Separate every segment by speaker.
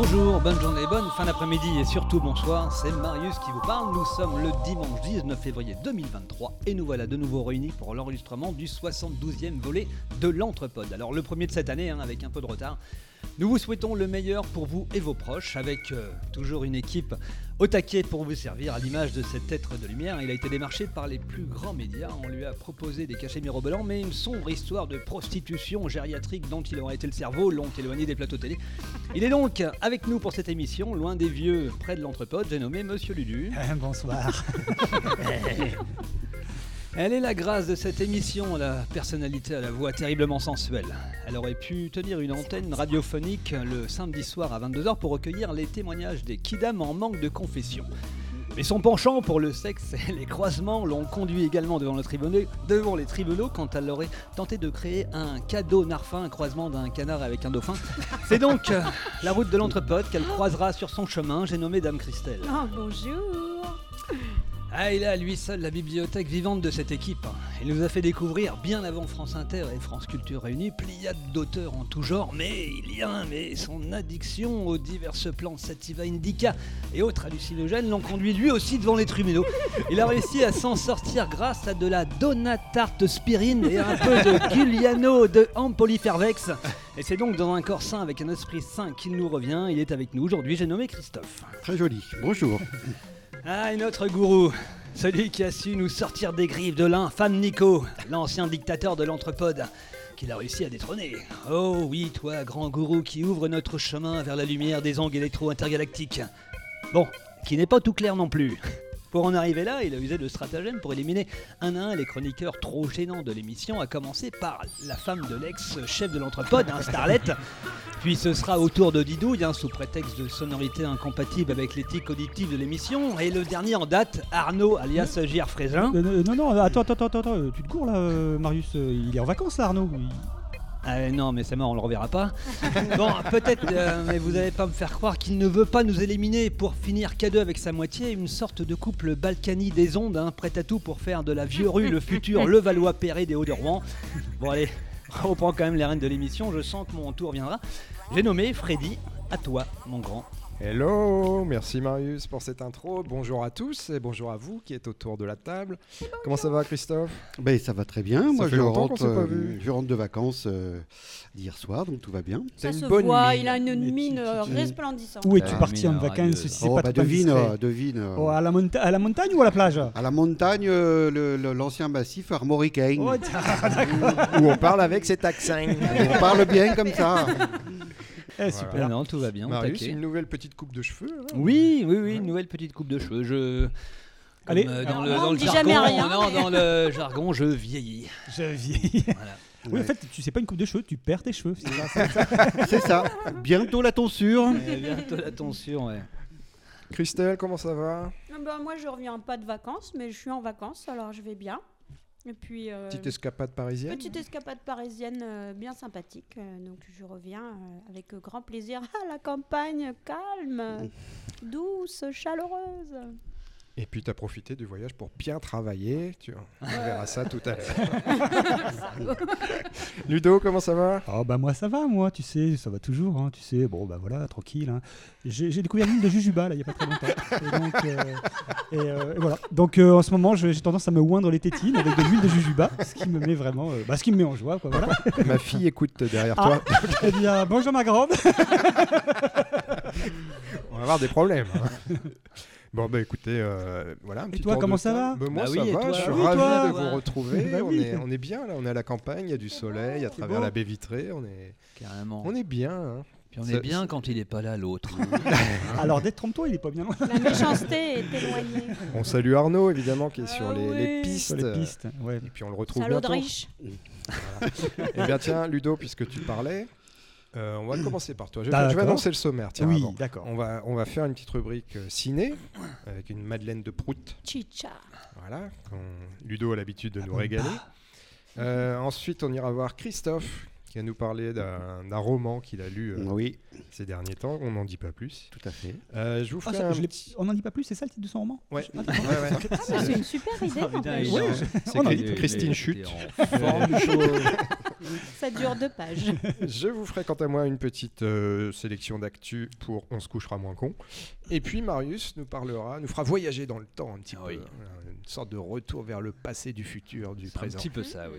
Speaker 1: Bonjour, bonne journée, bonne fin d'après-midi et surtout bonsoir, c'est Marius qui vous parle. Nous sommes le dimanche 19 février 2023 et nous voilà de nouveau réunis pour l'enregistrement du 72e volet de l'Entrepode. Alors le premier de cette année, hein, avec un peu de retard. Nous vous souhaitons le meilleur pour vous et vos proches, avec euh, toujours une équipe au taquet pour vous servir à l'image de cet être de lumière. Il a été démarché par les plus grands médias. On lui a proposé des cachets mirobolants, mais une sombre histoire de prostitution gériatrique dont il aurait été le cerveau l'ont éloigné des plateaux télé. Il est donc avec nous pour cette émission, loin des vieux, près de l'entrepôt. J'ai nommé Monsieur Lulu.
Speaker 2: Bonsoir.
Speaker 1: Elle est la grâce de cette émission, la personnalité à la voix terriblement sensuelle. Elle aurait pu tenir une antenne radiophonique le samedi soir à 22h pour recueillir les témoignages des kidam en manque de confession. Mais son penchant pour le sexe et les croisements l'ont conduit également devant, le devant les tribunaux quand elle aurait tenté de créer un cadeau narfin, un croisement d'un canard avec un dauphin. C'est donc euh, la route de l'entrepote qu'elle croisera sur son chemin. J'ai nommé Dame Christelle.
Speaker 3: Oh, bonjour.
Speaker 1: Ah, il a lui seul la bibliothèque vivante de cette équipe. Il nous a fait découvrir, bien avant France Inter et France Culture réunies, pliade d'auteurs en tout genre, mais il y a un mais, son addiction aux diverses plantes sativa indica et autres hallucinogènes l'ont conduit lui aussi devant les tribunaux. Il a réussi à s'en sortir grâce à de la Donatarte spirine et un peu de Giuliano de Ampolifervex. Et c'est donc dans un corps sain avec un esprit sain qu'il nous revient. Il est avec nous aujourd'hui, j'ai nommé Christophe.
Speaker 4: Très joli. Bonjour.
Speaker 1: Ah, et notre gourou, celui qui a su nous sortir des griffes de l'infâme Nico, l'ancien dictateur de l'entrepode, qu'il a réussi à détrôner. Oh oui, toi, grand gourou qui ouvre notre chemin vers la lumière des ondes électro-intergalactiques. Bon, qui n'est pas tout clair non plus. Pour en arriver là, il a usé de stratagèmes pour éliminer un à un les chroniqueurs trop gênants de l'émission, à commencer par la femme de l'ex-chef de l'entrepode, un Starlet. Puis ce sera au tour de Didouille, hein, sous prétexte de sonorité incompatible avec l'éthique auditive de l'émission. Et le dernier en date, Arnaud, alias Gire Frézin.
Speaker 2: Euh, non, non, attends, attends, attends, attends, euh, tu te cours là, euh, Marius. euh, il est en vacances là, Arnaud. Il-
Speaker 1: Ah non, mais c'est mort, on le reverra pas. Bon, peut-être, euh, mais vous allez pas me faire croire qu'il ne veut pas nous éliminer pour finir K2 avec sa moitié, une sorte de couple Balkany des ondes, hein, prêt à tout pour faire de la vieux rue le futur Levallois-Perret des Hauts-de-Rouen. Bon, allez, on reprend quand même les rênes de l'émission, je sens que mon tour viendra. J'ai nommé Freddy, à toi, mon grand.
Speaker 5: Hello, merci Marius pour cette intro. Bonjour à tous et bonjour à vous qui êtes autour de la table. Comment ça va Christophe?
Speaker 4: Ben, ça va très bien. Moi,
Speaker 5: fait
Speaker 4: je rentre,
Speaker 5: s'est pas
Speaker 4: euh,
Speaker 5: vu.
Speaker 4: je rentre de vacances euh, hier soir, donc tout va bien.
Speaker 3: Ça
Speaker 5: une
Speaker 3: se
Speaker 5: bonne
Speaker 3: voit,
Speaker 5: mine.
Speaker 3: il a une mine euh, resplendissante.
Speaker 2: Où es-tu parti en vacances si
Speaker 4: Oh,
Speaker 2: pas
Speaker 4: bah, devine, euh, devine. euh,
Speaker 2: Oh, à, la à la montagne ou à la plage?
Speaker 4: À la montagne, euh, l'ancien massif armoricain.
Speaker 2: Oh.
Speaker 5: Où on parle avec cet accent.
Speaker 4: On parle bien comme ça.
Speaker 2: Eh, super.
Speaker 1: Non, tout va bien,
Speaker 5: Marius,
Speaker 1: taquet.
Speaker 5: une nouvelle petite coupe de cheveux. hein
Speaker 1: Oui, oui, oui, une nouvelle petite coupe de cheveux. Je. comme,
Speaker 2: Allez.
Speaker 1: euh, dans le, dans le jargon,
Speaker 3: rien,
Speaker 1: non,
Speaker 3: mais-
Speaker 1: dans le jargon, je vieillis.
Speaker 2: Je vieillis.
Speaker 1: Voilà.
Speaker 2: Oui,
Speaker 4: Ouais.
Speaker 2: en fait, tu sais pas une coupe de cheveux, tu perds tes cheveux. c'est ça.
Speaker 4: Bientôt la tonsure.
Speaker 1: Et bientôt la tension, ouais.
Speaker 5: Christelle, comment ça va?
Speaker 3: Ah bah, moi, je reviens pas de vacances, mais je suis en vacances, alors je vais bien. Et puis, euh,
Speaker 5: Petite escapade parisienne
Speaker 3: petite escapade parisienne euh, bien sympathique. euh, donc, je reviens avec grand plaisir à la campagne calme, douce, chaleureuse.
Speaker 5: Et puis tu as profité du voyage pour bien travailler. Tu... On verra ça tout à l'heure. Ludo, comment ça va?
Speaker 2: Oh bah moi ça va, moi, tu sais, ça va toujours, hein, tu sais, bon bah voilà, tranquille. hein. J'ai j'ai découvert l'huile de Jujuba là, il y a pas très longtemps. Et donc, euh, et, euh, et voilà. Donc euh, en ce moment, j'ai tendance à me oindre les tétines avec de l'huile de Jujuba, ce qui me met vraiment, euh, bah, ce qui me met en joie, quoi. Voilà.
Speaker 5: Ma fille écoute derrière
Speaker 2: Ah.
Speaker 5: toi.
Speaker 2: Eh bien, bonjour ma grande.
Speaker 5: On va avoir des problèmes. hein. Bon, bah écoutez, euh, voilà. un petit
Speaker 2: toi,
Speaker 5: tour
Speaker 2: comment
Speaker 5: de
Speaker 2: ça va
Speaker 5: Bah, Moi,
Speaker 1: Bah
Speaker 5: ça
Speaker 1: oui, et
Speaker 5: va.
Speaker 1: toi
Speaker 5: je suis
Speaker 2: Bah oui,
Speaker 5: ravi
Speaker 2: toi
Speaker 5: de vous
Speaker 1: Ouais.
Speaker 5: retrouver.
Speaker 2: Bah
Speaker 5: on, est, on est bien là. On est à la campagne, il y a du soleil, à travers la baie vitrée. On est,
Speaker 1: Carrément.
Speaker 5: on est bien. hein.
Speaker 1: Puis on est bien quand il est pas là, l'autre.
Speaker 2: Alors détrompe-toi, il est pas bien loin.
Speaker 3: La méchanceté est éloignée.
Speaker 5: On salue Arnaud, évidemment, qui est
Speaker 3: Ah
Speaker 5: sur les, les
Speaker 3: oui.
Speaker 5: pistes.
Speaker 2: Sur les pistes, ouais.
Speaker 5: Et puis on le retrouve
Speaker 3: Salaud de
Speaker 5: bientôt.
Speaker 3: riche.
Speaker 5: Eh bien tiens, Ludo, puisque tu parlais, euh, on va commencer par toi. Je, vais-
Speaker 2: D'accord.
Speaker 5: je vais annoncer le sommaire. Tiens,
Speaker 2: Oui, d'accord.
Speaker 5: On va, on va faire une petite rubrique euh, ciné avec une Madeleine de Prout.
Speaker 3: Chicha.
Speaker 5: Voilà, Ludo a l'habitude de nous
Speaker 2: Ah,
Speaker 5: régaler. Euh, ensuite, on ira voir Christophe, qui va nous parler d'un roman qu'il a lu euh,
Speaker 4: Oui,
Speaker 5: ces derniers temps. On n'en dit pas plus.
Speaker 4: tout à fait.
Speaker 5: Euh, je vous
Speaker 2: Ah,
Speaker 5: ferai
Speaker 2: ça,
Speaker 5: un
Speaker 2: je l'ai-
Speaker 5: petit-
Speaker 2: On n'en dit pas plus, c'est ça le titre de son roman
Speaker 5: Ouais.
Speaker 2: Ah,
Speaker 5: Ouais, ouais.
Speaker 3: Ah, mais c'est une super idée.
Speaker 1: Ah, putain, en-
Speaker 2: je-
Speaker 1: c'est
Speaker 2: on en
Speaker 1: qu'il
Speaker 2: dit
Speaker 1: est-
Speaker 5: Christine Chute.
Speaker 3: Ça dure deux pages.
Speaker 5: Je vous ferai quant à moi une petite euh, sélection d'actu pour On se couchera moins con. Et puis Marius nous parlera, nous fera voyager dans le temps un petit
Speaker 1: Ah
Speaker 5: peu. Voilà, Une sorte de retour vers le passé, du futur, du
Speaker 1: C'est un
Speaker 5: présent.
Speaker 1: petit peu ça, oui.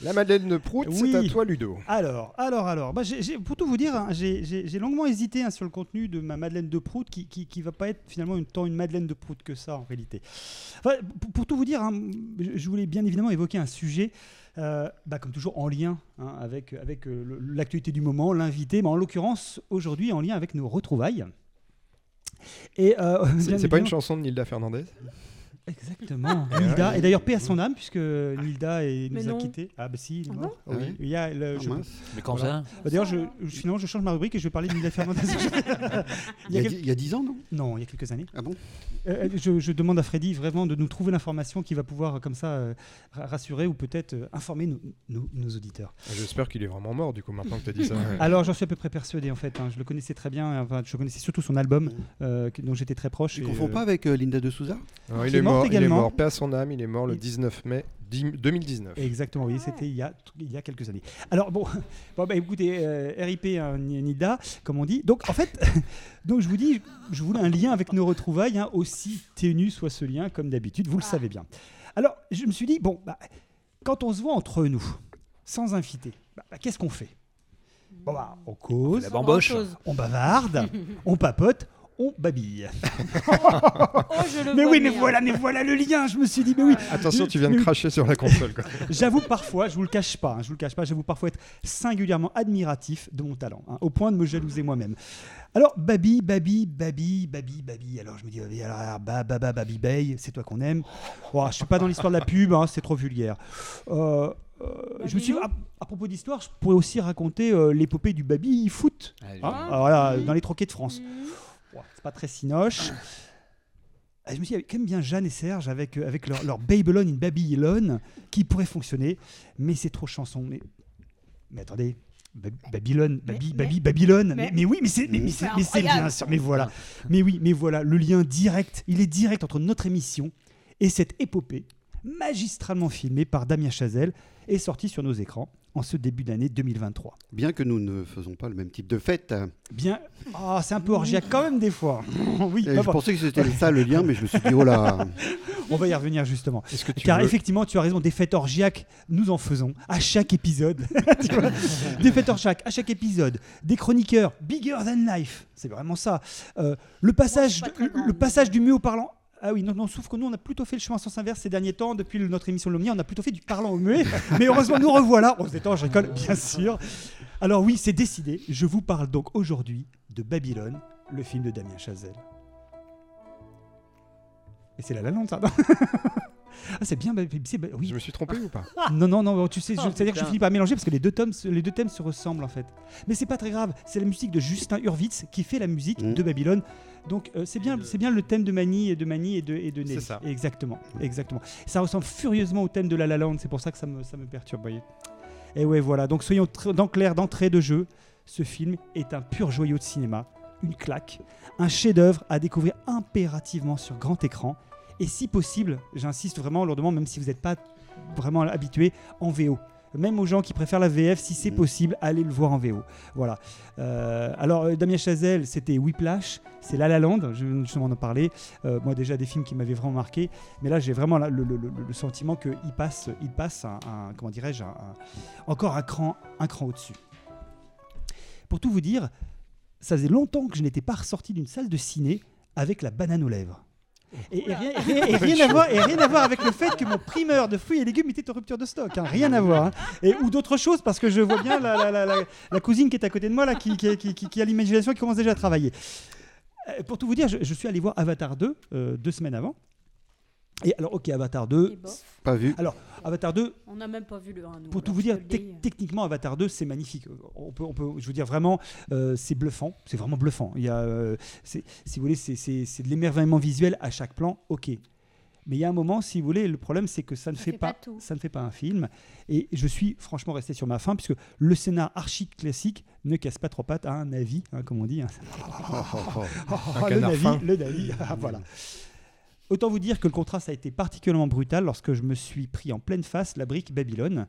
Speaker 6: La Madeleine de
Speaker 5: Prout,
Speaker 2: Oui.
Speaker 5: c'est à toi Ludo.
Speaker 2: Alors, alors, alors, bah, pour tout vous dire, hein, j'ai longuement hésité hein, sur le contenu de ma Madeleine de Prout, qui, qui, qui va pas être finalement une, tant une Madeleine de Prout que ça en réalité. Enfin, pour, pour tout vous dire, hein, je voulais bien évidemment évoquer un sujet, euh, bah, comme toujours en lien hein, avec, avec euh, l'actualité du moment, l'invité, mais en l'occurrence aujourd'hui en lien avec nos retrouvailles. Et euh,
Speaker 5: C'est pas une chanson de Nilda Fernandez?
Speaker 2: Exactement.
Speaker 5: Et
Speaker 2: Nilda, et d'ailleurs paix à son âme puisque Nilda est- nous a
Speaker 3: non.
Speaker 2: quittés. Ah bah si, il est
Speaker 3: Ah
Speaker 2: mort.
Speaker 4: bon
Speaker 2: Oui.
Speaker 4: Ah ouais
Speaker 2: Il y a le-
Speaker 4: Ah,
Speaker 2: je-
Speaker 4: mince.
Speaker 1: Mais quand
Speaker 2: Voilà.
Speaker 1: ça
Speaker 2: bah, D'ailleurs, je, je- finalement, je change ma rubrique et je vais parler de Nilda Fernandez.
Speaker 4: Il y, a il y a 10 ans, non?
Speaker 2: Non, il y a quelques années.
Speaker 4: Ah bon?
Speaker 2: Euh, je, je demande à Freddy vraiment de nous trouver l'information qui va pouvoir, euh, comme ça, euh, ra- rassurer ou peut-être euh, informer nos, nos- nos auditeurs.
Speaker 5: J'espère qu'il est vraiment mort du coup maintenant que tu as dit ça.
Speaker 2: Alors, j'en suis à peu près persuadé en fait. hein. Je le connaissais très bien. Enfin, je connaissais surtout son album, euh, dont j'étais très proche.
Speaker 4: Tu
Speaker 2: et,
Speaker 4: confonds
Speaker 2: euh,
Speaker 4: pas avec euh, Linda de Souza?
Speaker 5: Alors, il est
Speaker 2: est morte
Speaker 5: mort, il est mort. Paix à son âme, il est mort le
Speaker 2: Il-
Speaker 5: 19 mai 10 2019.
Speaker 2: Exactement, oui, c'était il y, a, il y a quelques années. Alors bon, bon bah, écoutez, euh, RIP hein, Ni- Nida, comme on dit. Donc en fait, donc je vous dis, je voulais un lien avec nos retrouvailles, hein, aussi ténu soit ce lien, comme d'habitude, vous le
Speaker 3: Ah.
Speaker 2: savez bien. Alors je me suis dit, bon, bah, quand on se voit entre nous, sans invité, bah, bah, qu'est-ce qu'on fait? Bon bah, on cause,
Speaker 1: La bamboche.
Speaker 3: Grand-chose.
Speaker 2: on bavarde, on papote, on babille.
Speaker 3: Oh, je le
Speaker 2: Mais
Speaker 3: vois
Speaker 2: oui, mais voilà, mais voilà le lien. Je me suis dit, mais oui.
Speaker 5: Attention, tu viens de cracher sur la console.
Speaker 2: J'avoue parfois, je vous le cache pas, hein, je vous le cache pas, j'avoue parfois être singulièrement admiratif de mon talent, hein, au point de me jalouser moi-même. Alors, Babi, Babi, Babi, Babi, Babi. Alors, je me dis, ah, alors, alors, ba, ba, ba, Babi Bay, c'est toi qu'on aime. Oh, je suis pas dans l'histoire de la pub, hein, c'est trop vulgaire. Euh, euh, je me suis à, à propos d'histoire, je pourrais aussi raconter euh, l'épopée du Babi foot.
Speaker 1: Ah,
Speaker 2: hein.
Speaker 3: Ah.
Speaker 2: Alors là, dans les troquets de France.
Speaker 3: Mhm.
Speaker 2: C'est pas très sinoche. Et je me suis dit, quand même bien Jeanne et Serge avec, euh, avec leur, leur Babylon in Babylon qui pourrait fonctionner, mais c'est trop chanson. Mais, mais attendez, Ba- Babylone,
Speaker 3: Mais-
Speaker 2: Babi,
Speaker 3: mais-
Speaker 2: Babi, Babylone, mais,
Speaker 3: mais-
Speaker 2: mais oui, mais c'est mais, mais mais bien sûr, mais voilà. Mais oui, mais voilà, le lien direct, il est direct entre notre émission et cette épopée magistralement filmée par Damien Chazelle et sortie sur nos écrans en ce début d'année 2023.
Speaker 4: Bien que nous ne faisons pas le même type de fête.
Speaker 2: Bien, ah, c'est un peu orgiaque quand même des fois. oui,
Speaker 4: Et
Speaker 2: bah,
Speaker 4: je pensais que c'était ça le lien, mais je me suis dit, oh là.
Speaker 2: on va y revenir justement.
Speaker 5: Que tu
Speaker 2: Car
Speaker 5: veux-
Speaker 2: effectivement, tu as raison, des fêtes orgiaques, nous en faisons à chaque épisode. Tu vois des fêtes orgiaques à chaque épisode. Des chroniqueurs bigger than life, c'est vraiment ça. Euh, le passage, le
Speaker 3: grande.
Speaker 2: passage du mieux au parlant. Ah oui, non, non, sauf que nous, on a plutôt fait le chemin en sens inverse ces derniers temps. Depuis le- notre émission L'Omnia, on a plutôt fait du parlant au muet. Mais heureusement, nous revoilà. On se détend, je rigole, bien sûr. Alors oui, c'est décidé. Je vous parle donc aujourd'hui de Babylone, le film de Damien Chazelle. Et c'est la la Land, ça non? Ah, c'est bien, Ba- c'est Ba- oui,
Speaker 5: Je me suis trompé ou pas?
Speaker 2: Non, non, non, tu sais, je-
Speaker 1: Oh,
Speaker 2: c'est-à-dire que je finis par mélanger parce que les deux, tomes, se- les deux thèmes se ressemblent en fait. Mais c'est pas très grave, c'est la musique de Justin Hurwitz qui fait la musique
Speaker 4: Mhm.
Speaker 2: de Babylone. Donc euh, c'est bien, c'est bien le thème de Mani et de Mani et de, et de Nelly.
Speaker 5: C'est ça.
Speaker 2: Exactement, exactement. Ça ressemble furieusement au thème de La La Land, c'est pour ça que ça me, ça me perturbe, voyez. Et ouais, voilà, donc soyons tr- dans clair d'entrée de jeu, ce film est un pur joyau de cinéma, une claque, un chef-d'œuvre à découvrir impérativement sur grand écran. Et si possible, j'insiste vraiment lourdement, même si vous n'êtes pas vraiment habitué, en VO. Même aux gens qui préfèrent la VF, si c'est
Speaker 4: Mm.
Speaker 2: possible, allez le voir en VO. Voilà. Euh, alors, euh, Damien Chazelle, c'était Whiplash, c'est La La Land, je viens justement d'en parler. Euh, moi, déjà, des films qui m'avaient vraiment marqué. Mais là, j'ai vraiment le, le- le- le sentiment qu'il passe, il passe un, un- comment dirais-je, encore un cran, un cran au-dessus. Pour tout vous dire, ça faisait longtemps que je n'étais pas ressorti d'une salle de ciné avec la banane aux lèvres. Et, et rien, et rien- et rien à voir, et rien à voir avec le fait que mon primeur de fruits et légumes était en rupture de stock. hein, rien à voir. hein. Et, ou d'autres choses, parce que je vois bien la, la- la- la- la cousine qui est à côté de moi, là, qui, qui, qui- qui- qui a l'imagination qui commence déjà à travailler. Euh, pour tout vous dire, je, je suis allé voir Avatar 2 euh, deux semaines avant. Et alors, ok, Avatar 2.
Speaker 3: Et bof.
Speaker 4: Pas vu.
Speaker 2: Avatar 2,
Speaker 3: On n'a même pas vu le 1. nous,
Speaker 2: pour tout
Speaker 3: alors
Speaker 2: vous dire,
Speaker 3: te
Speaker 2: techniquement, Avatar 2, c'est magnifique. On peut, on peut, je veux dire, vraiment, euh, c'est bluffant. C'est vraiment bluffant. Il y a, euh, si vous voulez, c'est- de l'émerveillement visuel à chaque plan, ok. Mais il y a un moment, si vous voulez, le problème, c'est que ça ne
Speaker 3: Ça
Speaker 2: fait,
Speaker 3: fait
Speaker 2: pas, ça ne fait pas un film. Et je suis franchement resté sur ma faim, puisque le scénar archi classique ne casse pas trop pattes à un avis, hein, comme on dit. hein.
Speaker 4: Oh, oh, oh.
Speaker 2: Oh, le Navi,
Speaker 5: fin.
Speaker 2: le Navi, ah, voilà. Autant vous dire que le contraste a été particulièrement brutal lorsque je me suis pris en pleine face la brique Babylone,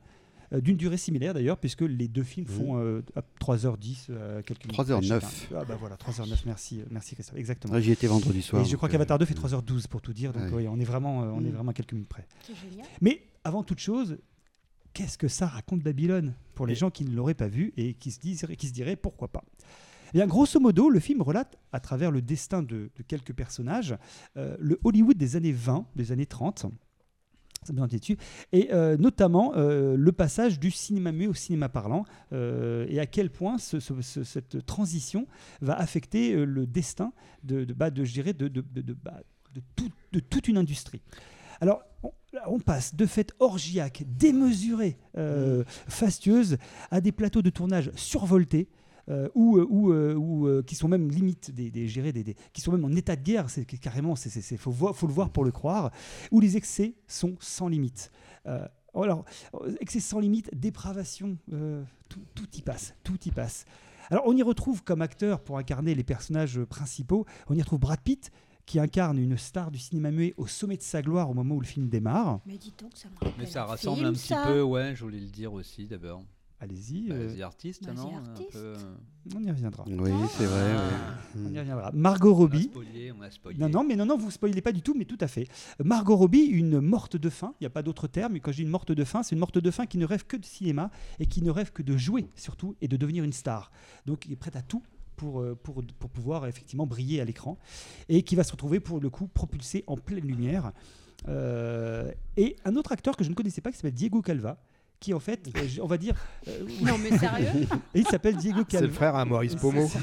Speaker 2: euh, d'une durée similaire d'ailleurs, puisque les deux films font euh, à 3h10, euh, quelques minutes
Speaker 4: 3h09.
Speaker 2: près, Ah bah voilà, 3h09, merci, euh, merci Christophe, exactement.
Speaker 4: Ah, J'y étais vendredi soir.
Speaker 2: Et je crois qu'Avatar 2
Speaker 4: euh,
Speaker 2: fait 3h12 pour tout dire, donc
Speaker 4: Ouais.
Speaker 2: oui, on est vraiment, euh, on est
Speaker 3: Mm.
Speaker 2: vraiment à quelques minutes près. Mais avant toute chose, qu'est-ce que ça raconte Babylone pour les gens qui ne l'auraient pas vu et qui se, disent, qui se diraient pourquoi pas? Eh bien, grosso modo, le film relate, à travers le destin de, de quelques personnages, euh, le Hollywood des années 20, des années 30. Ça me vient dessus. Et euh, notamment euh, le passage du cinéma muet au cinéma parlant euh, et à quel point ce- ce- ce- cette transition va affecter le destin de, de, bah, de, je dirais, de, de, de- de- bah, de tout- de toute une industrie. Alors, on, on passe de fêtes orgiaques, démesurées, euh, fastueuses, à des plateaux de tournage survoltés. Euh, ou, euh, ou, euh, ou, euh, qui sont même limite des, des- qui sont même en état de guerre c'est carrément c'est c'est- c'est- faut, voir- faut le voir pour le croire où les excès sont sans limite Euh, alors excès sans limite dépravation euh, tout, tout y passe tout y passe alors on y retrouve comme acteur pour incarner les personnages principaux on y retrouve Brad Pitt qui incarne une star du cinéma muet au sommet de sa gloire au moment où le film démarre.
Speaker 3: Mais dis donc, ça me rappelle
Speaker 1: Mais ça
Speaker 3: un
Speaker 1: rassemble
Speaker 3: film,
Speaker 1: un petit
Speaker 3: ça.
Speaker 1: peu, ouais, je voulais le dire aussi d'abord.
Speaker 2: Allez-y,
Speaker 1: Bah,
Speaker 2: euh,
Speaker 1: The Artist,
Speaker 3: bah,
Speaker 1: non peu, euh,
Speaker 2: on y reviendra.
Speaker 4: Oui, c'est vrai.
Speaker 1: Ah.
Speaker 4: ouais.
Speaker 2: On y
Speaker 4: Mm.
Speaker 2: reviendra. Margot
Speaker 1: On a
Speaker 2: Robbie.
Speaker 1: spoilé, on a spoilé.
Speaker 2: Non, non, mais non, non, vous spoilez pas du tout, mais tout à fait. Margot Robbie, une morte de faim, il n'y a pas d'autre terme, mais quand je dis une morte de faim, c'est une morte de faim qui ne rêve que de cinéma et qui ne rêve que de jouer, surtout, et de devenir une star. Donc, il est prête à tout pour, euh, pour, pour pouvoir effectivement briller à l'écran et qui va se retrouver, pour le coup, propulsé en pleine lumière. Euh, et un autre acteur que je ne connaissais pas qui s'appelle Diego Calva, qui en fait, euh, on va dire, euh,
Speaker 3: Non, mais sérieux?
Speaker 2: Et il s'appelle Diego
Speaker 5: C'est
Speaker 2: Calva.
Speaker 5: le frère à Maurice Pomo.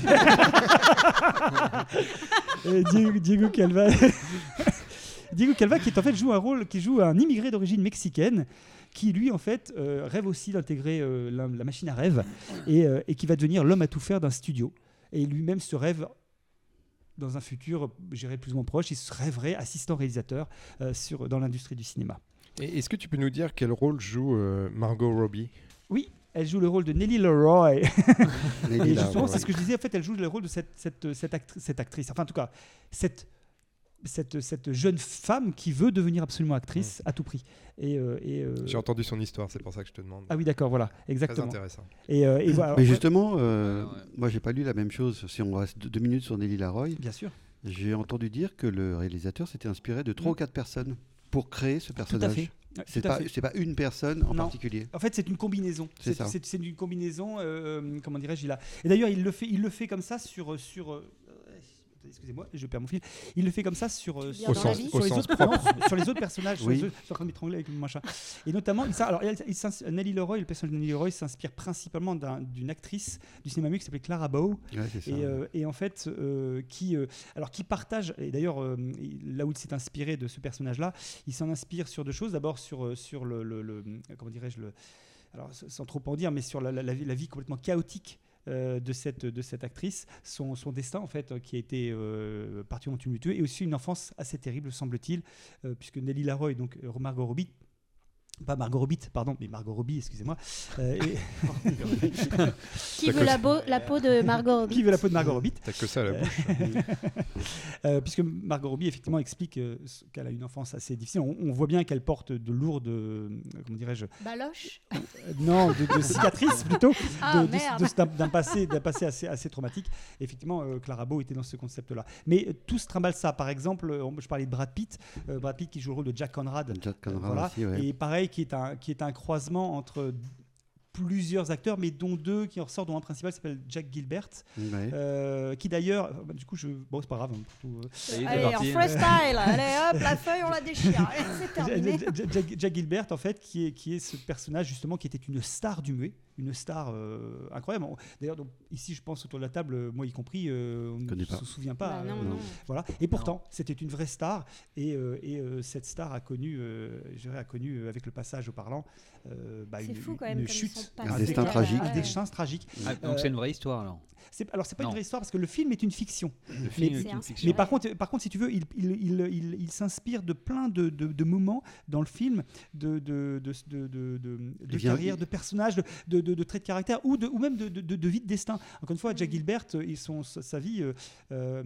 Speaker 2: Euh, Diego, Diego Calva. Diego Calva qui est en fait joue un rôle qui joue un immigré d'origine mexicaine qui lui en fait euh, rêve aussi d'intégrer euh, la, la machine à rêve et, euh, et qui va devenir l'homme à tout faire d'un studio et lui-même se rêve dans un futur, j'irais plus ou moins proche, il se rêverait assistant réalisateur euh, sur, dans l'industrie du cinéma.
Speaker 5: Est-ce que tu peux nous dire quel rôle joue euh, Margot Robbie?
Speaker 2: Oui, elle joue le rôle de Nellie Leroy.
Speaker 4: Nelly
Speaker 2: Et justement, c'est ce que je disais, en fait, elle joue le rôle de cette, cette, cette, actri- cette actrice. Enfin, en tout cas, cette, cette, cette jeune femme qui veut devenir absolument actrice à tout prix. Et, euh, et, euh,
Speaker 5: J'ai entendu son histoire, c'est pour ça que je te demande.
Speaker 2: Ah oui, d'accord, voilà,
Speaker 5: Très
Speaker 2: exactement.
Speaker 5: intéressant.
Speaker 2: Et, euh, et voilà,
Speaker 4: Mais
Speaker 2: ouais,
Speaker 4: justement, euh,
Speaker 1: Ouais,
Speaker 4: moi j'ai pas lu la même chose. Si on reste deux deux minutes sur Nelly Laroy,
Speaker 2: bien sûr,
Speaker 4: j'ai entendu dire que le réalisateur s'était inspiré de trois
Speaker 2: Mm.
Speaker 4: ou quatre personnes pour créer ce personnage.
Speaker 2: tout à
Speaker 4: pas,
Speaker 2: fait.
Speaker 4: c'est pas une personne en
Speaker 2: Non.
Speaker 4: particulier.
Speaker 2: En fait, c'est une combinaison.
Speaker 4: C'est
Speaker 2: une combinaison. euh, comment dirais-je il a... Et d'ailleurs, il le fait, il le fait comme ça sur sur. Excusez-moi, je perds mon fil. Il le fait comme ça sur, euh, sur, les
Speaker 5: Au
Speaker 2: autres, non, sur- sur les autres personnages. sur les autres- je suis en train de m'étrangler avec mon machin. Et notamment, il, alors, il- il s'ins- Nelly Leroy, le personnage de Nelly Leroy s'inspire principalement d'un- d'une actrice du cinéma muet qui s'appelait Clara Bow.
Speaker 4: Ouais.
Speaker 2: Et, euh, et en fait, euh, qui, euh, alors qui partage, et d'ailleurs, euh, il- là où il s'est inspiré de ce personnage-là, il s'en inspire sur deux choses. D'abord, sur, sur le, le- le- comment dirais-je, le, alors sans trop en dire, mais sur la, la- la vie, la vie complètement chaotique. Euh, de, cette, de cette actrice, son, son destin en fait, euh, qui a été euh, particulièrement tumultueux, et aussi une enfance assez terrible, semble-t-il, euh, puisque Nelly Laroy, donc euh, Margot Robbie, pas Margot Robbie, pardon, mais Margot Robbie, excusez-moi, euh, et-
Speaker 3: Qui veut la, beau- la peau de Margot Robbie
Speaker 2: qui veut la peau de Margot Robbie
Speaker 5: T'as que ça à la bouche.
Speaker 2: Euh, puisque Margot Robbie effectivement explique euh, ce- qu'elle a une enfance assez difficile. On, on voit bien qu'elle porte de lourdes, euh, comment dirais-je,
Speaker 3: Baloche
Speaker 2: euh, non, de, de cicatrices plutôt,
Speaker 3: Ah,
Speaker 2: d'un passé, assez, assez traumatique. Effectivement, euh, Clara Bow était dans ce concept-là. Mais euh, tout se trimballe ça. Par exemple, euh, on- je parlais de Brad Pitt, euh, Brad Pitt qui joue le rôle de Jack Conrad.
Speaker 4: Jack
Speaker 2: Euh,
Speaker 4: Conrad
Speaker 2: voilà.
Speaker 4: aussi, ouais.
Speaker 2: Et pareil, qui est un, qui est un croisement entre plusieurs acteurs, mais dont deux qui en ressortent, dont un principal s'appelle Jack Gilbert,
Speaker 4: Ouais.
Speaker 2: euh, qui d'ailleurs, euh, bah, du coup, je, bon, c'est pas grave. hein, pour tout, euh,
Speaker 3: Allez, en freestyle. Allez, hop, la feuille, on la déchire. C'est terminé
Speaker 2: Jack, Jack- Jack Gilbert, en fait, qui est, qui est ce personnage justement qui était une star du muet, une star euh, incroyable. D'ailleurs, ici, je pense autour de la table, euh, moi y compris, euh, on ne se souvient pas.
Speaker 3: Bah non,
Speaker 2: euh,
Speaker 3: non.
Speaker 2: Voilà. Et pourtant, c'était une vraie star. Et, euh, et, euh, cette star a connu, euh, a connu avec le passage au parlant, euh, bah,
Speaker 3: C'est
Speaker 2: une,
Speaker 3: fou quand même.
Speaker 2: une chute,
Speaker 4: Un destin
Speaker 3: euh,
Speaker 4: tragique.
Speaker 2: un destin tragique.
Speaker 1: Ah, donc
Speaker 2: Euh,
Speaker 1: c'est une vraie histoire alors.
Speaker 2: C'est- Alors, c'est pas
Speaker 1: Non.
Speaker 2: une vraie histoire parce que le film est une fiction.
Speaker 1: Le film
Speaker 3: c'est
Speaker 1: est une fiction.
Speaker 2: Mais par contre, par contre, si tu veux, il, il, il, il- il s'inspire de plein de, de- de moments dans le film, de, de, de, de, de, de- de
Speaker 4: Il vient-
Speaker 2: carrière, de personnages, de, de, de- de traits de caractère ou, de, ou même de, de, de- de vie de destin. Encore une fois, Jack
Speaker 3: Mhm.
Speaker 2: Gilbert, euh, ils sont, sa vie, euh, euh,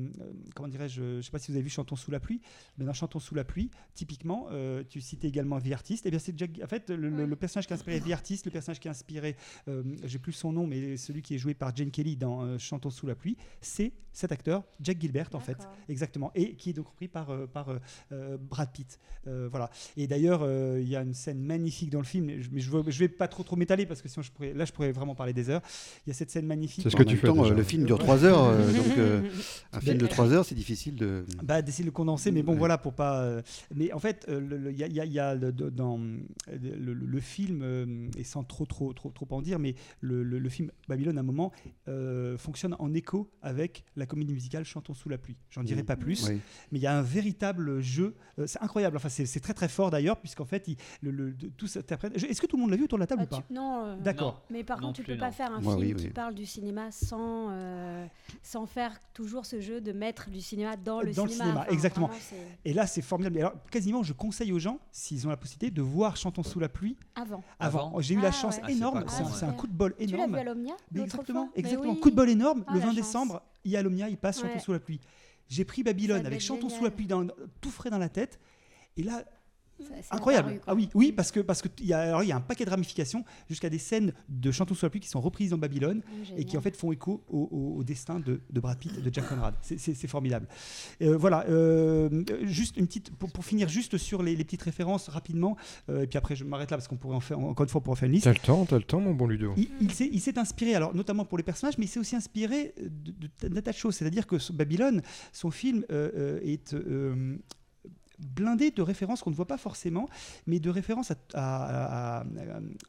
Speaker 2: comment dirais-je, je ne sais pas si vous avez vu Chantons sous la pluie, mais dans Chantons sous la pluie, typiquement, euh, tu citais également Vie Artiste, et bien c'est Jack, en fait, le, le personnage qui a inspiré Vie Artiste, le personnage qui a inspiré, euh, j'ai plus son nom, mais celui qui est joué par Jane Kelly dans euh, Chantons sous la pluie, c'est cet acteur, Jack Gilbert, en fait. Exactement, et qui est donc repris par, euh, par euh, Brad Pitt. Euh, voilà. Et d'ailleurs, euh, il y a une scène magnifique dans le film, mais je, mais je veux, je vais pas trop trop m'étaler parce que sinon je pourrais, là je pourrais vraiment parler des heures. Il y a cette scène magnifique.
Speaker 5: C'est ce que tu fais
Speaker 4: temps,
Speaker 5: déjà.
Speaker 4: le film dure 3 heures, euh, donc euh, un film de
Speaker 2: Ben-
Speaker 4: 3 heures, c'est difficile de.
Speaker 2: Bah, d'essayer de le condenser, mais bon,
Speaker 4: Ouais.
Speaker 2: voilà, pour pas. euh, mais en fait, euh, il y a, il y a- il y a le- de- dans le, le- le film, euh, et sans trop, trop, trop, trop en dire, mais le, le- le film Babylone, à un moment, euh, fonctionne en écho avec la comédie musicale Chantons sous la pluie. J'en dirai
Speaker 4: Mm.
Speaker 2: pas plus,
Speaker 4: Oui.
Speaker 2: mais il y a un véritable jeu. euh, c'est incroyable. Enfin, c'est c'est très, très fort d'ailleurs, puisqu'en fait, il, le, tout s'interprète. Est-ce que tout le monde l'a vu autour de la table
Speaker 3: Ah,
Speaker 2: ou pas
Speaker 3: tu- Non. euh,
Speaker 2: D'accord.
Speaker 3: Mais par
Speaker 1: Non
Speaker 3: contre, tu peux pas faire un
Speaker 4: Moi,
Speaker 3: film
Speaker 4: oui,
Speaker 3: qui parle du cinéma sans, euh, sans faire toujours ce jeu de mettre du cinéma dans le
Speaker 2: Dans le
Speaker 3: cinéma.
Speaker 2: cinéma,
Speaker 3: Enfin,
Speaker 2: exactement.
Speaker 3: vraiment,
Speaker 2: Et là, c'est formidable. Alors, quasiment, je conseille aux gens, s'ils ont la possibilité, de voir Chantons sous la pluie
Speaker 3: Avant.
Speaker 2: Avant.
Speaker 1: Avant.
Speaker 2: J'ai eu
Speaker 3: Ah,
Speaker 2: la chance
Speaker 3: ouais.
Speaker 1: Ah, c'est
Speaker 2: énorme. un, coup de bol
Speaker 3: Tu l'as
Speaker 2: énorme.
Speaker 3: vu à l'Omnia
Speaker 2: Mais
Speaker 3: l'autre
Speaker 2: exactement, exactement.
Speaker 3: oui.
Speaker 2: Coup de bol énorme.
Speaker 3: Ah,
Speaker 2: le
Speaker 3: la
Speaker 2: 20
Speaker 3: chance.
Speaker 2: décembre, il y a l'Omnia, il passe
Speaker 3: Ouais.
Speaker 2: Chantons sous la pluie. J'ai pris Babylone avec Chantons sous la pluie dans, tout frais dans la tête. Et là, incroyable.
Speaker 3: apparu,
Speaker 2: ah oui, oui, parce que parce que il y a alors il y a un paquet de ramifications jusqu'à des scènes de Chantons sous la pluie qui sont reprises dans Babylone
Speaker 3: Ah,
Speaker 2: et qui en fait font écho au, au- au destin de, de Brad Pitt et de Jack Conrad. C'est- formidable. Euh, voilà, euh, juste une petite pour, pour finir juste sur les, les petites références rapidement euh, et puis après je m'arrête là parce qu'on pourrait en faire encore une fois on pourrait en faire une liste.
Speaker 5: T'as le temps, t'as le temps, mon bon Ludo.
Speaker 2: Il, il s'est, inspiré, alors notamment pour les personnages, mais il s'est aussi inspiré de, de- d'un tas de choses. C'est-à-dire que Babylone, son film est euh, blindé de références qu'on ne voit pas forcément, mais de références à, à- à-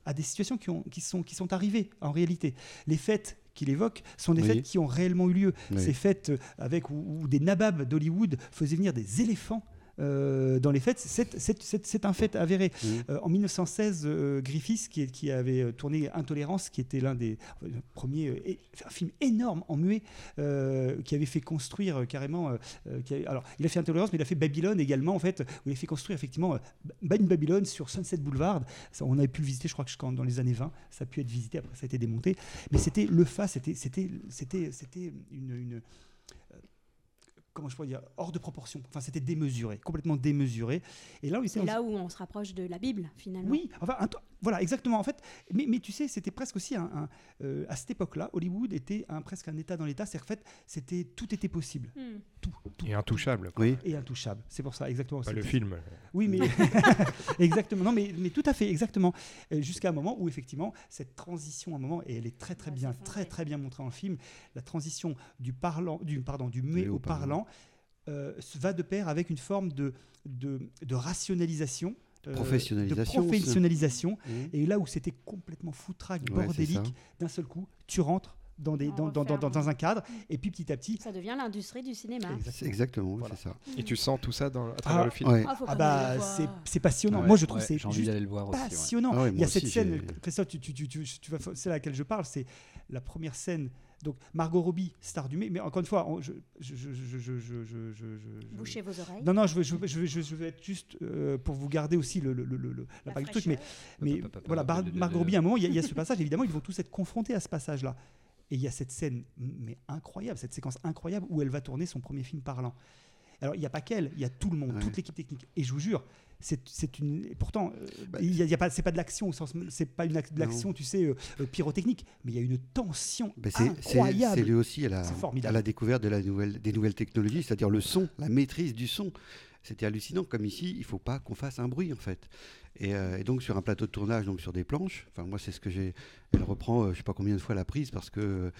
Speaker 2: à des situations qui, ont, qui, sont, qui sont arrivées en réalité. Les fêtes qu'il évoque sont des
Speaker 4: Oui.
Speaker 2: fêtes qui ont réellement eu lieu.
Speaker 4: Oui.
Speaker 2: Ces fêtes euh, avec où, où des nababs d'Hollywood faisaient venir des éléphants. Euh, dans les fêtes, c'est, un fait avéré.
Speaker 4: Mhm.
Speaker 2: Euh, en 1916, euh, Griffiths, qui, avait euh, tourné Intolérance, qui était l'un des premiers, un film énorme en muet, qui avait fait construire carrément. qui alors, il a fait Intolérance, mais il a fait Babylone également, en fait, où il a fait construire effectivement Babylone sur Sunset Boulevard. Ça, on avait pu le visiter, je crois que dans les années 20, ça a pu être visité, après ça a été démonté. Mais c'était le fa, c'était, une. une Comment je pourrais dire Hors de proportion. Enfin, c'était démesuré, complètement démesuré. Et là, où
Speaker 3: là on se rapproche de la Bible, finalement.
Speaker 2: oui, enfin, un to- voilà, exactement. En fait, mais, mais tu sais, c'était presque aussi un, un, euh, à cette époque-là, Hollywood était un, presque un État dans l'État. C'est-à-dire qu'en fait, c'était tout était possible,
Speaker 3: Hmm.
Speaker 2: tout, tout
Speaker 5: Et intouchable. quoi.
Speaker 4: Oui.
Speaker 2: et intouchable. C'est pour ça, exactement.
Speaker 5: Pas le film.
Speaker 2: Oui, mais exactement. Non, mais, mais tout à fait, exactement. Euh, Jusqu'à un moment où effectivement cette transition, à un moment, et elle est très très
Speaker 3: Ouais,
Speaker 2: bien, très très bien montrée le film, la transition du parlant, du pardon, du muet au
Speaker 4: parlant.
Speaker 2: parlant, euh, se va de pair avec une forme de de, de rationalisation. Euh,
Speaker 4: Professionnalisation
Speaker 2: De professionnalisation.
Speaker 4: Mhm.
Speaker 2: Et là où c'était complètement foutraque,
Speaker 4: Ouais,
Speaker 2: bordélique,
Speaker 4: ça.
Speaker 2: d'un seul coup, tu rentres dans, des,
Speaker 3: On
Speaker 2: dans, dans, dans- un cadre, et puis petit à petit.
Speaker 3: Ça devient l'industrie du cinéma.
Speaker 4: Exactement, oui,
Speaker 2: Voilà.
Speaker 4: c'est ça.
Speaker 5: Et tu sens tout ça dans, à travers
Speaker 2: Ah,
Speaker 5: le film.
Speaker 4: Ouais.
Speaker 3: Ah,
Speaker 2: Ah bah, c'est passionnant.
Speaker 1: Ouais,
Speaker 2: Moi, je trouve
Speaker 1: ouais,
Speaker 2: c'est
Speaker 1: J'ai envie
Speaker 2: juste
Speaker 1: d'aller le voir aussi. ouais.
Speaker 2: passionnant.
Speaker 4: Ah ouais,
Speaker 2: Il y a cette scène,
Speaker 4: j'ai-
Speaker 2: Christophe, tu, tu, tu, tu, c'est laquelle je parle, c'est la première scène. Donc Margot Robbie, star du mai, mais encore une fois, on- je, je, je, je, je, je, je- je- je-
Speaker 3: Bouchez vos oreilles.
Speaker 2: Non, non, je veux, je veux, je veux, je veux- je veux être juste euh, pour vous garder aussi le, le, le, le- la
Speaker 3: La
Speaker 2: du truc, mais, voilà, Bar- Margot Robbie, à un moment, il y, a- il y a ce passage, évidemment, ils vont tous être confrontés à ce passage-là. Et il y a cette scène, mais incroyable, cette séquence incroyable où elle va tourner son premier film parlant. Alors, il n'y a pas qu'elle, il y a tout le monde,
Speaker 4: Ouais.
Speaker 2: toute l'équipe technique. Et je vous jure, c'est c'est une. et Pourtant, euh,
Speaker 4: Bah,
Speaker 2: il y a, il y a pas, c'est pas de l'action au sens, c'est pas une de l'action, tu sais, euh, euh, pyrotechnique, mais il y a une tension incroyable.
Speaker 4: c'est lui aussi à la, à la découverte de la nouvelle, des nouvelles technologies, c'est-à-dire le son, la maîtrise du son. C'était hallucinant. Comme ici, il faut pas qu'on fasse un bruit en fait. Et, euh, et donc sur un plateau de tournage, donc sur des planches. Enfin moi c'est ce que j'ai. Elle reprend, euh, je sais pas combien de fois la prise parce que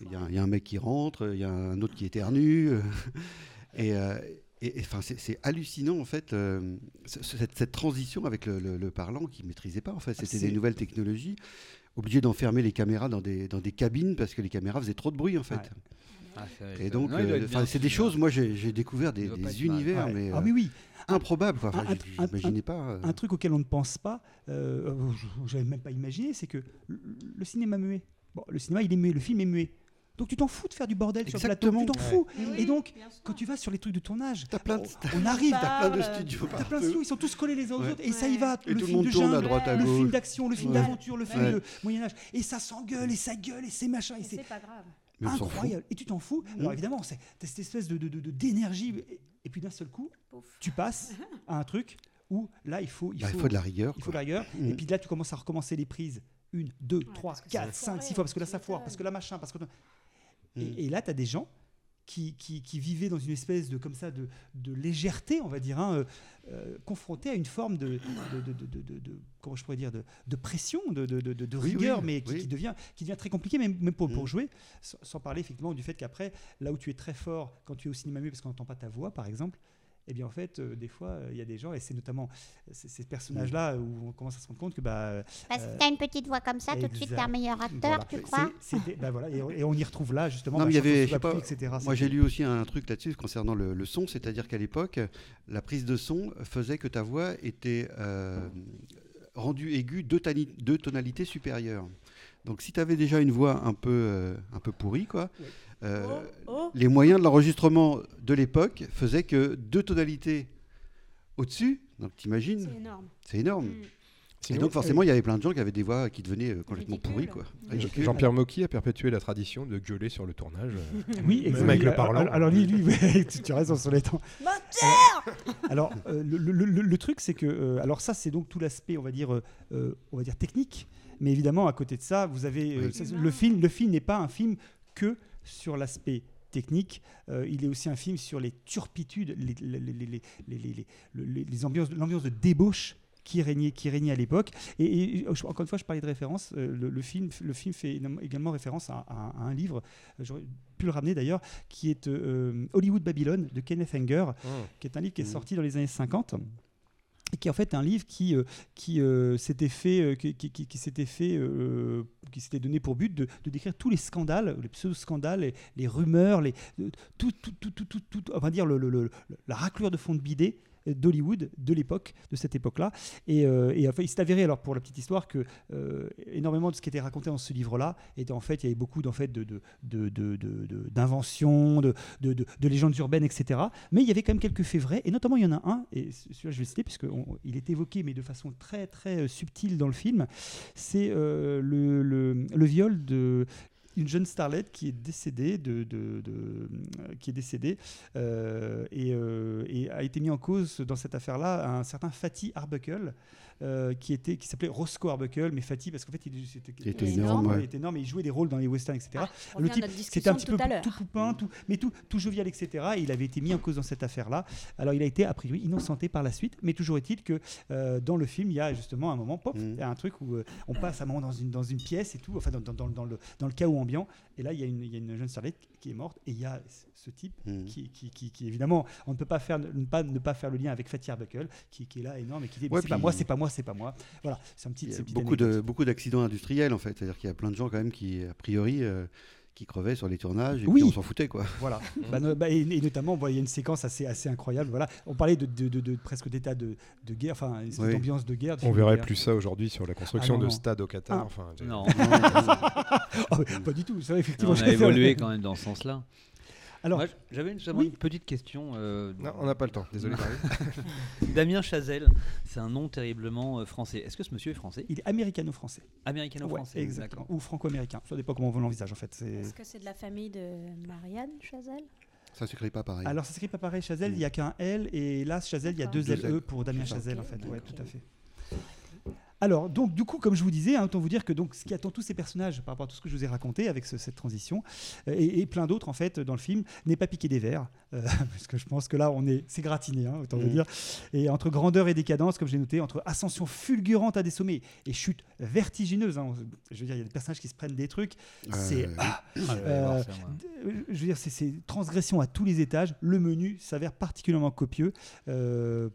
Speaker 4: il y, y a un mec qui rentre, il y a un autre qui éternue. et euh, et- enfin, c'est hallucinant en fait euh, ce- ce- cette, cette transition avec le, le- le parlant qui maîtrisait pas en fait. C'était des nouvelles technologies obligé d'enfermer les caméras dans des, dans des cabines parce que les caméras faisaient trop de bruit en fait.
Speaker 2: Ouais.
Speaker 1: Ah,
Speaker 4: Et donc, euh, c'est des choses, moi j'ai découvert des, univers,
Speaker 2: Ouais.
Speaker 4: mais
Speaker 2: ah
Speaker 4: euh,
Speaker 2: oui, oui.
Speaker 4: improbables. quoi. Enfin,
Speaker 2: Un-
Speaker 4: pas. euh.
Speaker 2: Un truc auquel on ne pense pas, je n'avais même pas imaginé, c'est que le, le cinéma muet. Bon, le cinéma, il est muet, le film est muet. Donc tu t'en fous de faire du bordel sur le plateau, tu t'en
Speaker 5: Ouais.
Speaker 2: fous.
Speaker 3: Oui,
Speaker 2: Et donc, quand tu vas sur les trucs de tournage,
Speaker 4: T'as plein de,
Speaker 2: on arrive,
Speaker 4: t'as plein de studios
Speaker 2: T'as plein de studios, ils sont tous collés les uns aux
Speaker 4: Ouais.
Speaker 2: autres, et ça y va.
Speaker 4: Et
Speaker 2: le
Speaker 4: tout le
Speaker 2: film
Speaker 4: monde
Speaker 2: de
Speaker 4: tourne à
Speaker 2: jungle,
Speaker 4: droite, à
Speaker 2: le film d'action, le film
Speaker 4: Ouais.
Speaker 2: d'aventure, le film
Speaker 4: Ouais.
Speaker 2: de Moyen Âge, et ça s'engueule, et ça gueule, et c'est machin, et
Speaker 3: Et
Speaker 2: c'est
Speaker 3: pas grave.
Speaker 2: Incroyable. Et tu t'en fous.
Speaker 4: Mhm.
Speaker 2: Alors évidemment, c'est t'as cette espèce de d'énergie, et, et puis d'un seul coup,
Speaker 3: Pouf.
Speaker 2: tu passes à un truc où là, il faut, il
Speaker 4: Bah,
Speaker 2: faut,
Speaker 4: il faut de la rigueur.
Speaker 2: il faut de la rigueur.
Speaker 4: Mhm.
Speaker 2: Et puis là, tu commences à recommencer les prises. Une, deux, trois, quatre, cinq, six fois, parce que là, ça foire, parce que là, machin, parce que...
Speaker 4: Mhm.
Speaker 2: Et, et là, tu as des gens qui, qui, qui vivaient dans une espèce de, comme ça, de, de légèreté, on va dire, hein, euh, euh, confrontés à une forme de, de, de, comment je pourrais dire, de, de pression, de,
Speaker 4: Oui,
Speaker 2: rigueur,
Speaker 4: oui,
Speaker 2: mais qui,
Speaker 4: oui.
Speaker 2: qui devient, qui devient très compliqué, même, même pour, pour
Speaker 4: Mhm.
Speaker 2: jouer, sans, sans parler effectivement du fait qu'après, là où tu es très fort quand tu es au cinéma muet, parce qu'on n'entend pas ta voix, par exemple, eh bien en fait, euh, des fois, euh, il y a des gens, et c'est notamment ces, ces personnages-là où on commence à se rendre compte que bah,
Speaker 7: Parce que
Speaker 2: Euh,
Speaker 7: t'as une petite voix comme ça, tout de suite t'es un
Speaker 2: exact.
Speaker 7: meilleur acteur,
Speaker 2: voilà.
Speaker 7: tu crois
Speaker 2: bah voilà, et, on- et on y retrouve là justement.
Speaker 4: Non,
Speaker 2: bah,
Speaker 4: mais il y
Speaker 2: Chantons
Speaker 4: avait,
Speaker 2: sous
Speaker 4: je
Speaker 2: la
Speaker 4: sais pas,
Speaker 2: pluie, etc.
Speaker 4: Moi, j'ai lu aussi un truc là-dessus concernant le, le son, c'est-à-dire qu'à l'époque, la prise de son faisait que ta voix était euh, rendue aiguë deux, deux tonalités supérieures. Donc, si tu avais déjà une voix un peu, euh, un peu pourrie, quoi,
Speaker 2: Ouais.
Speaker 4: Euh,
Speaker 3: Oh, oh.
Speaker 4: les moyens de l'enregistrement de l'époque faisaient que deux tonalités au-dessus, donc t'imagines,
Speaker 3: C'est énorme.
Speaker 4: c'est énorme.
Speaker 3: Mm.
Speaker 4: Et
Speaker 5: Sinon,
Speaker 4: donc, forcément, il y avait plein de gens qui avaient des voix qui devenaient euh, complètement pourries, quoi.
Speaker 3: Mm.
Speaker 5: Jean-Pierre Mocky a perpétué la tradition de gueuler sur le tournage. euh,
Speaker 2: Oui,
Speaker 5: Même
Speaker 2: exactement.
Speaker 5: avec le
Speaker 2: Alors-
Speaker 5: parlant.
Speaker 2: Alors, alors lui, lui tu, raison sur les temps. Alors, euh, le, le- le- le truc, c'est que, euh, alors ça, c'est donc tout l'aspect, on va dire, on va dire technique. Mais évidemment, à côté de ça, vous avez euh,
Speaker 4: Oui.
Speaker 2: le film. Le film n'est pas un film que sur l'aspect technique. Euh, il est aussi un film sur les turpitudes, les, les, l'ambiance de débauche qui régnait, qui régnait à l'époque. Et, encore une fois, je parlais de référence. euh, le, le film, le film fait également référence à, à- à un livre. euh, J'aurais pu le ramener d'ailleurs, qui est euh, Hollywood Babylone de Kenneth Anger qui est un livre qui est
Speaker 4: Mhm.
Speaker 2: sorti dans les années 50 et qui est en fait un livre qui, euh, qui euh, s'était fait, euh, qui, qui- qui- s'était fait, euh, qui s'était donné pour but de, de décrire tous les scandales, les pseudo-scandales, les, les rumeurs, les, tout, tout, tout, tout, tout, tout- on va dire le, le- le- la raclure de fond de bidet d'Hollywood de l'époque, de cette époque-là. Et, euh, et enfin, il s'est avéré, alors pour la petite histoire, que euh, énormément de ce qui était raconté dans ce livre-là était en fait, il y avait beaucoup d'en fait, d'inventions, de, de, de- de légendes urbaines, etc. Mais il y avait quand même quelques faits vrais, et notamment il y en a un, et celui-là je vais le citer, puisqu'il est évoqué, mais de façon très très euh, subtile dans le film, c'est euh, le, le, le viol de une jeune starlette qui est décédée et a été mis en cause dans cette affaire-là un certain Fatih Arbuckle euh, qui était qui s'appelait Roscoe Arbuckle mais Fatih parce qu'en fait il,
Speaker 4: était énorme,
Speaker 3: énorme.
Speaker 4: ouais.
Speaker 2: il était énorme et il jouait des rôles dans les westerns etc
Speaker 3: Ah,
Speaker 2: le
Speaker 3: à
Speaker 2: type, c'était un petit
Speaker 3: tout
Speaker 2: peu
Speaker 3: à l'heure.
Speaker 2: tout poupin, tout, mais tout, tout jovial, etc. Et il avait été mis en cause dans cette affaire-là. Alors il a été a priori innocenté par la suite, mais toujours est-il que euh, dans le film, il y a justement un moment, pop, il y a un truc où euh, on passe un moment dans une, dans une pièce et tout, enfin dans, dans- dans- dans le, dans le chaos ambiant. Et là, il y, a une, il y a une jeune starlette qui est morte et il y a ce type
Speaker 4: Mhm.
Speaker 2: qui, qui, qui- qui, évidemment, on ne peut pas faire, ne pas, ne pas faire le lien avec Fatih Arbuckle, qui, est là énorme et qui dit
Speaker 4: Ouais,
Speaker 2: c'est pas moi, c'est pas moi, c'est pas moi. Voilà, c'est un petit.
Speaker 4: Il y a beaucoup de beaucoup d'accidents industriels en fait, c'est-à-dire qu'il y a plein de gens quand même qui a priori euh, qui crevaient sur les tournages et
Speaker 2: Oui.
Speaker 4: puis on s'en foutait quoi.
Speaker 2: Voilà. Bah, bah, et, et notamment, il y a une séquence assez, assez incroyable. Voilà. On parlait de, de- de- de- presque d'état de, de guerre, enfin,
Speaker 4: Oui.
Speaker 2: d'ambiance de guerre.
Speaker 5: On verrait
Speaker 2: guerre.
Speaker 5: plus ça aujourd'hui sur la construction
Speaker 2: Ah, non,
Speaker 5: de
Speaker 2: non.
Speaker 5: stades au Qatar.
Speaker 2: Ah.
Speaker 5: Enfin,
Speaker 1: Non,
Speaker 2: mais pas du tout. Vrai, effectivement.
Speaker 1: on a évolué quand même dans ce sens-là.
Speaker 2: Alors,
Speaker 1: j'avais une, j'avais
Speaker 2: oui.
Speaker 1: une petite question. euh,
Speaker 5: Non, on n'a pas le temps. Désolé.
Speaker 1: Damien Chazelle, c'est un nom terriblement euh, français. Est-ce que ce monsieur est français?
Speaker 2: Il est américano-français.
Speaker 1: Américano-français
Speaker 2: Ouais, exactement. Ou franco-américain. Ça dépend comment on l'envisage en fait.
Speaker 3: Est-ce que c'est de la famille de Marianne Chazelle?
Speaker 4: Ça s'écrit pas pareil.
Speaker 2: Alors, ça s'écrit pas pareil. Chazelle,
Speaker 4: Mm.
Speaker 2: il n'y a qu'un L. Et là, Chazelle, il y a deux
Speaker 4: Deux
Speaker 2: LE
Speaker 4: L.
Speaker 2: pour Damien. Chazelle en fait. Ouais,
Speaker 3: ok.
Speaker 2: tout à fait. Alors, donc, du coup, comme je vous disais, hein, autant vous dire que donc, ce qui attend tous ces personnages par rapport à tout ce que je vous ai raconté avec ce- cette transition, euh, et, et plein d'autres, en fait, dans le film, n'est pas piqué des verres. euh, parce que je pense que là, on est, c'est gratiné, hein, autant vous
Speaker 4: Mhm.
Speaker 2: dire. Et entre grandeur et décadence, comme j'ai noté, entre ascension fulgurante à des sommets et chute vertigineuse. hein, je veux dire, il y a des personnages qui se prennent des trucs. C'est.
Speaker 4: Euh,
Speaker 2: ah,
Speaker 1: Ah, je
Speaker 2: veux dire, c'est- c'est transgression à tous les étages. Le menu s'avère particulièrement copieux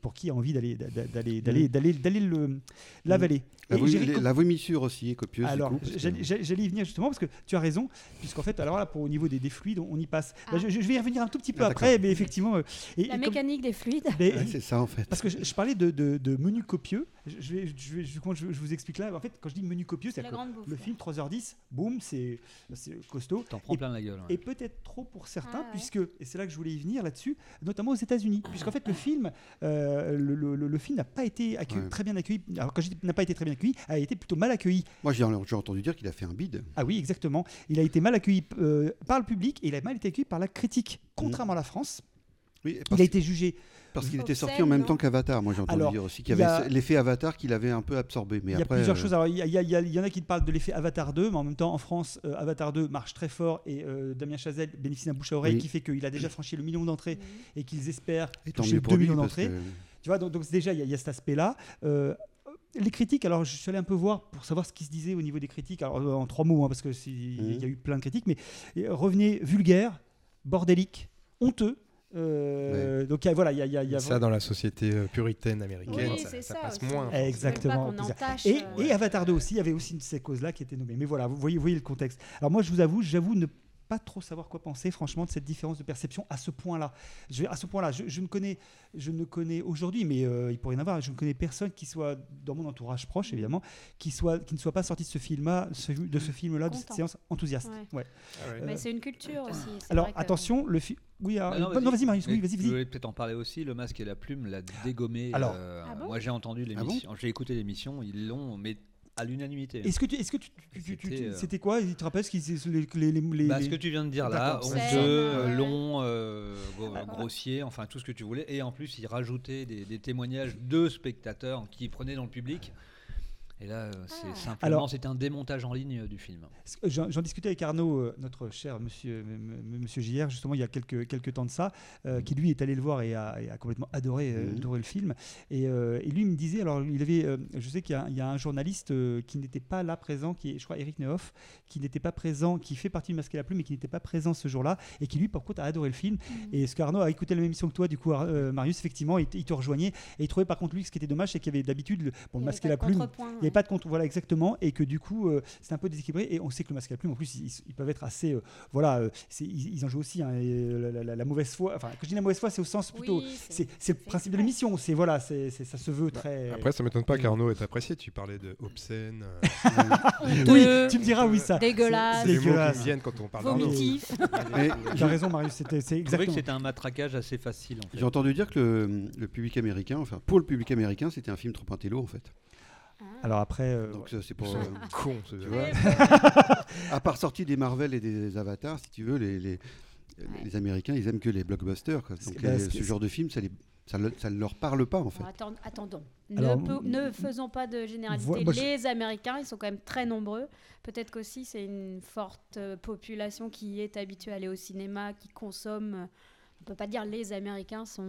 Speaker 2: pour qui a envie d'aller d'a- d'aller d'aller d'aller d'aller le l'avaler. Ready
Speaker 4: La, vomi- les- la vomissure aussi est copieuse.
Speaker 2: alors,
Speaker 4: que-
Speaker 2: j'allais y venir justement parce que tu as raison, puisqu'en fait, alors là, pour au niveau des, des fluides, on, on y passe. Bah,
Speaker 3: Ah.
Speaker 2: je, je vais y revenir un tout petit peu
Speaker 4: Ah,
Speaker 2: après, mais effectivement. euh, et-
Speaker 3: La
Speaker 2: et comme-
Speaker 3: mécanique des fluides.
Speaker 4: Ouais, c'est ça en fait.
Speaker 2: parce que je, je parlais de, de, de menu copieux. Je, je vais, je, vais- je- comment je, je vous explique là. En fait, quand je dis menu copieux, c'est que
Speaker 3: bouffe.
Speaker 2: le film 3h10, boum, c'est c'est costaud.
Speaker 1: T'en prends
Speaker 2: Et-
Speaker 1: plein la gueule. ouais.
Speaker 2: Et peut-être trop pour certains,
Speaker 3: Ah ouais.
Speaker 2: puisque, et c'est là que je voulais y venir là-dessus, notamment aux États-Unis, puisqu'en fait le film, euh, le, le- le- le film n'a pas été accueilli- très bien accueilli. Alors quand je dis n'a pas été très bien a été plutôt mal accueilli.
Speaker 4: Moi j'ai entendu dire qu'il a fait un bide.
Speaker 2: Ah oui, exactement. Il a été mal accueilli euh, par le public et il a mal été accueilli par la critique. Contrairement à la France,
Speaker 4: Oui,
Speaker 2: il a été jugé.
Speaker 4: parce qu'il était sorti en même temps qu'Avatar. Moi j'ai entendu
Speaker 2: Alors,
Speaker 4: dire aussi qu'il y avait l'effet Avatar qu'il avait un peu absorbé. Mais
Speaker 2: il y a
Speaker 4: après,
Speaker 2: plusieurs
Speaker 4: euh,
Speaker 2: choses. Alors, il y, a- il y a- il y a- il y en a qui te parlent de l'effet Avatar 2, mais en même temps, en France, euh, Avatar 2 marche très fort et euh, Damien Chazelle bénéficie d'un bouche à oreille
Speaker 4: Oui.
Speaker 2: qui fait qu'il a déjà franchi le million d'entrées et qu'ils espèrent
Speaker 4: et
Speaker 2: toucher
Speaker 4: mieux
Speaker 2: 2
Speaker 4: pour lui
Speaker 2: millions d'entrées.
Speaker 4: que
Speaker 2: Tu vois, donc, donc déjà, il y, a- il y a cet aspect-là. Les critiques, alors je suis allé un peu voir pour savoir ce qui se disait au niveau des critiques, alors euh, en trois mots, hein, parce qu'il
Speaker 4: Mhm.
Speaker 2: y a eu plein de critiques, mais euh, revenez vulgaire, bordélique, honteux. euh, Donc il y a- voilà, il y a, il y a- il y a
Speaker 5: Ça, dans la société euh, puritaine américaine,
Speaker 3: Oui,
Speaker 5: ça,
Speaker 3: c'est
Speaker 5: ça
Speaker 3: ça
Speaker 5: passe
Speaker 3: aussi.
Speaker 5: moins.
Speaker 2: Exactement.
Speaker 3: pas qu'on entache,
Speaker 2: Et,
Speaker 3: euh,
Speaker 2: et Avatar 2 aussi, il y avait aussi ces causes-là qui était nommée. Mais voilà, vous voyez, vous voyez le contexte. Alors moi, je vous avoue, j'avoue ne pas trop savoir quoi penser, franchement, de cette différence de perception à ce point-là. Je, à ce point-là, je, je ne connais, je ne connais aujourd'hui, mais euh, il pourrait y en avoir. Je ne connais personne qui soit dans mon entourage proche, évidemment, qui soit, qui ne soit pas sorti de ce film-là, ce- de ce film-là, de cette séance enthousiaste.
Speaker 3: Ouais.
Speaker 2: Ouais.
Speaker 5: Ah ouais.
Speaker 3: Mais c'est une culture aussi. c'est
Speaker 2: Alors
Speaker 3: vrai que-
Speaker 2: attention, le film. Oui,
Speaker 1: Ah non,
Speaker 2: non, vas-y, Marius. Oui,
Speaker 1: Et
Speaker 2: vas-y,
Speaker 1: Je
Speaker 2: vas-y.
Speaker 1: voulais peut-être en parler aussi. Le masque et la plume l'a dégommé.
Speaker 2: Alors.
Speaker 1: euh,
Speaker 3: Ah bon?
Speaker 1: moi, j'ai entendu
Speaker 4: bon?
Speaker 1: l'émission. j'ai écouté l'émission. Ils l'ont, mais à l'unanimité.
Speaker 2: Est-ce que tu, est-ce que tu, tu- tu- tu-
Speaker 1: C'était, euh,
Speaker 2: c'était quoi Il te rappelle ce qu'ils les, les, les, les-
Speaker 1: Bah, ce que tu viens de dire là, euh, long, euh, gros- grossier, enfin tout ce que tu voulais. Et en plus, il rajoutait des, des témoignages de spectateurs qui prenaient dans le public. Et là, euh, c'est
Speaker 3: Ah.
Speaker 1: simplement,
Speaker 2: Alors-
Speaker 1: c'est un démontage en ligne euh, du film.
Speaker 2: J'en discutais avec Arnaud, euh, notre cher monsieur, monsieur JR, justement, il y a quelques, quelques temps de ça, euh, qui lui est allé le voir et a, et a complètement adoré, adoré le film. Et, euh, et lui il me disait, alors il avait, euh, je sais qu'il y, a- il y a un journaliste euh, qui n'était pas là présent, qui est, je crois, Eric Nehoff, qui n'était pas présent, qui fait partie du Masque et la Plume, mais qui n'était pas présent ce jour-là, et qui lui, par contre, a adoré le film.
Speaker 3: Mhm.
Speaker 2: Et ce qu'Arnaud a écouté la même émission que toi, du coup, Ar- euh, Marius, effectivement, il, te- il te rejoignait. Et il trouvait par contre, lui, ce qui était dommage, c'est qu'il y avait d'habitude, le, bon, le Masque et la Plume. N'y avait pas de compte, voilà exactement, et que du coup euh, c'est un peu déséquilibré. Et on sait que le masque à la plume, en plus, ils, ils peuvent être assez, euh, voilà, euh, c'est- ils, ils en jouent aussi. hein, et, la, la- la mauvaise foi, enfin, quand je dis la mauvaise foi, c'est au sens plutôt,
Speaker 3: Oui,
Speaker 2: c'est c'est le principe de l'émission. C'est voilà, c'est c'est- ça se veut très.
Speaker 5: Après, ça m'étonne pas qu'Arnaud ait apprécié. Tu parlais de obscène. euh,
Speaker 2: oui, tu me diras oui ça.
Speaker 3: dégueulasse,
Speaker 5: c'est les mots qui viennent quand on parle d'Arnaud.
Speaker 3: vomitif.
Speaker 4: Mais
Speaker 2: Tu as raison, Marius. C'était
Speaker 1: trouvais que
Speaker 2: exactement.
Speaker 1: c'était un matraquage assez facile. En fait.
Speaker 4: J'ai entendu dire que le, le public américain, enfin pour le public américain, c'était un film trop intello en fait.
Speaker 2: Alors après, euh,
Speaker 4: Donc ça, c'est pour. Euh,
Speaker 5: con, ce
Speaker 4: tu
Speaker 5: jeu.
Speaker 4: vois, à part sortie des Marvel et des Avatars, si tu veux, les, les, les Américains, ils aiment que les blockbusters. quoi. Donc
Speaker 2: bah,
Speaker 4: les-
Speaker 2: ce-
Speaker 4: genre de film, ça, les, ça, le- ça ne leur parle pas en fait.
Speaker 3: Attendons.
Speaker 2: Alors,
Speaker 3: ne, peu- ne faisons pas de généralité.
Speaker 2: Je-
Speaker 3: les Américains, ils sont quand même très nombreux. Peut-être qu'aussi c'est une forte euh, population qui est habituée à aller au cinéma, qui consomme. On peut pas dire les Américains sont.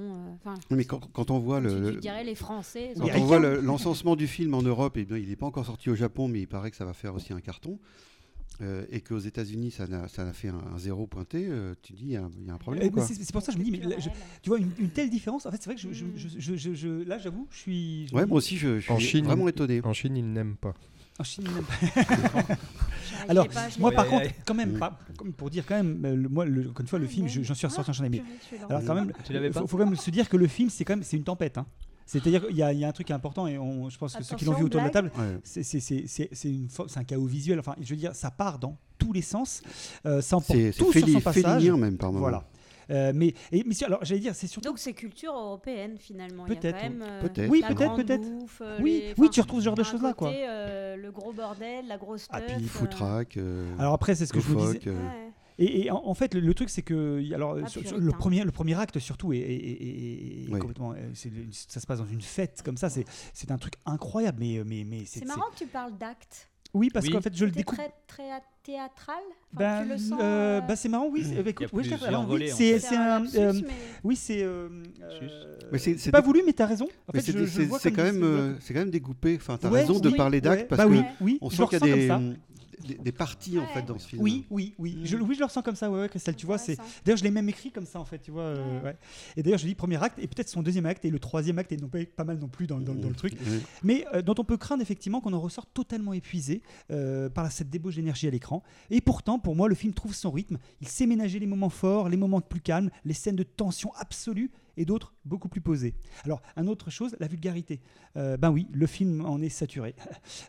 Speaker 3: euh,
Speaker 4: Mais quand, quand on voit le,
Speaker 3: tu
Speaker 4: le-
Speaker 3: dirais les Français.
Speaker 4: quand on voit le- l'encensement du film en Europe, et bien, il n'est pas encore sorti au Japon, mais il paraît que ça va faire aussi un carton. euh, et qu'aux États-Unis, ça n'a fait un, un zéro pointé, euh, tu dis, il y, a un- il y a un problème.
Speaker 2: eh, mais c'est pour ça que je me dis, mais là, je- tu vois une, une telle différence. En fait, c'est vrai que je, je- je- je- je- je- là, j'avoue, je suis. je
Speaker 4: Ouais, moi aussi, je, je
Speaker 5: En
Speaker 4: suis
Speaker 5: Chine,
Speaker 4: vraiment étonné.
Speaker 5: En Chine, ils n'aiment pas.
Speaker 2: En Chine, il Alors, Moi, par contre, quand même, pas, comme pour dire quand même, euh, le- moi, le- encore une fois, le
Speaker 3: Ah,
Speaker 2: film, j'en suis ressorti en
Speaker 3: Purée, je suis
Speaker 2: Alors quand même,
Speaker 1: l'avais pas
Speaker 2: faut, faut quand même se dire que le film, c'est quand même, c'est une tempête. hein. C'est-à-dire qu'il y, a- il y a un truc important et on, je pense que ceux qui l'ont vu autour de la table, c'est c'est- c'est- c'est- c'est une fo- c'est un chaos visuel. Enfin, je veux dire, ça part dans tous les sens, euh, ça emporte tout sur son passage.
Speaker 4: même par moment.
Speaker 2: Voilà. Euh, mais, et, mais alors, j'allais dire, c'est surtout.
Speaker 3: Donc c'est culture européenne finalement.
Speaker 2: Peut-être,
Speaker 4: peut-être.
Speaker 2: Oui, peut-être, peut-être.
Speaker 3: bouffe, euh,
Speaker 2: Oui,
Speaker 3: les-
Speaker 2: oui, tu retrouves ce genre de choses-là, quoi.
Speaker 3: euh, le gros bordel, la grosse
Speaker 4: Ah, puis
Speaker 3: euh,
Speaker 4: Footrack, euh,
Speaker 2: Alors après, c'est ce que je vous disais.
Speaker 4: Euh.
Speaker 2: Et, et en, en fait, le, le truc, c'est que alors
Speaker 3: Ah,
Speaker 2: sur- sur le premier, le premier acte surtout est, est- est-
Speaker 4: Oui.
Speaker 2: complètement. ça se passe dans une fête comme ça. C'est c'est un truc incroyable, mais mais mais
Speaker 3: C'est marrant que tu parles d'acte.
Speaker 2: Oui, parce
Speaker 1: Oui.
Speaker 2: qu'en fait, je le
Speaker 3: C'est
Speaker 2: découpe.
Speaker 3: très, très théâtral. Enfin,
Speaker 2: Ben,
Speaker 3: tu le sens.
Speaker 2: euh, bah, c'est marrant, oui. c'est- bah, écoute, c'est un. euh,
Speaker 3: mais-
Speaker 2: oui, c'est. euh,
Speaker 4: Mais c'est-
Speaker 2: pas voulu, mais t'as raison. En fait,
Speaker 4: c'est quand même, c'est quand même dégoupé. Enfin, t'as
Speaker 2: Ouais,
Speaker 4: raison de
Speaker 2: oui,
Speaker 4: parler d'acte
Speaker 3: ouais.
Speaker 4: parce
Speaker 2: bah
Speaker 4: que
Speaker 2: oui, oui.
Speaker 4: on sent qu'il y a des,
Speaker 2: ça.
Speaker 4: Des, des parties en fait dans ce film.
Speaker 2: Oui, oui, oui. Je, oui, je le ressens comme ça, ouais, ouais, Christelle, tu vois. C'est... D'ailleurs, je l'ai même écrit comme ça, en fait, tu vois. euh,
Speaker 3: Ouais.
Speaker 2: ouais. Et d'ailleurs, je dis premier acte, et peut-être son deuxième acte, et le troisième acte est non pas, pas mal non plus dans, dans- dans le truc.
Speaker 4: Oui.
Speaker 2: Mais euh, dont on peut craindre effectivement qu'on en ressort totalement épuisé euh, par cette débauche d'énergie à l'écran. Et pourtant, pour moi, le film trouve son rythme. Il sait ménager les moments forts, les moments plus calmes, les scènes de tension absolue et d'autres beaucoup plus posées. Alors, une autre chose, la vulgarité. Euh, ben oui, le film en est saturé.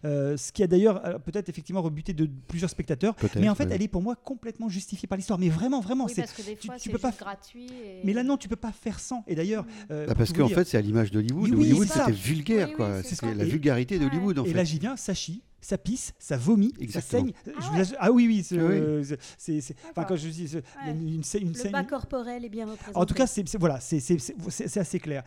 Speaker 2: Euh, ce qui a d'ailleurs euh, peut-être effectivement rebuté de plusieurs spectateurs. Mais en fait, elle est pour moi complètement justifiée par l'histoire. Mais vraiment, vraiment,
Speaker 3: Oui,
Speaker 2: c'est.
Speaker 3: parce que des
Speaker 2: tu-
Speaker 3: fois,
Speaker 2: tu
Speaker 3: c'est
Speaker 2: peux pas
Speaker 3: juste gratuit. et-
Speaker 2: Mais là, non, tu peux pas faire sans. Et d'ailleurs, euh,
Speaker 4: Bah,
Speaker 2: pour
Speaker 4: parce qu'en fait, c'est à l'image d'Hollywood.
Speaker 2: Oui, oui,
Speaker 4: Hollywood, c'était vulgaire,
Speaker 3: Oui, oui,
Speaker 4: quoi.
Speaker 3: c'est
Speaker 4: la vulgarité
Speaker 3: Ouais.
Speaker 4: d'Hollywood, en
Speaker 2: Et
Speaker 4: fait.
Speaker 2: là, j'y viens, ça chie, ça pisse, ça vomit, ça saigne.
Speaker 3: Ah
Speaker 2: Je vous
Speaker 3: ouais.
Speaker 2: assure- ah oui, oui, c'est,
Speaker 4: Ah oui.
Speaker 2: c'est- c'est- enfin, quand je dis, une, une
Speaker 3: Le bas corporel est bien représenté.
Speaker 2: en tout cas, c'est, voilà, c'est, assez clair.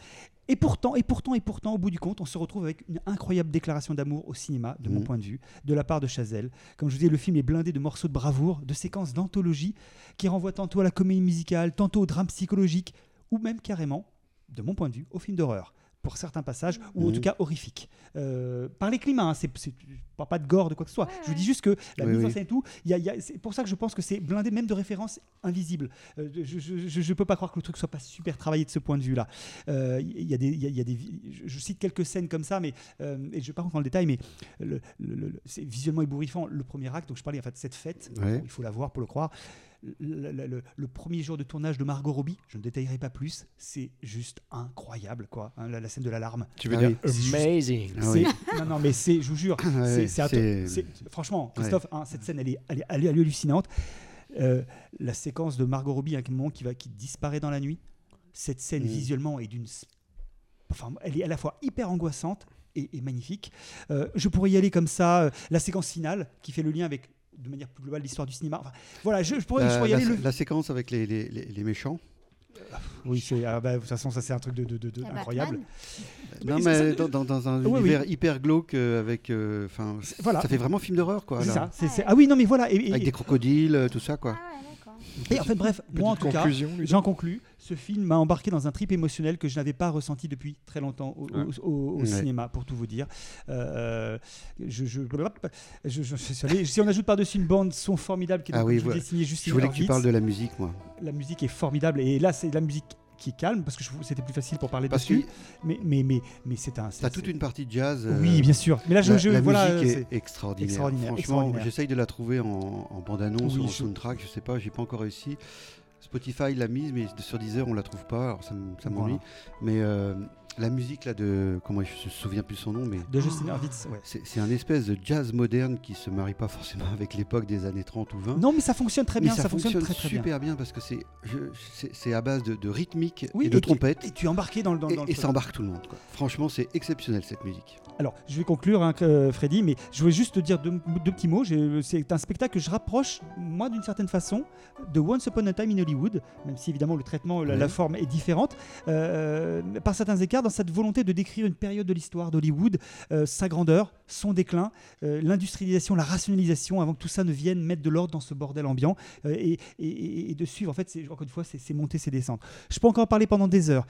Speaker 2: Et pourtant, et pourtant, et pourtant, au bout du compte, on se retrouve avec une incroyable déclaration d'amour au cinéma, de mon
Speaker 4: Mhm.
Speaker 2: point de vue, de la part de Chazelle. Comme je vous disais, le film est blindé de morceaux de bravoure, de séquences d'anthologie qui renvoient tantôt à la comédie musicale, tantôt au drame psychologique, ou même carrément, de mon point de vue, au film d'horreur. Pour certains passages, ou en
Speaker 4: Mhm.
Speaker 2: tout cas horrifiques. Euh, par les climats, hein, c'est, parle pas de gore, de quoi que ce soit.
Speaker 3: Ouais,
Speaker 2: Je vous dis juste que la
Speaker 4: Oui,
Speaker 2: mise en
Speaker 4: oui.
Speaker 2: scène et tout, il y a- y a- c'est pour ça que je pense que c'est blindé même de références invisibles. Euh, je, je, je- je peux pas croire que le truc soit pas super travaillé de ce point de vue-là. Euh, Il y a des, il y a- il y a des, je, je cite quelques scènes comme ça, mais euh, et je vais pas rentrer dans le détail, mais le- le- le- c'est visuellement ébouriffant. Le premier acte, donc je parlais en fait de cette fête,
Speaker 4: Ouais.
Speaker 2: bon, il faut la voir pour le croire. Le, le- le- le premier jour de tournage de Margot Robbie, je ne détaillerai pas plus, c'est juste incroyable, quoi. hein, la, la scène de l'alarme.
Speaker 5: Tu veux
Speaker 4: Ah
Speaker 5: dire amazing
Speaker 4: Ah
Speaker 2: C'est-
Speaker 4: oui.
Speaker 2: Non, non, mais c'est, je vous jure,
Speaker 4: Ouais,
Speaker 2: c'est, c'est un truc-
Speaker 4: c'est-
Speaker 2: c'est- franchement, Christophe, hein, cette scène, elle est, elle est, elle est- elle est hallucinante. Euh, la séquence de Margot Robbie à un moment qui va, qui disparaît dans la nuit. Cette scène
Speaker 4: Mm.
Speaker 2: visuellement est d'une, enfin, elle est à la fois hyper angoissante et, et magnifique. Euh, je pourrais y aller comme ça. euh, la séquence finale qui fait le lien avec de manière plus globale l'histoire du cinéma. Enfin, voilà, je, je pourrais, je pourrais y
Speaker 4: la-
Speaker 2: aller. le-
Speaker 4: la séquence avec les, les- les- les méchants.
Speaker 2: Oui, c'est, ah bah, de toute façon, ça c'est un truc de, de- incroyable.
Speaker 3: Batman.
Speaker 4: Non, mais dans, dans- dans un
Speaker 2: Oui, oui.
Speaker 4: univers hyper glauque euh, avec. euh, Enfin,
Speaker 2: voilà.
Speaker 4: ça fait vraiment film d'horreur, quoi. Là.
Speaker 2: ça. c'est- ah oui, non, mais voilà. Et, et-
Speaker 4: Avec des crocodiles, euh, tout ça, quoi.
Speaker 3: Ah ouais.
Speaker 2: Et en fait, bref, moi en tout cas. J'en conclus. Ce film m'a embarqué dans un trip émotionnel que je n'avais pas ressenti depuis très longtemps au, au-
Speaker 1: Ouais.
Speaker 2: au- au
Speaker 4: Ouais.
Speaker 2: cinéma, pour tout vous dire. Euh, je, je- je- je- je- allez, si on ajoute par-dessus une bande son formidable qui est
Speaker 4: Ah oui, voilà.
Speaker 2: Justine
Speaker 4: Je voulais que tu parles de la musique, moi.
Speaker 2: La musique est formidable et là c'est la musique qui calme parce que c'était plus facile pour parler
Speaker 4: Parce
Speaker 2: dessus.
Speaker 4: que
Speaker 2: Mais mais mais mais c'est un. c'est-
Speaker 4: t'as toute une partie de jazz. euh,
Speaker 2: Oui, bien sûr. Mais là je,
Speaker 4: la,
Speaker 2: je-
Speaker 4: la
Speaker 2: voilà.
Speaker 4: musique est extraordinaire.
Speaker 2: extraordinaire,
Speaker 4: Franchement,
Speaker 2: extraordinaire.
Speaker 4: j'essaye de la trouver en, en bande-annonce
Speaker 2: Oui,
Speaker 4: ou en
Speaker 2: je-
Speaker 4: soundtrack, je sais pas, j'ai pas encore réussi. Spotify l'a mise, mais sur Deezer on la trouve pas, alors ça, me- ça m'ennuie.
Speaker 2: Voilà.
Speaker 4: Mais euh, la musique là de, comment je me souviens plus son nom, mais
Speaker 2: De Justine Hurwitz, ouais.
Speaker 4: c'est un espèce de jazz moderne qui se marie pas forcément avec l'époque des années 30 ou 20.
Speaker 2: Non, mais ça fonctionne très
Speaker 4: mais
Speaker 2: bien. Ça, fonctionne, très très bien.
Speaker 4: super bien. parce que c'est à base de, de rythmique
Speaker 2: Oui,
Speaker 4: et de trompette.
Speaker 2: Et tu es embarqué dans le dans,
Speaker 4: Et,
Speaker 2: dans le
Speaker 4: et ça embarque tout le monde. quoi. Franchement, c'est exceptionnel cette musique.
Speaker 2: Alors, je vais conclure, hein, euh, Freddy, mais je voulais juste te dire deux, deux petits mots. J'ai- C'est un spectacle que je rapproche, moi, d'une certaine façon, de Once Upon a Time in Hollywood, même si évidemment le traitement, la,
Speaker 4: Ouais.
Speaker 2: la forme est différente, euh, par certains écarts, dans cette volonté de décrire une période de l'histoire d'Hollywood, euh, sa grandeur, son déclin, euh, l'industrialisation, la rationalisation, avant que tout ça ne vienne mettre de l'ordre dans ce bordel ambiant, euh, et, et- et de suivre, en fait, encore une fois, c'est c'est monter, c'est descendre. Je peux encore en parler pendant des heures.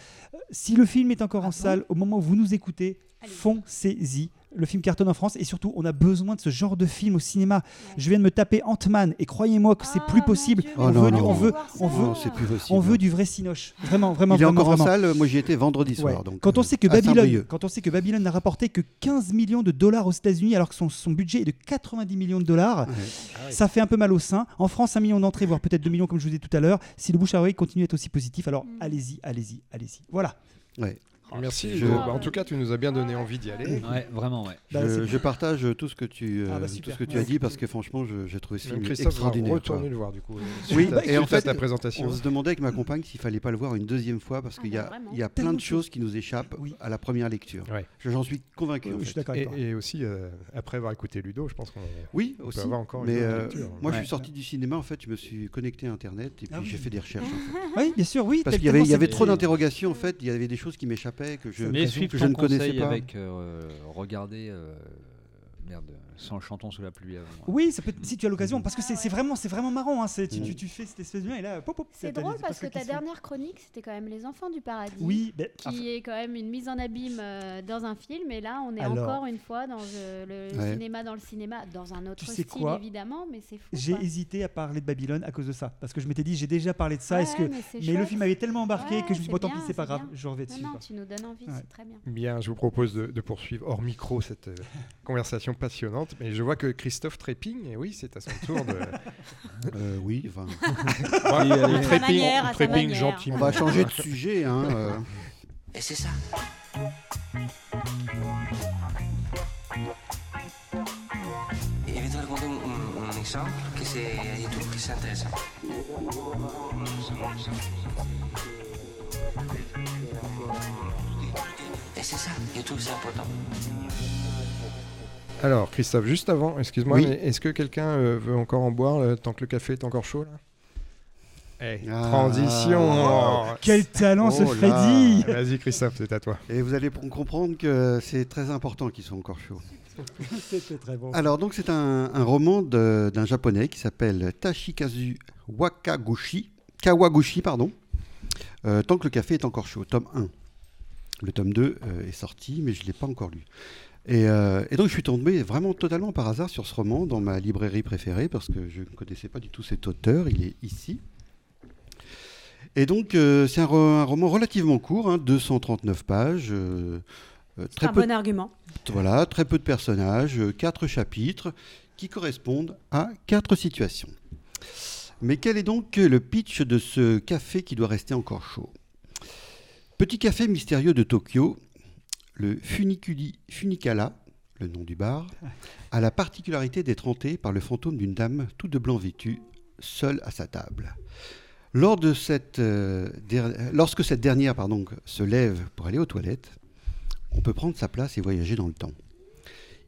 Speaker 2: Si le film est encore
Speaker 3: Ah
Speaker 2: en
Speaker 3: bon
Speaker 2: salle, au moment où vous nous écoutez, foncez-y. Le film cartonne en France et surtout, on a besoin de ce genre de film au cinéma.
Speaker 3: Ouais.
Speaker 2: Je viens de me taper Ant-Man et croyez-moi que c'est
Speaker 3: Ah,
Speaker 2: plus
Speaker 3: mon
Speaker 2: possible.
Speaker 4: Oh
Speaker 2: on,
Speaker 4: non,
Speaker 2: veut, du-
Speaker 4: non.
Speaker 2: on veut, on veut,
Speaker 4: Non, c'est plus possible.
Speaker 2: on veut du vrai cinoche. Vraiment, vraiment,
Speaker 4: Il est
Speaker 2: vraiment,
Speaker 4: encore
Speaker 2: vraiment.
Speaker 4: en salle. Moi, j'y étais vendredi
Speaker 2: Ouais.
Speaker 4: soir. Donc,
Speaker 2: quand on
Speaker 4: euh,
Speaker 2: sait que Babylone, quand on sait que Babylone n'a rapporté que 15 millions de dollars aux États-Unis alors que son, son budget est de 90 millions de dollars,
Speaker 4: Ouais.
Speaker 2: ça fait un peu mal au sein. En France, un million d'entrées, voire peut-être 2 millions comme je vous disais tout à l'heure. Si le bouche à oreille continue à être aussi positif, alors
Speaker 3: Mm.
Speaker 2: allez-y, allez-y, allez-y. Voilà.
Speaker 4: Ouais.
Speaker 5: Merci.
Speaker 4: Je-
Speaker 5: Hugo. Bah, en tout cas, tu nous as bien donné envie d'y aller.
Speaker 1: Ouais, vraiment, ouais.
Speaker 2: Bah,
Speaker 4: je, je partage tout ce que tu, euh,
Speaker 2: Ah bah,
Speaker 4: tout
Speaker 2: super.
Speaker 4: ce que tu
Speaker 2: Ouais.
Speaker 4: as dit parce que franchement, j'ai trouvé ce film
Speaker 5: Christophe va
Speaker 4: extraordinaire.
Speaker 5: retourner
Speaker 4: quoi.
Speaker 5: le voir du coup. euh,
Speaker 4: Oui,
Speaker 5: à-
Speaker 4: et en fait,
Speaker 5: ta présentation.
Speaker 4: On se demandait avec ma compagne s'il fallait pas le voir une deuxième fois parce
Speaker 3: Ah
Speaker 4: qu'il y,
Speaker 3: bah
Speaker 4: a- y plein de choses qui nous échappent
Speaker 2: Oui.
Speaker 4: à la première lecture.
Speaker 5: Ouais.
Speaker 4: J'en suis convaincu.
Speaker 2: Oui,
Speaker 4: en
Speaker 2: je suis d'accord avec
Speaker 5: Et,
Speaker 2: toi.
Speaker 5: et aussi, euh, après avoir écouté Ludo, je pense qu'on
Speaker 4: Oui, aussi.
Speaker 5: peut avoir encore
Speaker 4: Mais
Speaker 5: une lecture.
Speaker 4: moi, je suis sorti du cinéma. En fait, je me suis connecté à Internet et puis
Speaker 2: Ah
Speaker 4: j'ai fait des recherches.
Speaker 2: Oui, bien sûr, oui.
Speaker 4: Parce qu'il y avait, il y
Speaker 2: tellement
Speaker 4: avait
Speaker 2: c'est-
Speaker 4: trop d'interrogations. En fait, il y avait des choses qui m'échappaient que je,
Speaker 1: Mais
Speaker 4: que je ne connaissais pas.
Speaker 1: avec euh, regarder euh, merde sans chantons sous la pluie avant. moi.
Speaker 2: Oui, ça peut si tu as l'occasion, parce que c'est c'est vraiment, c'est vraiment marrant. hein, c'est- tu,
Speaker 4: Mm.
Speaker 2: tu- tu fais cette espèce de lien et là, pop, pop,
Speaker 3: C'est
Speaker 2: t'as
Speaker 3: drôle parce que ta
Speaker 2: qui se font.
Speaker 3: dernière chronique, c'était quand même Les Enfants du Paradis.
Speaker 2: Oui, ben,
Speaker 3: Qui
Speaker 2: enfin,
Speaker 3: est quand même une mise en abîme euh, dans un film. Et là, on est
Speaker 2: Alors-
Speaker 3: encore une fois dans euh, le
Speaker 4: Ouais.
Speaker 3: cinéma dans le cinéma, dans un autre
Speaker 2: sais
Speaker 3: style
Speaker 2: quoi
Speaker 3: évidemment, mais c'est fou.
Speaker 2: j'ai
Speaker 3: quoi.
Speaker 2: hésité à parler de Babylone à cause de ça, parce que je m'étais dit, j'ai déjà parlé de ça.
Speaker 3: Ouais,
Speaker 2: Est-ce que
Speaker 3: mais c'est
Speaker 2: le
Speaker 3: chouette.
Speaker 2: film avait tellement embarqué
Speaker 3: Ouais,
Speaker 2: que je me suis dit,
Speaker 3: c'est
Speaker 2: bon, tant pis,
Speaker 3: bien,
Speaker 2: c'est pas
Speaker 3: c'est
Speaker 2: grave,
Speaker 3: bien.
Speaker 2: je reviens
Speaker 3: Non,
Speaker 2: dessus.
Speaker 3: non,
Speaker 2: quoi.
Speaker 3: tu nous donnes envie,
Speaker 2: Ouais.
Speaker 3: c'est très bien.
Speaker 5: Bien, je vous propose de, de poursuivre hors micro cette euh, conversation passionnante. Mais je vois que Christophe trépigne, et oui, c'est à son tour de.
Speaker 4: Euh, oui, enfin,
Speaker 5: il
Speaker 1: sa
Speaker 5: trépigne
Speaker 3: manière.
Speaker 5: gentiment.
Speaker 4: on va changer de sujet. Hein, euh.
Speaker 7: Et c'est ça. Et je vais te raconter un, un- un exemple que c'est, c'est intéressant. Et c'est ça, je trouve ça important.
Speaker 5: Alors, Christophe, juste avant, excuse-moi,
Speaker 4: Oui.
Speaker 5: est-ce que quelqu'un euh, veut encore en boire tant que le café est encore chaud là? Eh,
Speaker 4: Ah.
Speaker 5: Transition
Speaker 2: Quel talent ce
Speaker 4: Oh.
Speaker 2: Freddy
Speaker 5: Vas-y, Christophe, c'est à toi.
Speaker 4: Et vous allez comprendre que c'est très important qu'ils soient encore chauds.
Speaker 2: C'était très bon.
Speaker 4: Alors donc c'est un, un roman d'un japonais qui s'appelle Tashikazu Wakaguchi, Kawaguchi pardon. Euh, tant que le café est encore chaud, tome 1. Le tome 2 euh, est sorti, mais je ne l'ai pas encore lu. Et, euh, et donc je suis tombé vraiment totalement par hasard sur ce roman dans ma librairie préférée parce que je ne connaissais pas du tout cet auteur, il est ici. Et donc euh, c'est un, ro- un roman relativement court, hein, 239 pages, euh, euh, très
Speaker 3: un
Speaker 4: peu
Speaker 3: bon argument.
Speaker 4: voilà, très peu de personnages, quatre chapitres qui correspondent à quatre situations. Mais quel est donc le pitch de ce café qui doit rester encore chaud? Petit café mystérieux de Tokyo, le Funiculi Funicala, le nom du bar, a la particularité d'être hanté par le fantôme d'une dame toute de blanc vêtue, seule à sa table. Lors de cette, euh, lorsque cette dernière se lève pour aller aux toilettes, on peut prendre sa place et voyager dans le temps.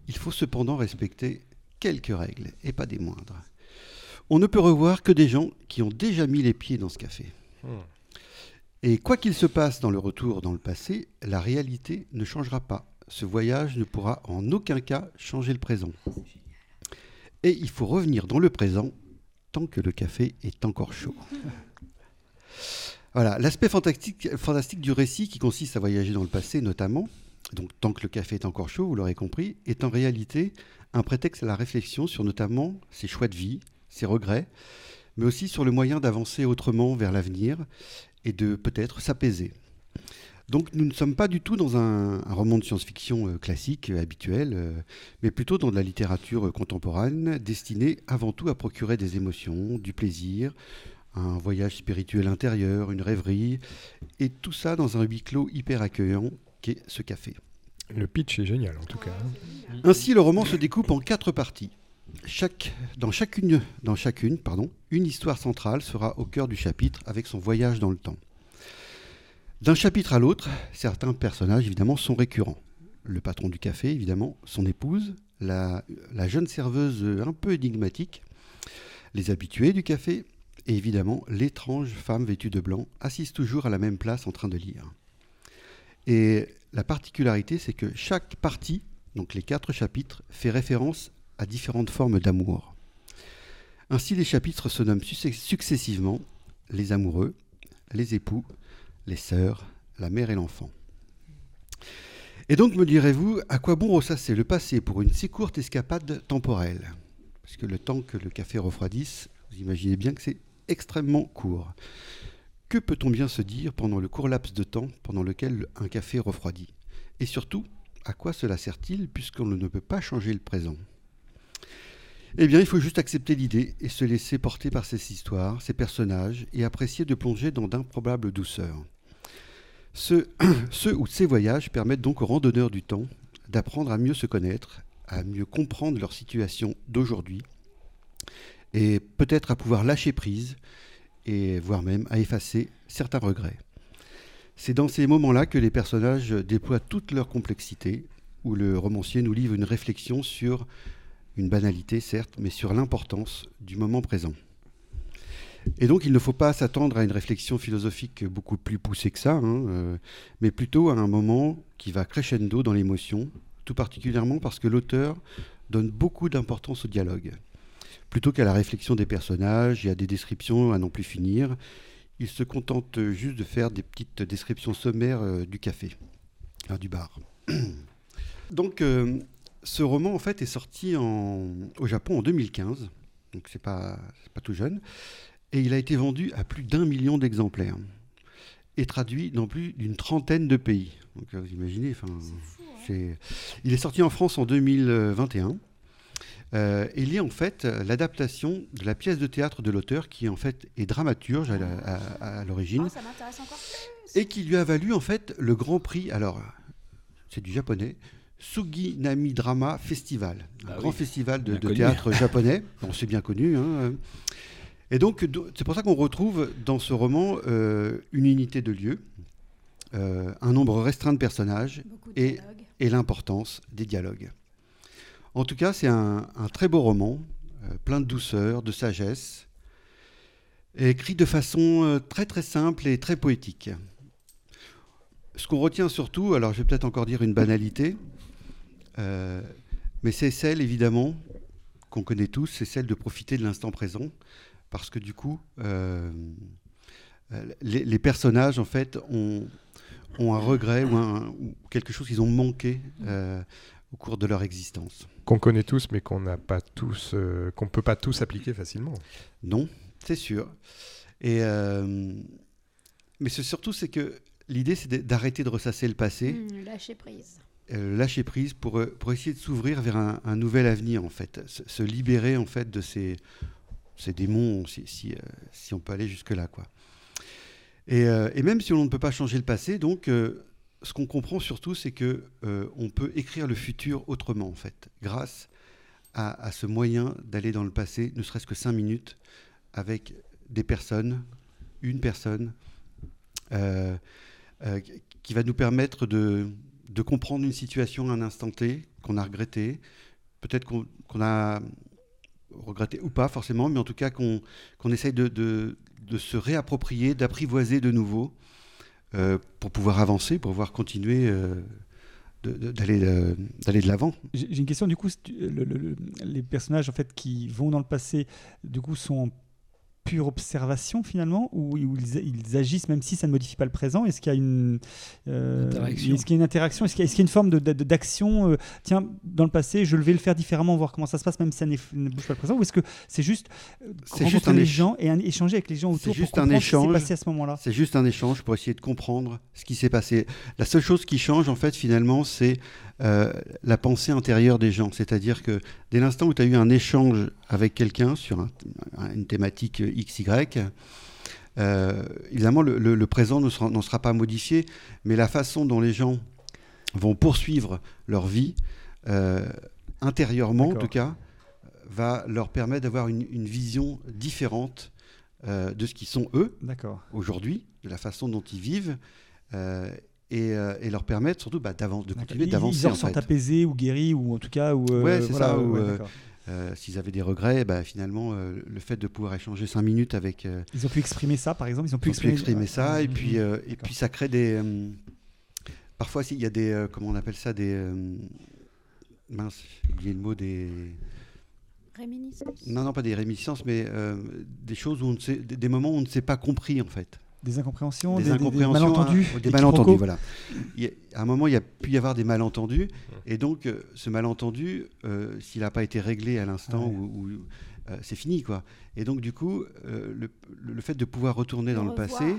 Speaker 4: Il faut cependant respecter quelques règles, et pas des moindres. On ne peut revoir que des gens qui ont déjà mis les pieds dans ce café.
Speaker 5: Hmm.
Speaker 4: Et quoi qu'il se passe dans le retour dans le passé, la réalité ne changera pas. Ce voyage ne pourra en aucun cas changer le présent. Et il faut revenir dans le présent tant que le café est encore chaud. Voilà, l'aspect fantastique, fantastique du récit qui consiste à voyager dans le passé notamment, donc tant que le café est encore chaud, vous l'aurez compris, est en réalité un prétexte à la réflexion sur notamment ses choix de vie, ses regrets, mais aussi sur le moyen d'avancer autrement vers l'avenir et de peut-être s'apaiser. Donc nous ne sommes pas du tout dans un, un roman de science-fiction euh, classique, euh, habituel, euh, mais plutôt dans de la littérature contemporaine, destinée avant tout à procurer des émotions, du plaisir, un voyage spirituel intérieur, une rêverie, et tout ça dans un huis clos hyper accueillant qu'est ce café.
Speaker 5: Le pitch est génial en tout cas. hein.
Speaker 4: Ainsi, le roman se découpe en quatre parties. Chaque, dans chacune, dans chacune pardon, une histoire centrale sera au cœur du chapitre avec son voyage dans le temps. D'un chapitre à l'autre, certains personnages évidemment sont récurrents. Le patron du café, évidemment, son épouse, la, la jeune serveuse un peu énigmatique, les habitués du café, et évidemment l'étrange femme vêtue de blanc, assise toujours à la même place en train de lire. Et la particularité, c'est que chaque partie, donc les quatre chapitres, fait référence à différentes formes d'amour. Ainsi, les chapitres se nomment succ- successivement les amoureux, les époux, les sœurs, la mère et l'enfant. Et donc, me direz-vous, à quoi bon ressasser le passé pour une si courte escapade temporelle? Parce que le temps que le café refroidisse, vous imaginez bien que c'est extrêmement court. Que peut-on bien se dire pendant le court laps de temps pendant lequel un café refroidit? Et surtout, à quoi cela sert-il puisqu'on ne peut pas changer le présent? Eh bien, il faut juste accepter l'idée et se laisser porter par ces histoires, ces personnages, et apprécier de plonger dans d'improbables douceurs. Ce, ou ces voyages permettent donc aux randonneurs du temps d'apprendre à mieux se connaître, à mieux comprendre leur situation d'aujourd'hui, et peut-être à pouvoir lâcher prise, et voire même à effacer certains regrets. C'est dans ces moments-là que les personnages déploient toute leur complexité, où le romancier nous livre une réflexion sur une banalité, certes, mais sur l'importance du moment présent. Et donc, il ne faut pas s'attendre à une réflexion philosophique beaucoup plus poussée que ça, hein, euh, mais plutôt à un moment qui va crescendo dans l'émotion, tout particulièrement parce que l'auteur donne beaucoup d'importance au dialogue. Plutôt qu'à la réflexion des personnages et à des descriptions à n'en plus finir, il se contente juste de faire des petites descriptions sommaires euh, du café, du bar. Donc, euh, ce roman, en fait, est sorti en- au Japon en 2015, donc c'est pas, pas tout jeune, et il a été vendu à plus d'un million d'exemplaires, et traduit dans plus d'une trentaine de pays. Donc, euh, vous imaginez, enfin, c'est- il est sorti en France en 2021. Euh, il est en fait l'adaptation de la pièce de théâtre de l'auteur qui en fait est dramaturge à à l'origine
Speaker 3: Oh,
Speaker 4: et qui lui a valu en fait le grand prix. Alors, c'est du japonais. Suginami Drama Festival, un
Speaker 1: Ah
Speaker 4: grand
Speaker 1: oui,
Speaker 4: festival de, théâtre japonais. Bon, c'est bien connu. hein. Et donc, do- c'est pour ça qu'on retrouve dans ce roman euh, une unité de lieu, euh, un nombre restreint de personnages
Speaker 3: de
Speaker 4: Et- l'importance des dialogues. En tout cas, c'est un, un très beau roman, euh, plein de douceur, de sagesse, écrit de façon euh, très très simple et très poétique. Ce qu'on retient surtout, alors je vais peut-être encore dire une banalité, euh, mais c'est celle évidemment qu'on connaît tous, c'est celle de profiter de l'instant présent, parce que du coup, euh, les, les personnages en fait ont, ont un regret ou, un- ou quelque chose qu'ils ont manqué euh, au cours de leur existence.
Speaker 5: Qu'on connaît tous, mais qu'on n'a pas tous, euh, qu'on peut pas tous appliquer facilement.
Speaker 4: Non, c'est sûr. Et euh, mais c'est surtout c'est que l'idée c'est d'arrêter de ressasser le passé,
Speaker 3: Hmm, lâcher prise.
Speaker 4: Euh, lâcher prise pour euh, pour essayer de s'ouvrir vers un, nouvel avenir en fait, se, libérer en fait de ces ces démons si si, euh, on peut aller jusque là quoi. Et, et même si on ne peut pas changer le passé, donc ce qu'on comprend surtout, c'est que on peut écrire le futur autrement en fait, grâce à, ce moyen d'aller dans le passé, ne serait-ce que cinq minutes, avec des personnes, une personne, qui va nous permettre de, de comprendre une situation à un instant T qu'on a regretté, peut-être qu'on a regretté ou pas forcément, mais en tout cas qu'on qu'on essaye de, de- se réapproprier, d'apprivoiser de nouveau euh, pour pouvoir avancer, pour pouvoir continuer euh, euh, d'aller de l'avant.
Speaker 2: J'ai une question du coup. les personnages en fait qui vont dans le passé, du coup, sont pure observation finalement, ou, ou ils, ils agissent même si ça ne modifie pas le présent? Est-ce qu'il y a une euh,
Speaker 1: Interaction.
Speaker 2: Est-ce qu'il y a une interaction? Est-ce qu'il y, a- y une forme d'action euh, Tiens, dans le passé, je vais le faire différemment, voir comment ça se passe, même si ça ne bouge pas le présent. Ou est-ce que c'est juste euh,
Speaker 4: C'est
Speaker 2: rencontrer
Speaker 4: juste un
Speaker 2: les gens et un- échanger avec les gens autour pour
Speaker 4: juste un
Speaker 2: comprendre ce qui s'est
Speaker 4: échange.
Speaker 2: passé à ce moment-là?
Speaker 4: C'est juste un échange pour essayer de comprendre ce qui s'est passé. La seule chose qui change, en fait, finalement, c'est euh, la pensée intérieure des gens. C'est-à-dire que dès l'instant où tu as eu un échange avec quelqu'un sur un- un- une thématique XY, euh, évidemment, le, le- le présent sera, n'en sera pas modifié, mais la façon dont les gens vont poursuivre leur vie, euh, intérieurement en tout cas, va leur permettre d'avoir une, une vision différente euh, de ce qu'ils sont eux aujourd'hui, de la façon dont ils vivent, et, euh, et leur permettre surtout bah, de continuer d'avancer.
Speaker 2: Ils en
Speaker 4: en fait.
Speaker 2: apaisés ou guéris, ou en tout cas. Ou, euh,
Speaker 4: Ouais, c'est
Speaker 2: voilà,
Speaker 4: ça, ou,
Speaker 2: ouais,
Speaker 4: euh, S'ils avaient des regrets, bah, finalement, euh, le fait de pouvoir échanger cinq minutes avec. euh,
Speaker 2: Ils ont pu exprimer ça, par exemple. Ils ont pu
Speaker 4: ils ont pu exprimer ça, et
Speaker 2: Mhm.
Speaker 4: puis, euh, et
Speaker 2: D'accord.
Speaker 4: puis ça crée des. euh, parfois, si, il y a des. euh, comment on appelle ça Des. euh, mince, j'ai oublié le mot, des.
Speaker 3: Réminiscence.
Speaker 4: Non, non, pas des réminiscences, mais euh, des choses où on ne sait. Des, des moments où on ne s'est pas compris, en fait.
Speaker 2: Des incompréhensions,
Speaker 4: des,
Speaker 2: malentendus.
Speaker 4: hein,
Speaker 2: des
Speaker 4: malentendus, voilà. Il y a- à un moment, il y a pu y avoir des malentendus, et donc euh, ce malentendu, euh, s'il n'a pas été réglé à l'instant,
Speaker 2: Ouais.
Speaker 4: ou, ou, euh, c'est fini, quoi. Et donc, du coup, euh, le, le fait de pouvoir retourner dans le passé,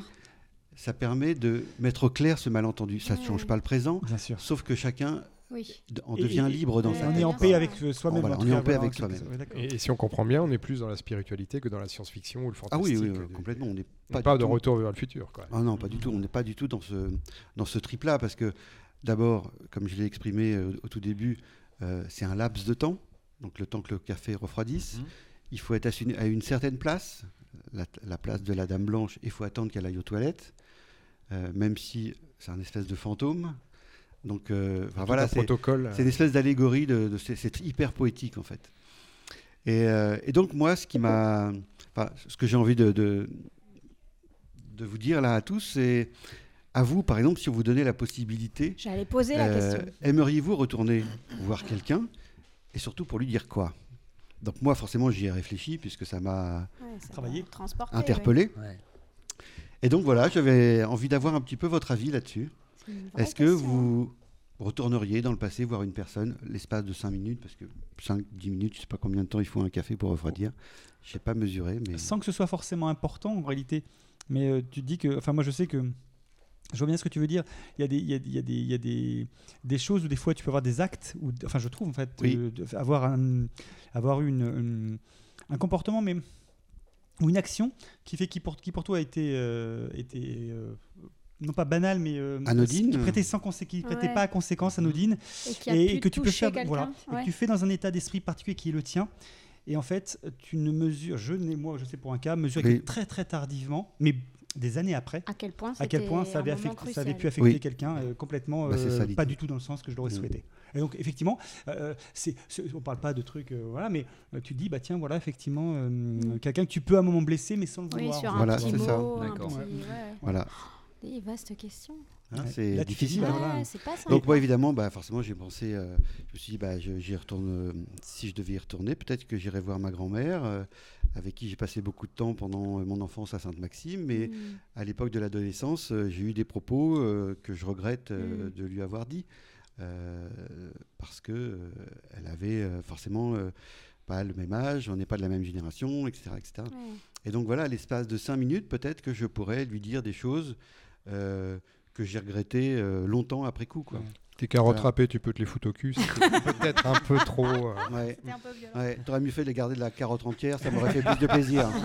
Speaker 4: ça permet de mettre au clair ce malentendu. Ça ne
Speaker 3: Ouais.
Speaker 4: change pas le présent,
Speaker 2: Bien sûr.
Speaker 4: sauf que chacun
Speaker 3: Oui.
Speaker 2: Et-
Speaker 4: devient
Speaker 2: et-
Speaker 4: libre dans
Speaker 3: et
Speaker 4: sa
Speaker 2: On est en paix avec euh, soi-même.
Speaker 4: Voilà, on est en paix
Speaker 2: voilà,
Speaker 4: avec soi-même.
Speaker 5: Et, et si on comprend bien, on est plus dans la spiritualité que dans la science-fiction ou le
Speaker 4: Ah oui,
Speaker 5: fantastique.
Speaker 4: oui, oui,
Speaker 5: euh,
Speaker 4: complètement. On n'est
Speaker 5: Pas, de
Speaker 4: tout-
Speaker 5: retour vers le futur. Quoi.
Speaker 4: Ah non, pas du tout. On n'est pas du tout dans ce, dans ce trip-là, parce que d'abord, comme je l'ai exprimé euh, au tout début, euh, c'est un laps de temps, donc le temps que le café refroidisse.
Speaker 1: Mhm.
Speaker 4: Il faut être à une, à une certaine place, la, la place de la Dame Blanche, il faut attendre qu'elle aille aux toilettes, euh, même si c'est un espèce de fantôme. Donc euh, enfin, voilà,
Speaker 5: un
Speaker 4: c'est
Speaker 5: protocole.
Speaker 4: c'est une espèce d'allégorie, de, de- c'est hyper poétique en fait. Et, euh, et donc moi, ce qui m'a, enfin, ce que j'ai envie de, de, de vous dire là à tous, c'est à vous, par exemple, si on vous donnait la possibilité,
Speaker 3: J'allais poser la
Speaker 4: euh,
Speaker 3: question.
Speaker 4: aimeriez-vous retourner voir quelqu'un et surtout pour lui dire quoi? Donc moi, forcément, j'y ai réfléchi puisque ça m'a
Speaker 3: Ouais,
Speaker 4: interpellé.
Speaker 1: Ouais.
Speaker 4: Et donc voilà, j'avais envie d'avoir un petit peu votre avis là-dessus. Est-ce que vous retourneriez dans le passé voir une personne l'espace de 5 minutes Parce que 5-10 minutes, je ne sais pas combien de temps il faut un café pour refroidir. Je sais pas mesurer, mais...
Speaker 2: Sans que ce soit forcément important en réalité. Mais euh, tu dis que. Enfin, moi, je sais que. Je vois bien ce que tu veux dire. Il y a des, il y a, il y a des, il y a des, des choses où des fois tu peux avoir des actes. Où, enfin, je trouve en fait
Speaker 4: Oui.
Speaker 2: euh, avoir un, avoir eu une, une- un comportement, mais ou une action qui fait qui pour, qui pour toi a été, euh, été euh, non pas banal, mais euh,
Speaker 4: Anodine.
Speaker 2: qui prêtait sans qui prêtait
Speaker 3: Ouais.
Speaker 2: pas à conséquence anodine
Speaker 3: Et, qui a
Speaker 2: et,
Speaker 3: pu
Speaker 2: que tu peux faire voilà et que tu fais dans un état d'esprit particulier qui est le tien et en fait tu ne mesures je n'ai moi je sais pour un cas
Speaker 4: Oui.
Speaker 2: que très très tardivement mais des années après
Speaker 3: À quel point
Speaker 2: à quel point ça avait,
Speaker 3: un moment
Speaker 2: affecté, ça avait pu affecter
Speaker 4: Oui.
Speaker 2: quelqu'un euh, complètement
Speaker 4: Bah,
Speaker 2: euh, pas du tout dans le sens que je l'aurais
Speaker 4: Mm.
Speaker 2: souhaité et donc effectivement euh, c'est, on parle pas de trucs euh, voilà mais euh, tu te dis bah tiens voilà effectivement euh,
Speaker 3: Mm.
Speaker 2: quelqu'un que tu peux à un moment blesser mais sans le
Speaker 3: Oui,
Speaker 2: vouloir
Speaker 3: sur un
Speaker 4: Voilà, c'est ça.
Speaker 1: D'accord.
Speaker 4: Voilà,
Speaker 3: Des vastes questions.
Speaker 4: Hein,
Speaker 2: Ouais.
Speaker 4: c'est difficile. hein.
Speaker 3: Ouais, pas simple.
Speaker 4: Donc moi évidemment, bah, forcément j'ai pensé, euh, je me suis dit, bah, j'y retourne, euh, si je devais y retourner, peut-être que j'irais voir ma grand-mère, euh, avec qui j'ai passé beaucoup de temps pendant mon enfance à Sainte-Maxime, mais
Speaker 3: Mm.
Speaker 4: à l'époque de l'adolescence, euh, j'ai eu des propos euh, que je regrette euh,
Speaker 3: Mm.
Speaker 4: de lui avoir dit, euh, parce que euh, elle avait euh, forcément euh, pas le même âge, on n'est pas de la même génération, etc. etc.
Speaker 3: Ouais.
Speaker 4: Et donc voilà, à l'espace de cinq minutes, peut-être que je pourrais lui dire des choses que j'ai regrettées euh, longtemps après coup.
Speaker 5: Tes carottes
Speaker 4: Voilà.
Speaker 5: râpées, tu peux te les foutre au cul. Peut-être un peu trop. euh,
Speaker 4: Ouais.
Speaker 3: C'était un peu violent.
Speaker 4: Ouais, t'aurais mieux fait de les garder de la carotte entière, ça m'aurait fait plus de plaisir.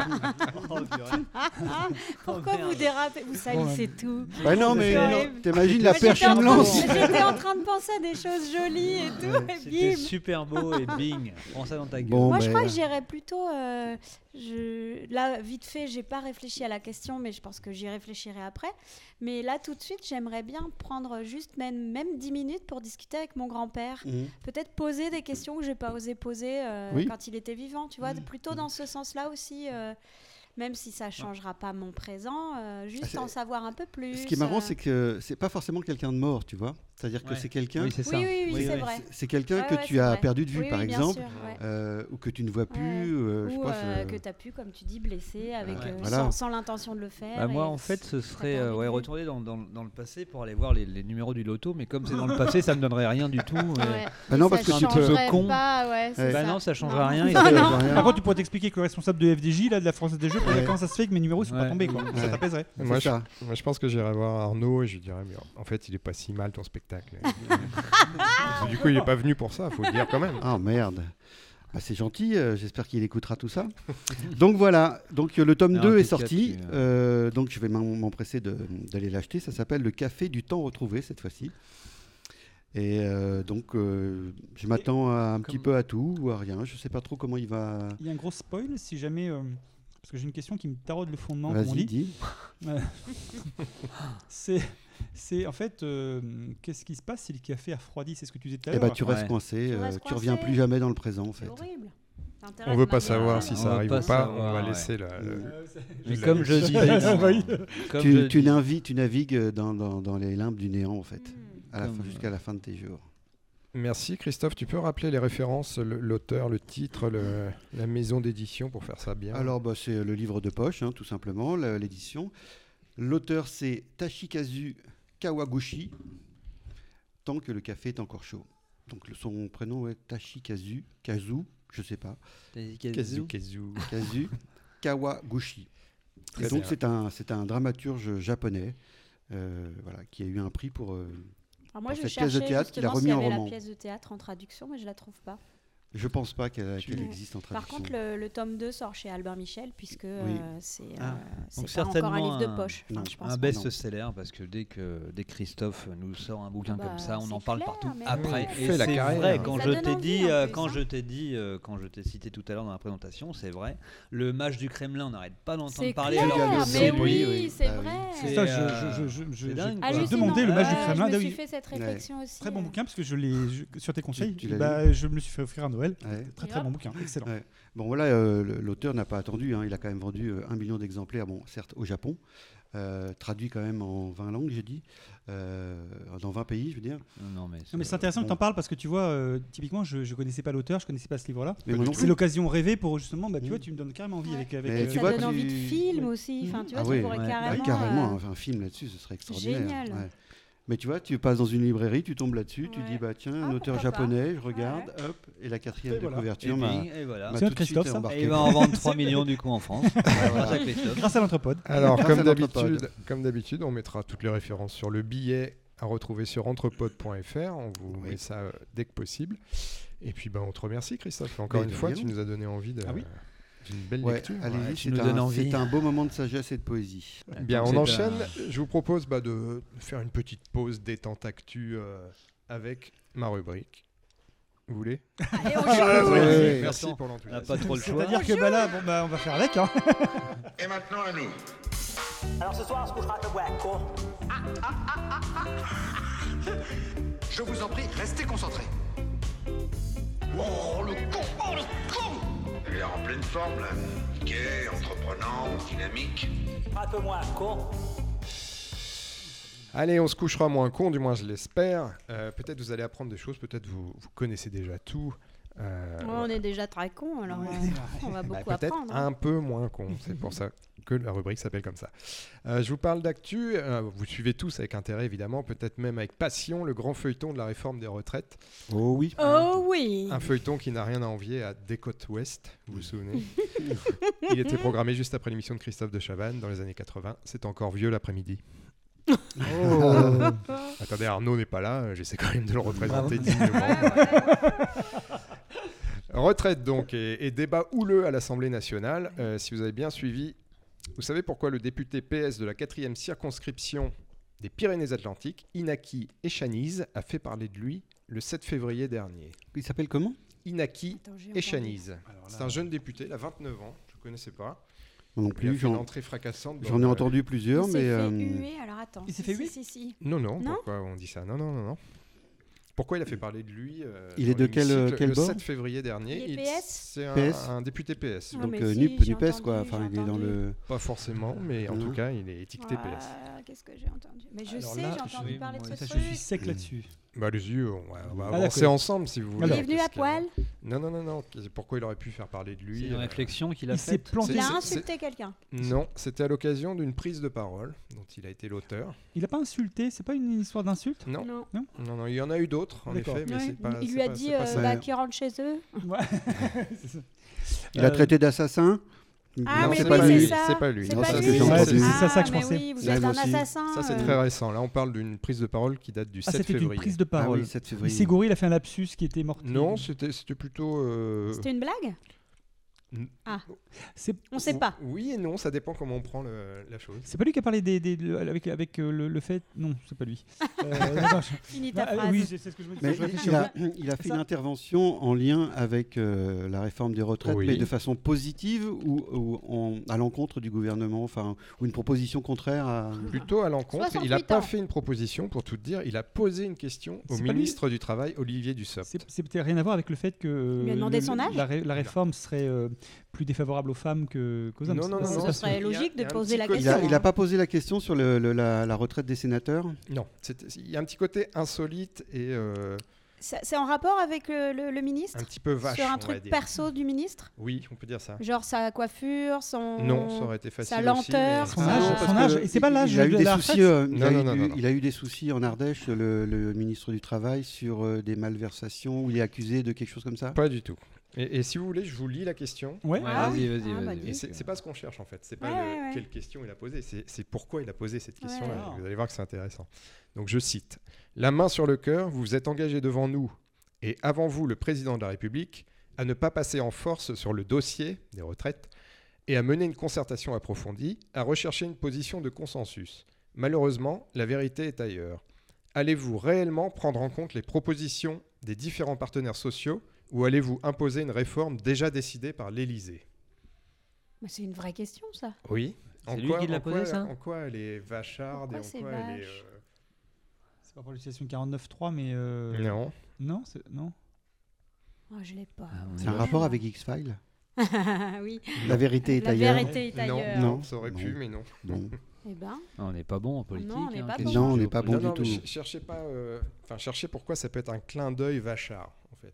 Speaker 3: Pourquoi vous dérapez Vous salissez tout.
Speaker 4: bah non, mais t'imagines la perche
Speaker 3: j'étais en
Speaker 4: une
Speaker 3: train de-
Speaker 4: lance.
Speaker 3: J'étais en train de penser à des choses jolies et tout, et
Speaker 1: C'était super beau et bing, prends ça dans ta gueule.
Speaker 4: Bon,
Speaker 3: Moi, je
Speaker 4: ben,
Speaker 3: crois que j'irais plutôt. euh, je... Là, vite fait, j'ai pas réfléchi à la question, mais je pense que j'y réfléchirai après. Mais là, tout de suite, j'aimerais bien prendre juste même, même 10 minutes pour discuter avec mon grand-père.
Speaker 4: Mhm.
Speaker 3: Peut-être poser des questions que j'ai pas osé poser euh,
Speaker 4: Oui.
Speaker 3: quand il était vivant, tu vois, plutôt dans ce sens-là aussi. euh, même si ça changera pas mon présent, euh,
Speaker 4: Ah,
Speaker 3: juste
Speaker 4: c'est-
Speaker 3: en savoir un peu plus.
Speaker 4: Ce qui est marrant, c'est que c'est pas forcément quelqu'un de mort, tu vois. C'est-à-dire que c'est quelqu'un,
Speaker 1: Oui, c'est ça.
Speaker 3: Oui, oui, oui,
Speaker 1: Oui,
Speaker 3: c'est
Speaker 1: oui.
Speaker 3: vrai.
Speaker 4: c'est quelqu'un
Speaker 3: Ouais,
Speaker 4: que
Speaker 3: ouais,
Speaker 4: tu as
Speaker 3: vrai.
Speaker 4: perdu de vue,
Speaker 3: Oui,
Speaker 4: par exemple,
Speaker 3: sûr, ouais.
Speaker 4: euh, ou que tu ne vois plus.
Speaker 3: Ouais.
Speaker 4: euh, je
Speaker 3: Ou
Speaker 4: pense,
Speaker 3: euh,
Speaker 4: euh,
Speaker 3: que tu as pu, comme tu dis, blesser avec,
Speaker 1: Ouais.
Speaker 3: euh,
Speaker 4: Voilà.
Speaker 3: sans, sans l'intention de le faire.
Speaker 1: Bah, moi, en fait, ce serait euh, retourner dans, dans- dans le passé pour aller voir les, les numéros du loto, mais comme c'est dans le passé, ça me donnerait rien du tout.
Speaker 4: Bah non, parce que tu
Speaker 3: changerait
Speaker 1: con. Bah non, ça change
Speaker 3: Non.
Speaker 1: rien.
Speaker 2: par contre tu pourrais t'expliquer que le responsable de FDJ là de la France des Jeux comment ça se fait que mes numéros sont pas tombés ça t'apaiserait
Speaker 5: moi, je pense que j'irai voir Arnaud et je lui dirais, mais en fait, il est pas si mal ton spectacle. Du coup, il est pas venu pour ça, faut le dire quand même.
Speaker 4: Ah merde. Bah, c'est gentil, euh, j'espère qu'il écoutera tout ça. donc voilà, donc euh, le tome
Speaker 1: Alors,
Speaker 4: 2
Speaker 1: en
Speaker 4: est sorti,
Speaker 1: tu,
Speaker 4: euh, donc je vais m'empresser de- d'aller l'acheter, ça s'appelle Le Café du Temps Retrouvé cette fois-ci. Et euh, donc euh, je m'attends un petit peu à tout ou à rien, je sais pas trop comment il va...
Speaker 2: il y a un gros spoil si jamais euh, parce que j'ai une question qui me taraude le fondement comme on
Speaker 4: Vas-y,
Speaker 2: dit
Speaker 4: dis.
Speaker 2: c'est c'est en fait euh, qu'est-ce qui se passe si le café a refroidi c'est ce que tu disais tout à
Speaker 4: Eh
Speaker 2: l'heure
Speaker 4: bah, tu restes
Speaker 1: Ouais.
Speaker 4: coincé,
Speaker 3: Tu
Speaker 4: euh,
Speaker 3: restes
Speaker 4: tu reviens
Speaker 3: coincé.
Speaker 4: plus jamais dans le présent en
Speaker 3: C'est
Speaker 4: fait.
Speaker 3: horrible.
Speaker 5: On veut pas savoir si
Speaker 1: On
Speaker 5: ça
Speaker 1: veut
Speaker 5: arrive
Speaker 1: pas
Speaker 5: ou pas, on va
Speaker 1: ouais.
Speaker 5: laisser le-
Speaker 2: Euh, c'est-
Speaker 1: Mais comme je disais,
Speaker 2: Ah
Speaker 1: comme
Speaker 4: Tu,
Speaker 1: je
Speaker 4: tu,
Speaker 1: dis-
Speaker 4: navigues, tu navigues dans, dans- dans les limbes du néant en fait,
Speaker 3: Hmm.
Speaker 4: à la
Speaker 1: Comme,
Speaker 4: fin-
Speaker 1: euh,
Speaker 4: jusqu'à la fin de tes jours.
Speaker 5: Merci Christophe, tu peux rappeler les références, le- l'auteur, le titre, le- la maison d'édition pour faire ça bien?
Speaker 4: Alors, bah, c'est le livre de poche, hein, tout simplement, la- l'édition. L'auteur, c'est Tachikazu Kawaguchi, tant que le café est encore chaud. Donc, son prénom est Tachikazu, Kazu, je sais pas,
Speaker 1: T'as dit
Speaker 5: Kazu,
Speaker 1: Kazu
Speaker 4: Kawaguchi.
Speaker 5: Très
Speaker 4: Et donc,
Speaker 5: bien.
Speaker 4: c'est un, c'est un dramaturge japonais euh, voilà, qui a eu un prix pour. euh,
Speaker 3: Alors moi,
Speaker 4: pour
Speaker 3: je
Speaker 4: cette pièce de théâtre qu'il a remis
Speaker 3: s'il y
Speaker 4: en
Speaker 3: avait
Speaker 4: roman.
Speaker 3: la pièce de théâtre en traduction, mais je la trouve pas.
Speaker 4: Je pense pas qu'elle existe en traduction.
Speaker 3: Par contre, le, le tome 2 sort chez Albert Michel, puisque euh, c'est
Speaker 4: Ah.
Speaker 3: euh, c'est pas encore un
Speaker 1: certainement
Speaker 3: livre de
Speaker 1: un-
Speaker 3: poche. Enfin, je
Speaker 1: un best-seller parce que dès que dès Christophe nous sort un bouquin
Speaker 3: Bah,
Speaker 1: comme ça, on en parle
Speaker 3: clair,
Speaker 1: partout après.
Speaker 5: oui.
Speaker 1: Et c'est vrai quand
Speaker 3: Ça
Speaker 1: je
Speaker 3: donne
Speaker 1: t'ai dit euh,
Speaker 3: plus,
Speaker 1: quand
Speaker 3: hein.
Speaker 1: je t'ai dit euh, quand je t'ai cité tout à l'heure dans la présentation, c'est vrai. Le mage du Kremlin, on n'arrête pas d'entendre
Speaker 3: C'est
Speaker 1: parler.
Speaker 3: clair, mais
Speaker 4: bruit,
Speaker 3: oui, c'est
Speaker 4: Bah
Speaker 3: vrai.
Speaker 1: C'est,
Speaker 2: ça,
Speaker 1: euh,
Speaker 2: je, je, je, je- j'ai- demandé le match du
Speaker 3: Ouais,
Speaker 2: Kremlin
Speaker 3: Je me suis fait cette réflexion aussi.
Speaker 2: très bon
Speaker 3: euh.
Speaker 2: bouquin parce que je l'ai je- sur tes conseils bah, je me le suis fait offrir à Noël
Speaker 4: Ouais.
Speaker 2: très très bon bouquin excellent
Speaker 4: Ouais. Bon, voilà, euh, l'auteur n'a pas attendu. hein, il a quand même vendu euh, un million d'exemplaires, bon, certes au Japon, euh, traduit quand même en 20 langues, j'ai dit, euh, dans 20 pays, je veux dire.
Speaker 1: Non, mais
Speaker 2: Non, mais c'est intéressant que tu en parles parce que tu vois, euh, typiquement, je ne connaissais pas l'auteur, je connaissais pas ce livre-là. C'est l'occasion rêvée pour justement, bah, tu
Speaker 4: Mm.
Speaker 2: vois, tu me donnes carrément envie
Speaker 3: Ouais.
Speaker 2: avec. avec
Speaker 4: Mais
Speaker 2: euh,
Speaker 4: tu
Speaker 3: ça
Speaker 4: vois,
Speaker 3: donne
Speaker 4: tu-
Speaker 3: envie de film
Speaker 2: Ouais.
Speaker 3: aussi. Enfin, tu vois,
Speaker 4: Ah
Speaker 3: tu
Speaker 4: ouais,
Speaker 3: pourrais
Speaker 1: ouais.
Speaker 4: Ah,
Speaker 3: carrément.
Speaker 4: carrément,
Speaker 3: euh,
Speaker 4: enfin, un film là-dessus, ce serait extraordinaire.
Speaker 3: Génial.
Speaker 4: ouais. Mais tu vois, tu passes dans une librairie, tu tombes là-dessus, tu dis, bah tiens,
Speaker 3: Ah,
Speaker 4: un auteur
Speaker 3: pourquoi pas.
Speaker 4: japonais, je regarde, hop, et la quatrième
Speaker 5: Et
Speaker 4: de
Speaker 5: voilà.
Speaker 4: Couverture m'a
Speaker 1: et voilà.
Speaker 4: m'a
Speaker 2: C'est
Speaker 4: tout de suite
Speaker 2: Christophe, ça
Speaker 4: embarqué.
Speaker 1: Et il va en vendre 3 millions du coup en France. Voilà.
Speaker 2: Grâce à l'entrepode.
Speaker 5: Alors,
Speaker 4: Grâce
Speaker 5: comme d'habitude, comme d'habitude, on mettra toutes les références sur le billet à retrouver sur entrepod.fr. On vous
Speaker 4: Oui.
Speaker 5: met ça euh, dès que possible. Et puis, bah, on te remercie, Christophe. Encore
Speaker 4: Mais
Speaker 5: une fois, tu nous as donné envie de-
Speaker 2: Ah oui
Speaker 5: d'une belle
Speaker 4: Ouais,
Speaker 5: lecture.
Speaker 4: allez-y,
Speaker 1: Ouais, tu
Speaker 4: c'est
Speaker 1: nous
Speaker 4: un-
Speaker 1: donnes envie.
Speaker 4: c'est un beau moment de sagesse et de poésie.
Speaker 5: Bien, on
Speaker 1: c'est
Speaker 5: enchaîne.
Speaker 1: un-
Speaker 5: Je vous propose bah, de faire une petite pause détente actu euh, avec ma rubrique. Vous voulez?
Speaker 3: Allez, on
Speaker 1: Ouais,
Speaker 3: joue.
Speaker 1: ouais, ouais.
Speaker 5: Merci
Speaker 1: Attends,
Speaker 5: pour
Speaker 1: On n'a
Speaker 5: l'enthousiasme.
Speaker 1: pas trop le choix.
Speaker 2: C'est-à-dire que bah, là, bon, bah, on va faire avec. Hein.
Speaker 6: Et maintenant à nous.
Speaker 8: Alors ce soir, on se couchera peu boire, con.
Speaker 9: Je vous en prie, restez concentrés. Oh, le con Oh, le con
Speaker 6: Il est en pleine forme là. Gai, entreprenant, dynamique.
Speaker 8: Un peu moins, con.
Speaker 5: Allez, on se couchera moins con, du moins je l'espère. Euh, peut-être vous allez apprendre des choses, peut-être vous, vous connaissez déjà tout. Euh,
Speaker 3: Ouais, on est déjà très cons, alors
Speaker 2: Ouais.
Speaker 3: euh, on va
Speaker 5: bah,
Speaker 3: beaucoup
Speaker 5: peut-être
Speaker 3: apprendre. hein.
Speaker 5: un peu moins con. C'est pour ça que la rubrique s'appelle comme ça. Euh, je vous parle d'actu. euh, vous suivez tous avec intérêt, évidemment, peut-être même avec passion, le grand feuilleton de la réforme des retraites.
Speaker 4: Oh oui.
Speaker 3: Oh oui
Speaker 5: Un feuilleton qui n'a rien à envier à Décote Ouest, vous vous souvenez Il était programmé juste après l'émission de Christophe de Chavannes dans les années 80. C'est encore vieux l'après-midi.
Speaker 2: Oh.
Speaker 5: Attendez, Arnaud n'est pas là, j'essaie quand même de le représenter dignement. Retraite donc et, et débat houleux à l'Assemblée nationale. Euh, si vous avez bien suivi, vous savez pourquoi le député PS de la 4e circonscription des Pyrénées-Atlantiques, Inaki Echaniz, a fait parler de lui le 7 février dernier.
Speaker 4: Il s'appelle comment?
Speaker 5: Inaki. Echaniz. C'est un jeune député, il a 29 ans, je ne connaissais pas.
Speaker 4: Moi non
Speaker 5: Il
Speaker 4: plus, j'en
Speaker 5: entrée fracassante. dans
Speaker 4: j'en ai entendu plusieurs,
Speaker 3: Il
Speaker 4: mais
Speaker 3: s'est fait
Speaker 4: euh,
Speaker 3: huer, alors attends.
Speaker 2: Il s'est fait huer?
Speaker 3: Si, si, si.
Speaker 5: Non, non,
Speaker 3: Non?
Speaker 5: pourquoi on dit ça? Non, non, non, non. Pourquoi il a fait parler de lui euh,
Speaker 4: Il est de quel, quel
Speaker 5: Le
Speaker 4: bord
Speaker 5: 7 février dernier?
Speaker 3: Il est PS
Speaker 5: C'est un, un député PS.
Speaker 4: Donc euh,
Speaker 3: si,
Speaker 4: NUP, NUPES quoi. Enfin, il est dans le.
Speaker 5: Pas forcément, mais en
Speaker 4: Non.
Speaker 5: tout cas, il est étiqueté PS.
Speaker 3: Qu'est-ce que j'ai entendu? Mais je
Speaker 2: Alors
Speaker 3: sais, j'ai entendu parler de ce
Speaker 2: Ça,
Speaker 3: truc.
Speaker 2: je suis sec là-dessus.
Speaker 5: Bah, allez-y, on va, on va
Speaker 2: Ah,
Speaker 5: avancer ensemble si vous voulez.
Speaker 3: Il est venu à
Speaker 5: a
Speaker 3: poil,
Speaker 5: Non, non, non, non. Pourquoi il aurait pu faire parler de lui
Speaker 1: C'est une
Speaker 5: euh,
Speaker 1: réflexion qu'il a
Speaker 2: Il s'est
Speaker 1: faite.
Speaker 2: planté.
Speaker 3: il a
Speaker 5: c'est-
Speaker 3: insulté quelqu'un.
Speaker 5: Non, c'était à l'occasion d'une prise de parole dont il a été l'auteur.
Speaker 2: Il a pas insulté, c'est pas une histoire d'insulte
Speaker 5: Non,
Speaker 3: Non.
Speaker 5: non, non, il y en a eu d'autres, en effet, mais
Speaker 3: Ouais,
Speaker 5: c'est pas.
Speaker 3: il lui a
Speaker 5: pas-
Speaker 3: dit euh, bah, qu'il rentre chez eux.
Speaker 2: Ouais.
Speaker 4: Il a
Speaker 2: Euh,
Speaker 4: traité d'assassin
Speaker 3: Ah,
Speaker 5: Non,
Speaker 3: mais
Speaker 5: c'est
Speaker 3: oui,
Speaker 5: pas lui, c'est pas lui.
Speaker 4: Non, ça, c'est
Speaker 2: c'est ça, que je pensais.
Speaker 3: oui, vous êtes un assassin.
Speaker 5: Ça, c'est très récent. Là, on parle d'une prise de parole qui date du
Speaker 2: Ah,
Speaker 5: 7
Speaker 2: c'était une
Speaker 5: février.
Speaker 2: prise de
Speaker 4: Ah
Speaker 2: parole.
Speaker 4: oui, 7
Speaker 2: Il
Speaker 4: février.
Speaker 2: s'est gouré, il a fait un lapsus qui était mortel.
Speaker 5: Non, c'était c'était plutôt. euh,
Speaker 3: C'était une blague?
Speaker 2: C'est
Speaker 3: On sait pas.
Speaker 5: Oui et non, ça dépend comment on prend le- la chose.
Speaker 2: c'est pas lui qui a parlé des, avec, avec euh, le, le fait? Non, c'est pas lui. Euh, non, je-
Speaker 3: Finis ta
Speaker 2: Ah,
Speaker 3: phrase.
Speaker 2: oui, c'est c'est ce que je me dis.
Speaker 4: Mais
Speaker 2: je réfléchis
Speaker 4: il, a,
Speaker 2: gars.
Speaker 4: il a fait
Speaker 2: Ça-
Speaker 4: une intervention en lien avec euh, la réforme des retraites,
Speaker 5: Oui.
Speaker 4: mais de façon positive ou, ou en- à l'encontre du gouvernement, enfin, ou une proposition contraire à.
Speaker 5: Plutôt à l'encontre, il n'a
Speaker 3: 68
Speaker 5: pas fait une proposition, pour tout dire, il a posé une question au ministre du Travail, Olivier Dussopt.
Speaker 2: C'est c'est peut-être rien à voir avec le fait que
Speaker 3: Il lui a demandé
Speaker 2: le-
Speaker 3: son âge?
Speaker 2: la, ré- la réforme serait euh, plus défavorable aux femmes que- qu'aux hommes.
Speaker 5: Non, non, non, non,
Speaker 3: Ce
Speaker 2: ça.
Speaker 3: serait logique de poser la question.
Speaker 4: il a
Speaker 3: hein.
Speaker 4: pas posé la question sur le- le- la, la retraite des sénateurs
Speaker 5: Non, il y a un petit côté insolite et euh,
Speaker 3: C'est en rapport avec le, le- le ministre
Speaker 5: un petit peu vache.
Speaker 3: Sur
Speaker 5: on
Speaker 3: un
Speaker 5: va
Speaker 3: truc
Speaker 5: dire.
Speaker 3: perso du ministre?
Speaker 5: Oui, on peut dire ça.
Speaker 3: Genre sa coiffure, son.
Speaker 5: Non, ça aurait été facile.
Speaker 3: sa
Speaker 5: aussi,
Speaker 3: lenteur,
Speaker 5: mais-
Speaker 2: Son
Speaker 3: Ah,
Speaker 2: âge,
Speaker 3: parce
Speaker 2: son âge. Et c'est pas
Speaker 4: il-
Speaker 2: l'âge
Speaker 4: Il a eu
Speaker 2: de
Speaker 4: des
Speaker 2: la
Speaker 4: soucis.
Speaker 2: retraite
Speaker 4: euh, il,
Speaker 5: Non,
Speaker 4: a
Speaker 5: non,
Speaker 4: eu
Speaker 5: non,
Speaker 4: du-
Speaker 5: non, non.
Speaker 4: il a eu des soucis en Ardèche, le, le ministre du Travail, sur euh, des malversations où il est accusé de quelque chose comme ça?
Speaker 5: Pas du tout. Et, et si vous voulez, je vous lis la question.
Speaker 2: Ouais.
Speaker 1: Ouais,
Speaker 3: Ah
Speaker 1: vas-y,
Speaker 3: oui.
Speaker 1: vas-y,
Speaker 3: Ah, bah.
Speaker 5: Et c'est pas ce qu'on cherche en fait. C'est pas
Speaker 3: Ouais,
Speaker 5: le-
Speaker 3: ouais, ouais.
Speaker 5: quelle question il a posée, c'est pourquoi il a posé cette question-là.
Speaker 3: Ouais.
Speaker 5: Vous allez voir que c'est intéressant. Donc je cite La main sur le cœur, vous vous êtes engagé devant nous et avant vous le président de la République à ne pas passer en force sur le dossier des retraites et à mener une concertation approfondie, à rechercher une position de consensus. Malheureusement, la vérité est ailleurs. Allez-vous réellement prendre en compte les propositions des différents partenaires sociaux ou allez-vous imposer une réforme déjà décidée par l'Élysée?
Speaker 3: C'est une vraie question, ça.
Speaker 5: Oui.
Speaker 1: C'est lui qui l'a
Speaker 5: en
Speaker 1: posé,
Speaker 5: quoi-
Speaker 1: ça?
Speaker 5: En quoi elle est vacharde
Speaker 3: Pourquoi
Speaker 5: et en
Speaker 3: c'est
Speaker 5: quoi elle est.
Speaker 2: C'est pas pour l'utilisation 49.3, mais. euh,
Speaker 5: Non.
Speaker 2: Non, c'est- non.
Speaker 3: Oh, je l'ai pas.
Speaker 1: Ah,
Speaker 4: C'est
Speaker 1: est
Speaker 4: un rapport avec X-Files?
Speaker 3: Oui.
Speaker 4: La vérité est
Speaker 3: La
Speaker 4: ailleurs.
Speaker 3: vérité est
Speaker 5: Non,
Speaker 3: ailleurs.
Speaker 5: non,
Speaker 4: Non.
Speaker 5: ça aurait
Speaker 4: Non.
Speaker 5: pu, mais non.
Speaker 4: Bon.
Speaker 3: Eh ben,
Speaker 1: On n'est pas bon en politique.
Speaker 3: Non, on n'est
Speaker 1: hein,
Speaker 3: pas
Speaker 1: question
Speaker 3: bon.
Speaker 4: Non, on n'est pas bon
Speaker 5: Non,
Speaker 4: du
Speaker 5: non,
Speaker 4: tout.
Speaker 5: ch- cherchez pas. euh, Enfin, cherchez pourquoi ça peut être un clin d'œil vachard, en fait.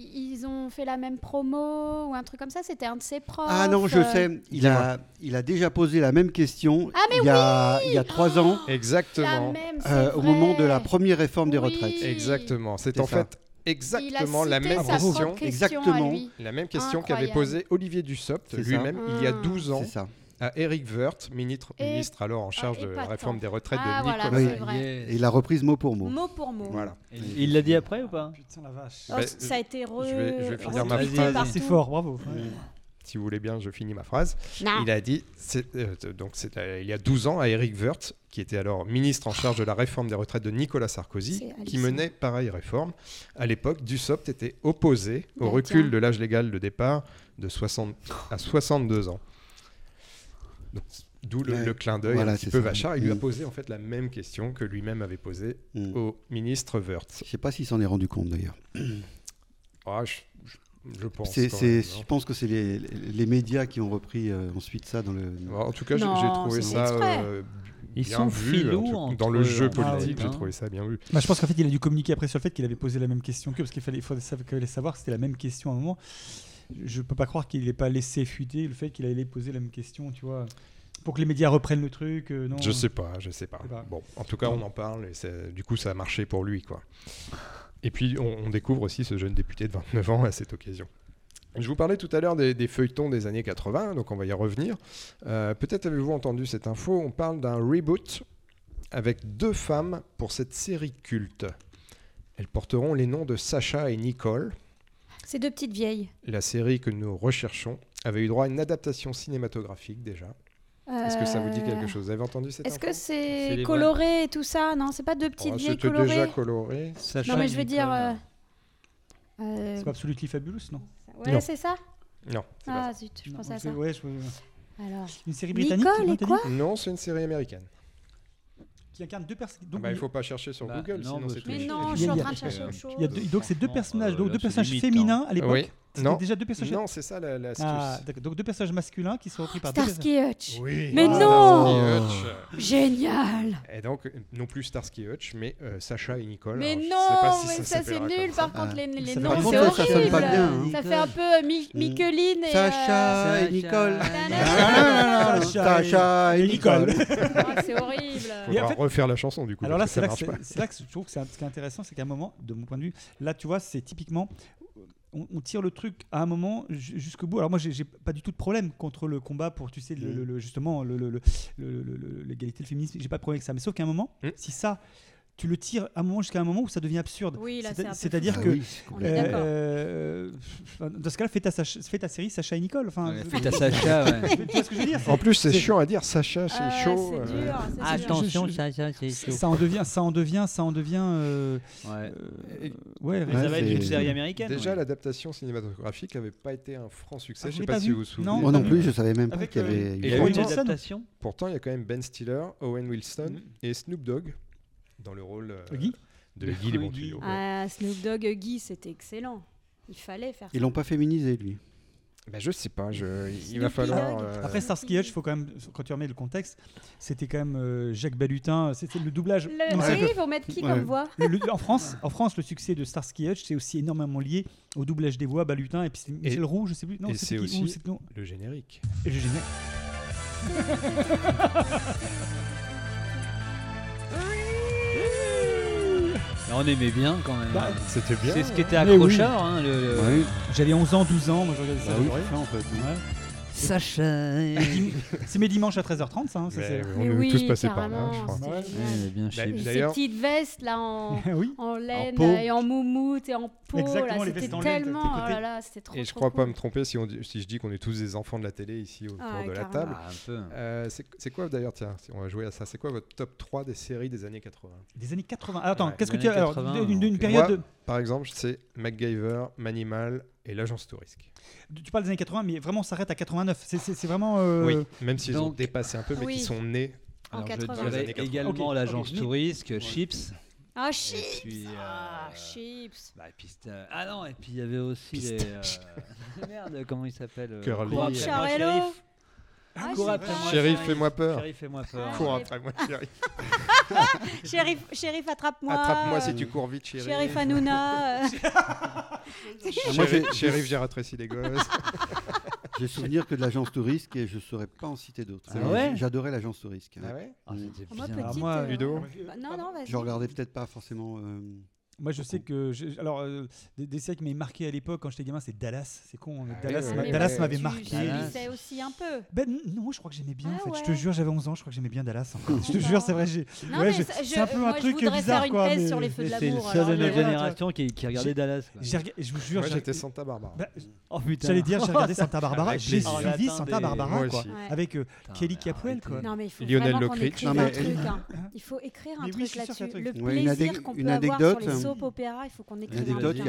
Speaker 3: Ils ont fait la même promo ou un truc comme ça. C'était un de ses profs.
Speaker 4: Ah non, je
Speaker 3: euh,
Speaker 4: sais. Il a, il a déjà posé la même question
Speaker 3: Ah, mais
Speaker 4: il, y a, il y a trois ans,
Speaker 3: La
Speaker 5: Exactement.
Speaker 3: même,
Speaker 4: euh, au moment de la première réforme des
Speaker 3: Oui.
Speaker 4: retraites.
Speaker 5: Exactement. C'est en
Speaker 4: ça.
Speaker 5: fait exactement la même question.
Speaker 4: Exactement.
Speaker 5: La même question qu'avait posée Olivier Dussopt lui-même il y a
Speaker 3: Ah.
Speaker 5: 12 ans
Speaker 4: C'est ça.
Speaker 5: À Eric Woerth, ministre,
Speaker 3: Et-
Speaker 5: ministre alors en charge
Speaker 3: Ah,
Speaker 5: de la réforme des retraites
Speaker 3: Ah,
Speaker 5: de
Speaker 3: voilà,
Speaker 5: Nicolas.
Speaker 4: Oui.
Speaker 3: vrai.
Speaker 4: Et il a reprise mot pour mot.
Speaker 3: Mot pour mot.
Speaker 5: Voilà.
Speaker 1: Et Il l'a dit après ou pas?
Speaker 2: Putain la vache.
Speaker 3: Oh,
Speaker 5: Bah,
Speaker 3: ça a été re...
Speaker 5: je vais- je vais finir ma
Speaker 1: phrase.
Speaker 3: partout.
Speaker 2: C'est fort, bravo. Ouais.
Speaker 5: Si vous voulez bien, je finis ma phrase.
Speaker 3: Non.
Speaker 5: Il a dit, euh, donc euh, il y a 12 ans, à Eric Woerth, qui était alors ministre en charge de la réforme des retraites de Nicolas Sarkozy, qui menait pareille réforme. À l'époque, Dussopt était opposé au recul de l'âge légal de départ de 60 à 62 ans. D'où le,
Speaker 4: Ouais.
Speaker 5: le clin d'œil
Speaker 4: Voilà,
Speaker 5: un petit peu
Speaker 4: ça.
Speaker 5: vachard. Il lui a
Speaker 4: Mm.
Speaker 5: posé en fait la même question que lui-même avait posée
Speaker 4: Mm.
Speaker 5: au ministre Woerth.
Speaker 4: Je sais pas s'il s'en est rendu compte d'ailleurs.
Speaker 5: Ah, je, je- je pense.
Speaker 4: C'est-
Speaker 5: quand
Speaker 4: c'est-
Speaker 5: même,
Speaker 4: je pense que c'est les, les médias qui ont repris euh, ensuite ça dans le.
Speaker 5: Bon, en tout cas, j'ai
Speaker 3: Non,
Speaker 5: j'ai trouvé ça euh,
Speaker 1: Ils
Speaker 5: bien
Speaker 1: sont
Speaker 5: vu. tout- dans le jeu
Speaker 2: Ah,
Speaker 5: politique, j'ai
Speaker 1: hein.
Speaker 5: trouvé ça bien vu.
Speaker 2: Bah, je pense qu'en fait, il a dû communiquer après sur le fait qu'il avait posé la même question que parce qu'il fallait, il fallait savoir que c'était la même question à un moment. Je peux pas croire qu'il n'ait pas laissé fuiter le fait qu'il allait poser la même question, tu vois, pour que les médias reprennent le truc. euh, non.
Speaker 5: Je sais pas, je sais pas.
Speaker 2: Sais pas.
Speaker 5: Bon, en tout cas, on en parle et du coup, ça a marché pour lui, quoi. Et puis, on, on découvre aussi ce jeune député de 29 ans à cette occasion. Je vous parlais tout à l'heure des, des feuilletons des années 80, donc on va y revenir. Euh, Peut-être avez-vous entendu cette info. On parle d'un reboot avec deux femmes pour cette série culte. Elles porteront les noms de Sacha et Nicole.
Speaker 3: Ces deux petites vieilles.
Speaker 5: La série que nous recherchons avait eu droit à une adaptation cinématographique déjà. Est-ce que ça vous dit quelque
Speaker 3: Euh,
Speaker 5: chose? Vous avez entendu cette
Speaker 3: Est-ce que
Speaker 1: C'est
Speaker 3: coloré et tout ça? Non, c'est pas deux petites
Speaker 5: Oh,
Speaker 3: vieilles
Speaker 5: C'était
Speaker 3: colorées.
Speaker 5: déjà coloré.
Speaker 1: Sacha
Speaker 3: non, mais je veux dire. Euh, euh,
Speaker 2: C'est pas Absolutely Fabulous, non?
Speaker 3: Ouais, c'est ça?
Speaker 5: Non,
Speaker 3: Ah zut, je
Speaker 2: Non,
Speaker 3: pensais à
Speaker 2: c'est-
Speaker 3: ça.
Speaker 2: ouais, je-
Speaker 3: Alors.
Speaker 2: Une série britannique
Speaker 3: Nicole et quoi?
Speaker 5: Non, c'est une série américaine.
Speaker 2: Qui incarne deux personnes.
Speaker 5: Ah bah, il faut pas chercher sur
Speaker 1: Bah,
Speaker 5: Google,
Speaker 1: non,
Speaker 5: sinon c'est
Speaker 3: Mais
Speaker 5: tout.
Speaker 3: non,
Speaker 2: il y a-
Speaker 3: je suis en train de chercher autre chose.
Speaker 2: Il y a deux- donc c'est deux
Speaker 1: Franchement,
Speaker 2: personnages,
Speaker 1: euh,
Speaker 2: donc deux personnages féminins à l'époque. C'était déjà deux personnages.
Speaker 5: Non, c'est ça la- l'astuce.
Speaker 2: Ah. Donc deux personnages masculins qui sont repris par deux
Speaker 3: Starsky Hutch.
Speaker 5: Oui.
Speaker 3: Mais
Speaker 5: Ah,
Speaker 3: non
Speaker 5: Hutch.
Speaker 3: Génial
Speaker 5: Et donc, non plus Starsky Hutch, mais euh, Sacha et Nicole.
Speaker 3: Mais
Speaker 5: Alors, je
Speaker 3: non,
Speaker 5: sais pas si
Speaker 3: mais
Speaker 5: ça
Speaker 3: ça, c'est nul. Par contre, les, les noms, c'est horrible.
Speaker 2: ça sonne pas
Speaker 4: bien, hein.
Speaker 3: Ça fait un peu euh, Mi-. Micheline et.
Speaker 4: Sacha
Speaker 3: euh,
Speaker 4: et Nicole.
Speaker 2: Sacha
Speaker 4: Sacha et
Speaker 2: Nicole.
Speaker 3: Ah, c'est horrible.
Speaker 5: Faudra refaire la chanson du coup.
Speaker 2: Alors là, c'est là,
Speaker 5: ça
Speaker 2: que
Speaker 5: marche
Speaker 2: c'est- c'est là que je trouve que c'est un- ce qui est intéressant, c'est qu'à un moment, de mon point de vue, là, tu vois, c'est typiquement. On, on tire le truc à un moment ju- jusqu'au bout. Alors moi, j'ai pas du tout de problème contre le combat pour, tu sais, le-
Speaker 4: Mm.
Speaker 2: le- le- justement, l'égalité, le féminisme. J'ai pas de problème avec ça. Mais sauf qu'à un moment,
Speaker 5: Mm.
Speaker 2: si ça, tu le tires à un moment jusqu'à un moment où ça devient absurde.
Speaker 3: Oui, peu
Speaker 2: C'est-à-dire
Speaker 3: fou.
Speaker 2: que
Speaker 4: oui,
Speaker 2: euh, euh, dans ce cas-là, fais ta, Sacha- fais ta série Sacha et Nicole. Enfin,
Speaker 1: Ouais,
Speaker 2: je-
Speaker 1: fais ta Sacha, ouais.
Speaker 2: tu vois ce que je veux dire
Speaker 5: En plus, c'est chiant à dire. Sacha, c'est
Speaker 3: Ah,
Speaker 5: chaud. Euh,
Speaker 3: dur.
Speaker 2: Attention,
Speaker 1: Sacha, c'est chaud.
Speaker 2: ça en devient, ça en devient, ça en devient. euh,
Speaker 1: Ouais.
Speaker 2: euh,
Speaker 1: ça va être une série américaine.
Speaker 5: Déjà,
Speaker 1: ouais.
Speaker 5: l'adaptation cinématographique avait pas été un franc succès.
Speaker 2: Ah,
Speaker 5: je
Speaker 2: je
Speaker 5: sais pas,
Speaker 2: pas
Speaker 5: si vous vous souvenez.
Speaker 2: Non.
Speaker 4: Moi non plus, je savais même pas qu'il y avait.
Speaker 1: une adaptation.
Speaker 5: Pourtant, il y a quand même Ben Stiller, Owen Wilson et Snoop Dogg dans le rôle euh,
Speaker 2: Guy
Speaker 5: de Guy les tuyaux. ouais.
Speaker 3: Ah, Snoop Dogg, Guy, c'était excellent. Il fallait faire ça.
Speaker 4: Ils l'ont pas féminisé, lui.
Speaker 5: Ben, je sais pas, je- il va falloir. Euh,
Speaker 2: Après Starsky Hutch, faut quand même, quand tu remets le contexte, c'était quand même euh, Jacques Balutin. C'était le doublage.
Speaker 3: Le...
Speaker 2: Non,
Speaker 3: Oui, faut mettre qui
Speaker 4: Ouais.
Speaker 3: comme voix
Speaker 2: le- le- en France, en France, le succès de Starsky Hutch, c'est aussi énormément lié au doublage des voix Balutin et puis c'est Michel Roux, je sais plus. Non,
Speaker 5: et c'est
Speaker 2: qui
Speaker 5: aussi-
Speaker 2: non,
Speaker 5: le générique.
Speaker 2: et je génère.
Speaker 1: On aimait bien quand même.
Speaker 2: Bah,
Speaker 5: C'était bien.
Speaker 1: C'est ce qui était
Speaker 2: oui.
Speaker 1: accrocheur. hein, le- le-
Speaker 4: Ouais.
Speaker 2: J'avais 11 ans, 12 ans, moi je regardais ça.
Speaker 4: Bah oui, ça, en fait.
Speaker 2: Ouais.
Speaker 1: Sacha.
Speaker 2: Dim- C'est mes dimanches à 13h30, ça. hein, ça,
Speaker 5: Mais
Speaker 2: c'est-
Speaker 5: on est
Speaker 3: oui,
Speaker 5: tous passés par là, je crois.
Speaker 2: Ouais.
Speaker 1: bien
Speaker 5: Bah,
Speaker 3: Ces petites vestes là en,
Speaker 2: oui.
Speaker 3: en laine et en moumoute et en peau,
Speaker 2: Exactement,
Speaker 3: là,
Speaker 2: les
Speaker 3: c'était tellement. Oh là là, c'était trop.
Speaker 5: Et je crois pas me tromper si, on dit- si je dis qu'on est tous des enfants de la télé ici autour
Speaker 3: Ah,
Speaker 5: de la table.
Speaker 1: Ah, un peu.
Speaker 5: Euh, c'est c'est quoi d'ailleurs, tiens, si on va jouer à ça, c'est quoi votre top 3 des séries des années 80
Speaker 2: Des années 80. Ah, attends, qu'est-ce que tu as
Speaker 1: années
Speaker 2: alors
Speaker 1: 80,
Speaker 2: d'une d'une
Speaker 1: ok.
Speaker 2: période
Speaker 5: Par exemple, c'est MacGyver, Manimal et l'agence Tourisque.
Speaker 2: Tu parles des années 80, mais vraiment, on s'arrête à 89. C'est- C'est c'est vraiment. euh,
Speaker 5: Oui, même s'ils ont dépassé un peu, mais
Speaker 3: Oui.
Speaker 5: qui sont nés.
Speaker 3: En
Speaker 1: Alors, je
Speaker 3: 80.
Speaker 5: Les
Speaker 1: dirais
Speaker 5: années 80.
Speaker 1: également l'agence
Speaker 2: ok.
Speaker 1: touriste, Chips.
Speaker 3: Ah, chips
Speaker 1: puis, euh,
Speaker 3: Ah, chips
Speaker 1: Bah, c'était- ah non, et puis il y avait aussi les. euh, Merde, comment il s'appelle euh,
Speaker 5: Curly.
Speaker 3: Ah,
Speaker 1: Cours après moi.
Speaker 5: Fais-moi peur.
Speaker 1: Shérif, fais-moi peur.
Speaker 5: Cours après moi, shérif.
Speaker 3: shérif, shérif attrape-moi.
Speaker 5: Attrape-moi si tu cours vite, shérif.
Speaker 3: Shérif Hanouna.
Speaker 5: shérif, shérif j'ai ratréci les gosses.
Speaker 4: J'ai souvenir que de l'agence touristique et je ne saurais pas en citer d'autres.
Speaker 1: Ah
Speaker 4: J'adorais l'agence touristique.
Speaker 5: Ah,
Speaker 1: ah, ah
Speaker 3: moi, petite,
Speaker 5: Ludo?
Speaker 3: Bah, non, non.
Speaker 4: Je regardais peut-être pas forcément. Euh,
Speaker 2: moi, je sais que. Alors, euh, des, séries qui m'avaient marqué à l'époque quand j'étais gamin, c'est Dallas. C'est con. Hein,
Speaker 5: ah
Speaker 2: Dallas m'avait marqué.
Speaker 3: Tu sais aussi un peu
Speaker 2: Ben non, je crois que j'aimais bien. En ah fait. Je te jure, j'avais 11 ans, je crois que j'aimais bien Dallas. je te jure, c'est vrai. C'est un peu un truc bizarre. Quoi,
Speaker 1: C'est le seul de notre
Speaker 3: euh,
Speaker 1: génération qui, regardait Dallas.
Speaker 2: Je vous jure.
Speaker 5: J'étais Santa Barbara.
Speaker 2: Bah,
Speaker 1: bah, oh
Speaker 2: j'allais dire, j'ai regardé Santa Barbara. J'ai suivi Santa Barbara, Avec euh, Kelly Capwell, quoi.
Speaker 5: Lionel Locric.
Speaker 3: Hein. Il faut écrire un truc là-dessus. Le plaisir qu'on peut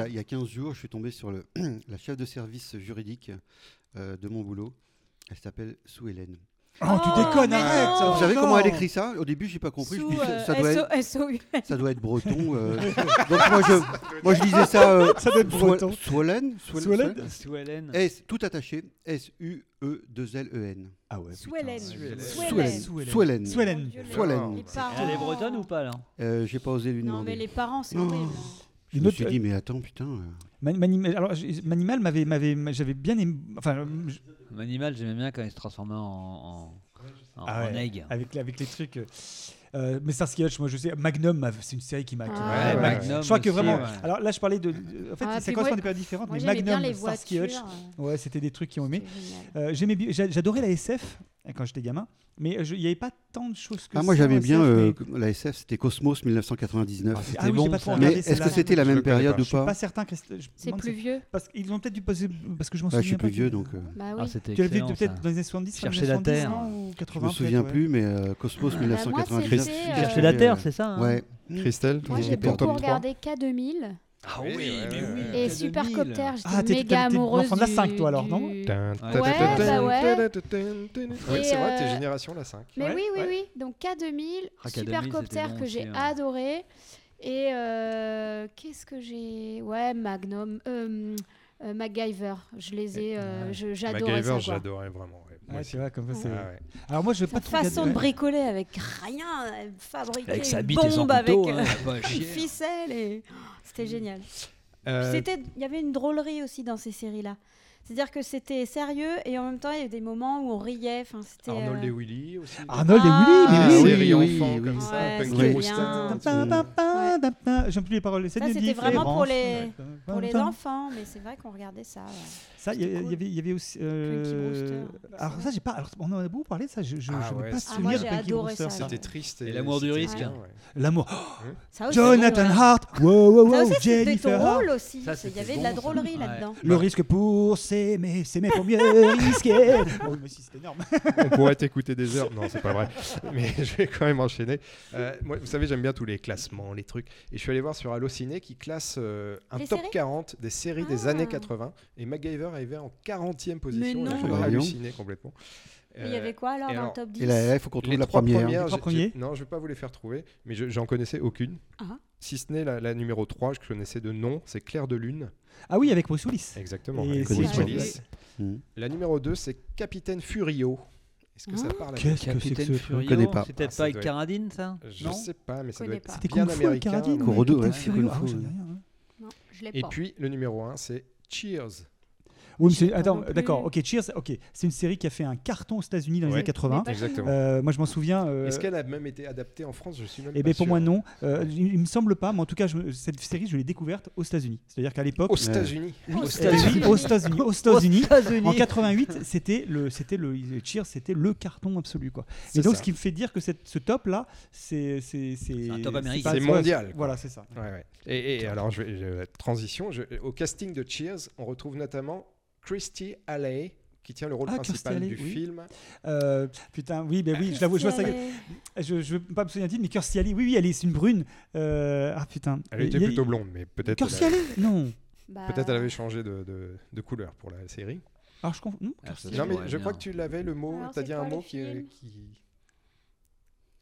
Speaker 3: il
Speaker 4: y, a 15 jours, je suis tombé sur le, la chef de service juridique euh, de mon boulot. Elle s'appelle Sue Hélène.
Speaker 2: Oh, tu
Speaker 3: oh,
Speaker 2: déconnes, arrête
Speaker 4: Vous savez comment elle écrit ça? Au début, j'ai pas compris.
Speaker 3: Euh,
Speaker 4: ça, doit être, breton. Euh. moi, je, moi, lisais ça. euh,
Speaker 2: Ça doit être breton.
Speaker 4: Swollen S, tout attaché. S-U-E-2-L-E-N.
Speaker 2: Ah ouais.
Speaker 3: Suelen.
Speaker 5: Suelen.
Speaker 3: Suelen.
Speaker 4: Swollen. Ah,
Speaker 3: Suelen. Oh,
Speaker 1: elle est bretonne ou pas là?
Speaker 4: Euh, j'ai pas osé lui
Speaker 3: Non, mais les parents, c'est horrible.
Speaker 4: Je
Speaker 2: une
Speaker 4: me suis dit, mais attends, putain. Euh.
Speaker 2: Manimal m'avait, bien aimé. Enfin.
Speaker 1: Manimal, j'aimais bien quand il se transformait en, en, en,
Speaker 2: ah
Speaker 1: egg.
Speaker 2: Avec, les trucs. Euh, euh mais Starsky Hutch, moi je sais, Magnum, c'est une série qui m'a.
Speaker 5: Ouais,
Speaker 1: Magnum.
Speaker 2: Je crois que vraiment. Alors là, je parlais de. En fait,
Speaker 3: ah,
Speaker 2: ça correspond à des périodes différentes,
Speaker 3: moi
Speaker 2: mais Magnum, Starsky Hutch, ouais, c'était des trucs qui ont aimé. Euh, j'adorais la SF Hein, quand j'étais gamin. Mais euh, il n'y avait pas tant de choses que
Speaker 4: ah, Moi, j'aimais bien euh, la SF, c'était Cosmos 1999.
Speaker 2: Ah, ah
Speaker 1: bon,
Speaker 4: mais est-ce que c'était la même période ou pas
Speaker 2: Je ne suis
Speaker 4: pas
Speaker 2: certain. C'est
Speaker 3: plus vieux.
Speaker 2: Parce qu'ils ont peut-être dû poser. Parce que je m'en
Speaker 4: souviens. Je suis plus vieux, donc. Euh.
Speaker 1: Ah,
Speaker 2: tu l'as vu peut-être dans les années 70
Speaker 1: Chercher la Terre.
Speaker 4: Je
Speaker 2: ne
Speaker 4: me souviens plus, mais Cosmos 1999.
Speaker 1: Chercher la Terre, c'est ça hein.
Speaker 4: Ouais.
Speaker 5: Christelle
Speaker 3: Moi, j'ai beaucoup regardé K2000.
Speaker 1: Ah
Speaker 5: oui,
Speaker 1: mais oui.
Speaker 3: Et Supercopter, j'étais
Speaker 2: ah,
Speaker 3: méga amoureuse.
Speaker 2: L'enfant de la 5, toi alors, non
Speaker 3: Ouais. Bah oui,
Speaker 5: c'est vrai, t'es
Speaker 3: euh,
Speaker 5: génération la 5.
Speaker 3: Mais oui, oui, oui. Donc K2000,
Speaker 1: ah,
Speaker 3: Supercopter que j'ai
Speaker 1: hein.
Speaker 3: adoré. Et euh, qu'est-ce que j'ai? Ouais, Magnum. Euh, euh MacGyver, je les ai, euh, j'adorais
Speaker 5: MacGyver, j'adorais vraiment. Ouais. Ah,
Speaker 2: c'est vrai, comme ça.
Speaker 5: Ah, ouais. Ouais.
Speaker 2: Alors moi, je vais pas trop
Speaker 3: façon de bricoler avec rien, fabriquer
Speaker 1: avec sa bite bombe et son couteau,
Speaker 3: avec
Speaker 1: hein,
Speaker 3: une
Speaker 1: hein.
Speaker 3: ficelle et c'était mmh. génial.
Speaker 5: Euh,
Speaker 3: il y avait une drôlerie aussi dans ces séries-là. C'est-à-dire que c'était sérieux et en même temps, il y avait des moments où on riait. C'était,
Speaker 5: Arnold
Speaker 3: euh,
Speaker 5: et Willy aussi.
Speaker 2: Arnold et
Speaker 3: ah,
Speaker 2: Willy, mais
Speaker 5: ah,
Speaker 2: oui,
Speaker 4: oui, oui,
Speaker 5: comme ça,
Speaker 2: J'aime plus les paroles.
Speaker 3: Ça, c'était vraiment pour les, pour les enfants, mais c'est vrai qu'on regardait ça.
Speaker 2: Ça, il y, avait aussi. Euh, alors, ça, j'ai pas. Alors, on en a beaucoup parlé de ça. Je n'ai
Speaker 3: ah pas
Speaker 2: souvenir de Punky
Speaker 5: C'était triste.
Speaker 1: Et l'amour du risque.
Speaker 5: Hein.
Speaker 2: L'amour.
Speaker 3: Hein oh,
Speaker 2: Jonathan Hart. Wow. Jennifer. C'était
Speaker 3: drôle aussi. Il y avait de la drôlerie là-dedans.
Speaker 2: Le risque pour aimer, s'aimer pour mieux risquer. Oh, mais si, c'est énorme.
Speaker 5: On pourrait t'écouter des heures. Non, c'est pas vrai. Mais je vais quand même enchaîner. Euh, vous savez, j'aime bien tous les classements, les trucs. Et je suis allé voir sur Allociné qui classe euh, un top 40 des séries des
Speaker 3: ah.
Speaker 5: années 80. Et MacGyver arrivait en 40e position. J'ai
Speaker 4: bah,
Speaker 5: halluciné complètement.
Speaker 3: Il y avait quoi alors, dans le top 10
Speaker 4: Il faut qu'on trouve
Speaker 5: les
Speaker 4: la
Speaker 5: trois
Speaker 4: première.
Speaker 2: Premiers.
Speaker 5: non, je ne vais pas vous les faire trouver, mais j'en connaissais aucune.
Speaker 3: Uh.
Speaker 5: Si ce n'est la, la, numéro 3, je connaissais de nom, c'est Claire de Lune.
Speaker 2: Ah oui, avec Bruce Willis.
Speaker 5: Exactement.
Speaker 2: Et
Speaker 4: mm.
Speaker 5: La numéro 2, c'est Capitaine Furio. Est-ce que ça
Speaker 3: ah,
Speaker 5: parle à
Speaker 2: Qu'est-ce que c'est que ce
Speaker 1: Je
Speaker 4: connais pas.
Speaker 1: C'est peut-être
Speaker 5: ah,
Speaker 1: pas avec Caradine, ça
Speaker 5: Je
Speaker 1: ne
Speaker 5: sais pas, mais ça doit être
Speaker 2: C'était
Speaker 5: bien américain.
Speaker 2: Caradine, hein.
Speaker 3: Furio.
Speaker 5: Et puis, le numéro 1, c'est Cheers.
Speaker 2: Oui, mais attends, d'accord, ok, Cheers, ok, c'est une série qui a fait un carton aux États-Unis dans
Speaker 5: ouais, les
Speaker 2: années 80.
Speaker 5: Exactement.
Speaker 2: Euh, moi, je m'en souviens. Euh...
Speaker 5: Est-ce qu'elle a même été adaptée en France? Je suis même.
Speaker 2: Eh bien, pour moi, non. Euh, il, me semble pas, mais en tout cas, je, cette série, je l'ai découverte aux États-Unis. C'est-à-dire qu'à l'époque.
Speaker 5: Aux États-Unis.
Speaker 2: Euh,
Speaker 3: aux États-Unis.
Speaker 2: Aux États-Unis. Aux États-Unis. en 88, c'était le, c'était le Cheers, c'était le carton absolu, quoi. Et donc,
Speaker 5: ça.
Speaker 2: ce qui me fait dire que cette, ce top là, c'est c'est
Speaker 1: un top américain.
Speaker 5: C'est mondial. Quoi.
Speaker 2: Voilà, c'est ça.
Speaker 5: Ouais, ouais. Et, et alors, je, je, transition. Je, au casting de Cheers, on retrouve notamment Christy Alley qui tient le rôle
Speaker 2: ah,
Speaker 5: principal du film.
Speaker 2: Euh, putain, oui, ben oui, ah, je l'avoue, je vois ça. Je ne veux pas me souvenir de mais Kirstie Alley, oui, oui, elle est, c'est une brune. Euh, ah putain.
Speaker 5: Elle était plutôt blonde, mais peut-être.
Speaker 2: Kirstie Alley Non.
Speaker 3: Bah,
Speaker 5: peut-être elle avait changé de, couleur pour la série.
Speaker 2: Ah, je conf... non,
Speaker 5: mais je crois que tu l'avais le mot. T'as dit un mot qui,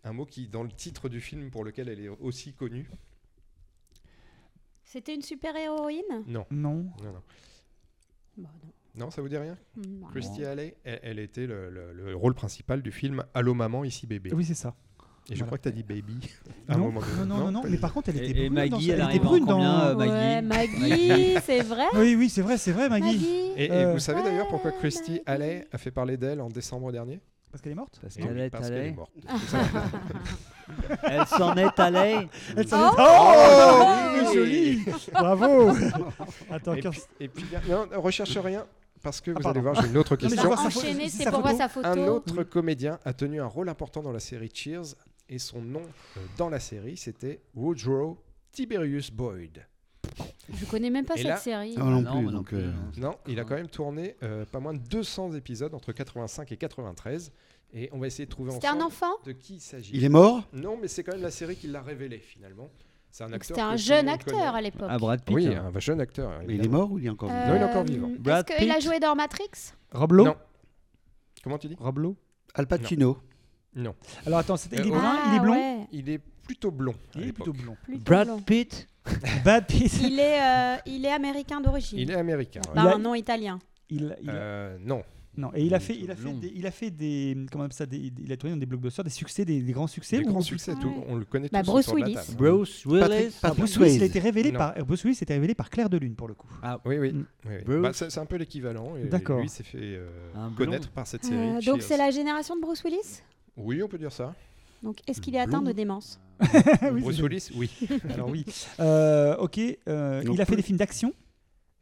Speaker 5: un mot qui, dans le titre du film pour lequel elle est aussi connue.
Speaker 3: C'était une super
Speaker 5: héroïne
Speaker 2: Non.
Speaker 5: non, non.
Speaker 3: Bah, non.
Speaker 5: Non, ça vous dit rien?
Speaker 3: Non.
Speaker 5: Christy Alley, elle, elle était le, le- le rôle principal du film Allô maman, ici bébé.
Speaker 2: Oui, c'est ça.
Speaker 5: Et je
Speaker 2: Voilà.
Speaker 5: crois que tu as dit baby. à un
Speaker 2: Non,
Speaker 5: moment donné.
Speaker 2: non, non, non, non, mais par contre, elle était
Speaker 1: Et, et
Speaker 2: brune dans
Speaker 1: Maggie,
Speaker 2: ce-
Speaker 1: elle
Speaker 2: elle était brune
Speaker 1: combien,
Speaker 2: dans.
Speaker 1: euh, Maggie
Speaker 3: Ouais, Maggie, c'est vrai
Speaker 2: Oui, oui, c'est vrai, c'est vrai, Maggie.
Speaker 3: Maggie
Speaker 5: Et, et
Speaker 2: Euh,
Speaker 5: vous savez d'ailleurs pourquoi Christy. Alley a fait parler d'elle en décembre dernier?
Speaker 2: Parce qu'elle est morte
Speaker 1: Parce qu'elle est
Speaker 5: parce qu'elle est
Speaker 1: allée.
Speaker 5: morte.
Speaker 1: Elle s'en est allée.
Speaker 2: Elle s'en
Speaker 3: Oh
Speaker 2: est- Oh,
Speaker 5: Oui.
Speaker 2: mais joli Bravo Attends,
Speaker 5: Et
Speaker 2: quinze-
Speaker 5: puis, et puis, non, ne recherche rien parce que vous
Speaker 2: Ah, pardon.
Speaker 5: allez voir, j'ai une autre question.
Speaker 3: Enchaîner,
Speaker 2: c'est
Speaker 3: pour voir sa photo.
Speaker 5: Un autre comédien a tenu un rôle important dans la série Cheers et son nom euh, dans la série c'était Woodrow Tiberius Boyd.
Speaker 3: Je connais même pas
Speaker 5: Et
Speaker 3: cette
Speaker 5: là-
Speaker 3: série.
Speaker 4: Ah, non,
Speaker 1: Non,
Speaker 4: plus.
Speaker 1: moi non
Speaker 4: donc,
Speaker 1: plus,
Speaker 4: euh,
Speaker 1: non.
Speaker 5: Non, il a quand même tourné euh, pas moins de 200 épisodes entre 85 et 93 et on va essayer de trouver
Speaker 3: C'était un
Speaker 5: ensemble
Speaker 3: enfant
Speaker 5: de qui il s'agit.
Speaker 4: Il est mort
Speaker 5: Non, mais c'est quand même la série qui l'a révélé finalement. C'est un.
Speaker 3: C'était un jeune acteur
Speaker 5: connaît.
Speaker 3: à l'époque.
Speaker 1: Ah, Brad Pitt.
Speaker 5: Oui,
Speaker 1: hein.
Speaker 5: un jeune acteur.
Speaker 4: Mais il est mort ou il est encore vivant
Speaker 5: Non, il est encore
Speaker 3: Euh,
Speaker 5: vivant.
Speaker 1: Brad
Speaker 3: Est-ce qu'il a joué dans Matrix?
Speaker 2: Rob Lowe
Speaker 5: Non. Comment tu dis?
Speaker 2: Rob Lowe?
Speaker 4: Al Pacino.
Speaker 5: Non.
Speaker 2: Alors attends, c'était- il est
Speaker 5: Euh,
Speaker 2: brun,
Speaker 3: Ah,
Speaker 2: il est blond?
Speaker 3: ouais,
Speaker 5: Il est plutôt blond.
Speaker 2: Il est plutôt blond.
Speaker 3: plutôt
Speaker 1: Brad
Speaker 3: blond.
Speaker 1: Pitt.
Speaker 2: Bad.
Speaker 3: Il est, euh, il est américain d'origine.
Speaker 5: Il est américain.
Speaker 3: Pas
Speaker 5: ouais.
Speaker 2: Il a-
Speaker 3: un nom italien.
Speaker 2: Il, il a-
Speaker 5: Euh, non.
Speaker 2: Non, et il a fait, il a fait, des, il a fait des, comment on appelle ça, des- il a tourné dans des blockbusters, des succès, des, des grands succès.
Speaker 5: Des grands succès, tout,
Speaker 3: Ouais.
Speaker 5: on le connaît
Speaker 3: Bah,
Speaker 5: tous
Speaker 3: Bruce
Speaker 5: autour de la
Speaker 3: Willis.
Speaker 5: table.
Speaker 1: Bruce Willis.
Speaker 4: Patrick- Patrick
Speaker 2: Bruce Willis, il a été révélé
Speaker 5: Non.
Speaker 2: par Bruce Willis, était révélé par Claire de Lune pour le coup.
Speaker 1: Ah,
Speaker 5: Oui, oui.
Speaker 2: Mm.
Speaker 5: oui, oui.
Speaker 1: Bruce.
Speaker 5: Bah, c'est c'est un peu l'équivalent. et
Speaker 2: D'accord.
Speaker 5: Lui s'est fait euh,
Speaker 1: Un blond.
Speaker 5: connaître par cette série.
Speaker 3: Euh, donc
Speaker 5: Cheers.
Speaker 3: c'est la génération de Bruce Willis?
Speaker 5: Oui, on peut dire ça.
Speaker 3: Donc est-ce qu'il est atteint de démence
Speaker 2: Oui,
Speaker 5: Bruce Willis, oui.
Speaker 2: Alors oui. Euh, ok, euh,
Speaker 4: Donc
Speaker 2: il a fait
Speaker 4: plus-
Speaker 2: des films d'action.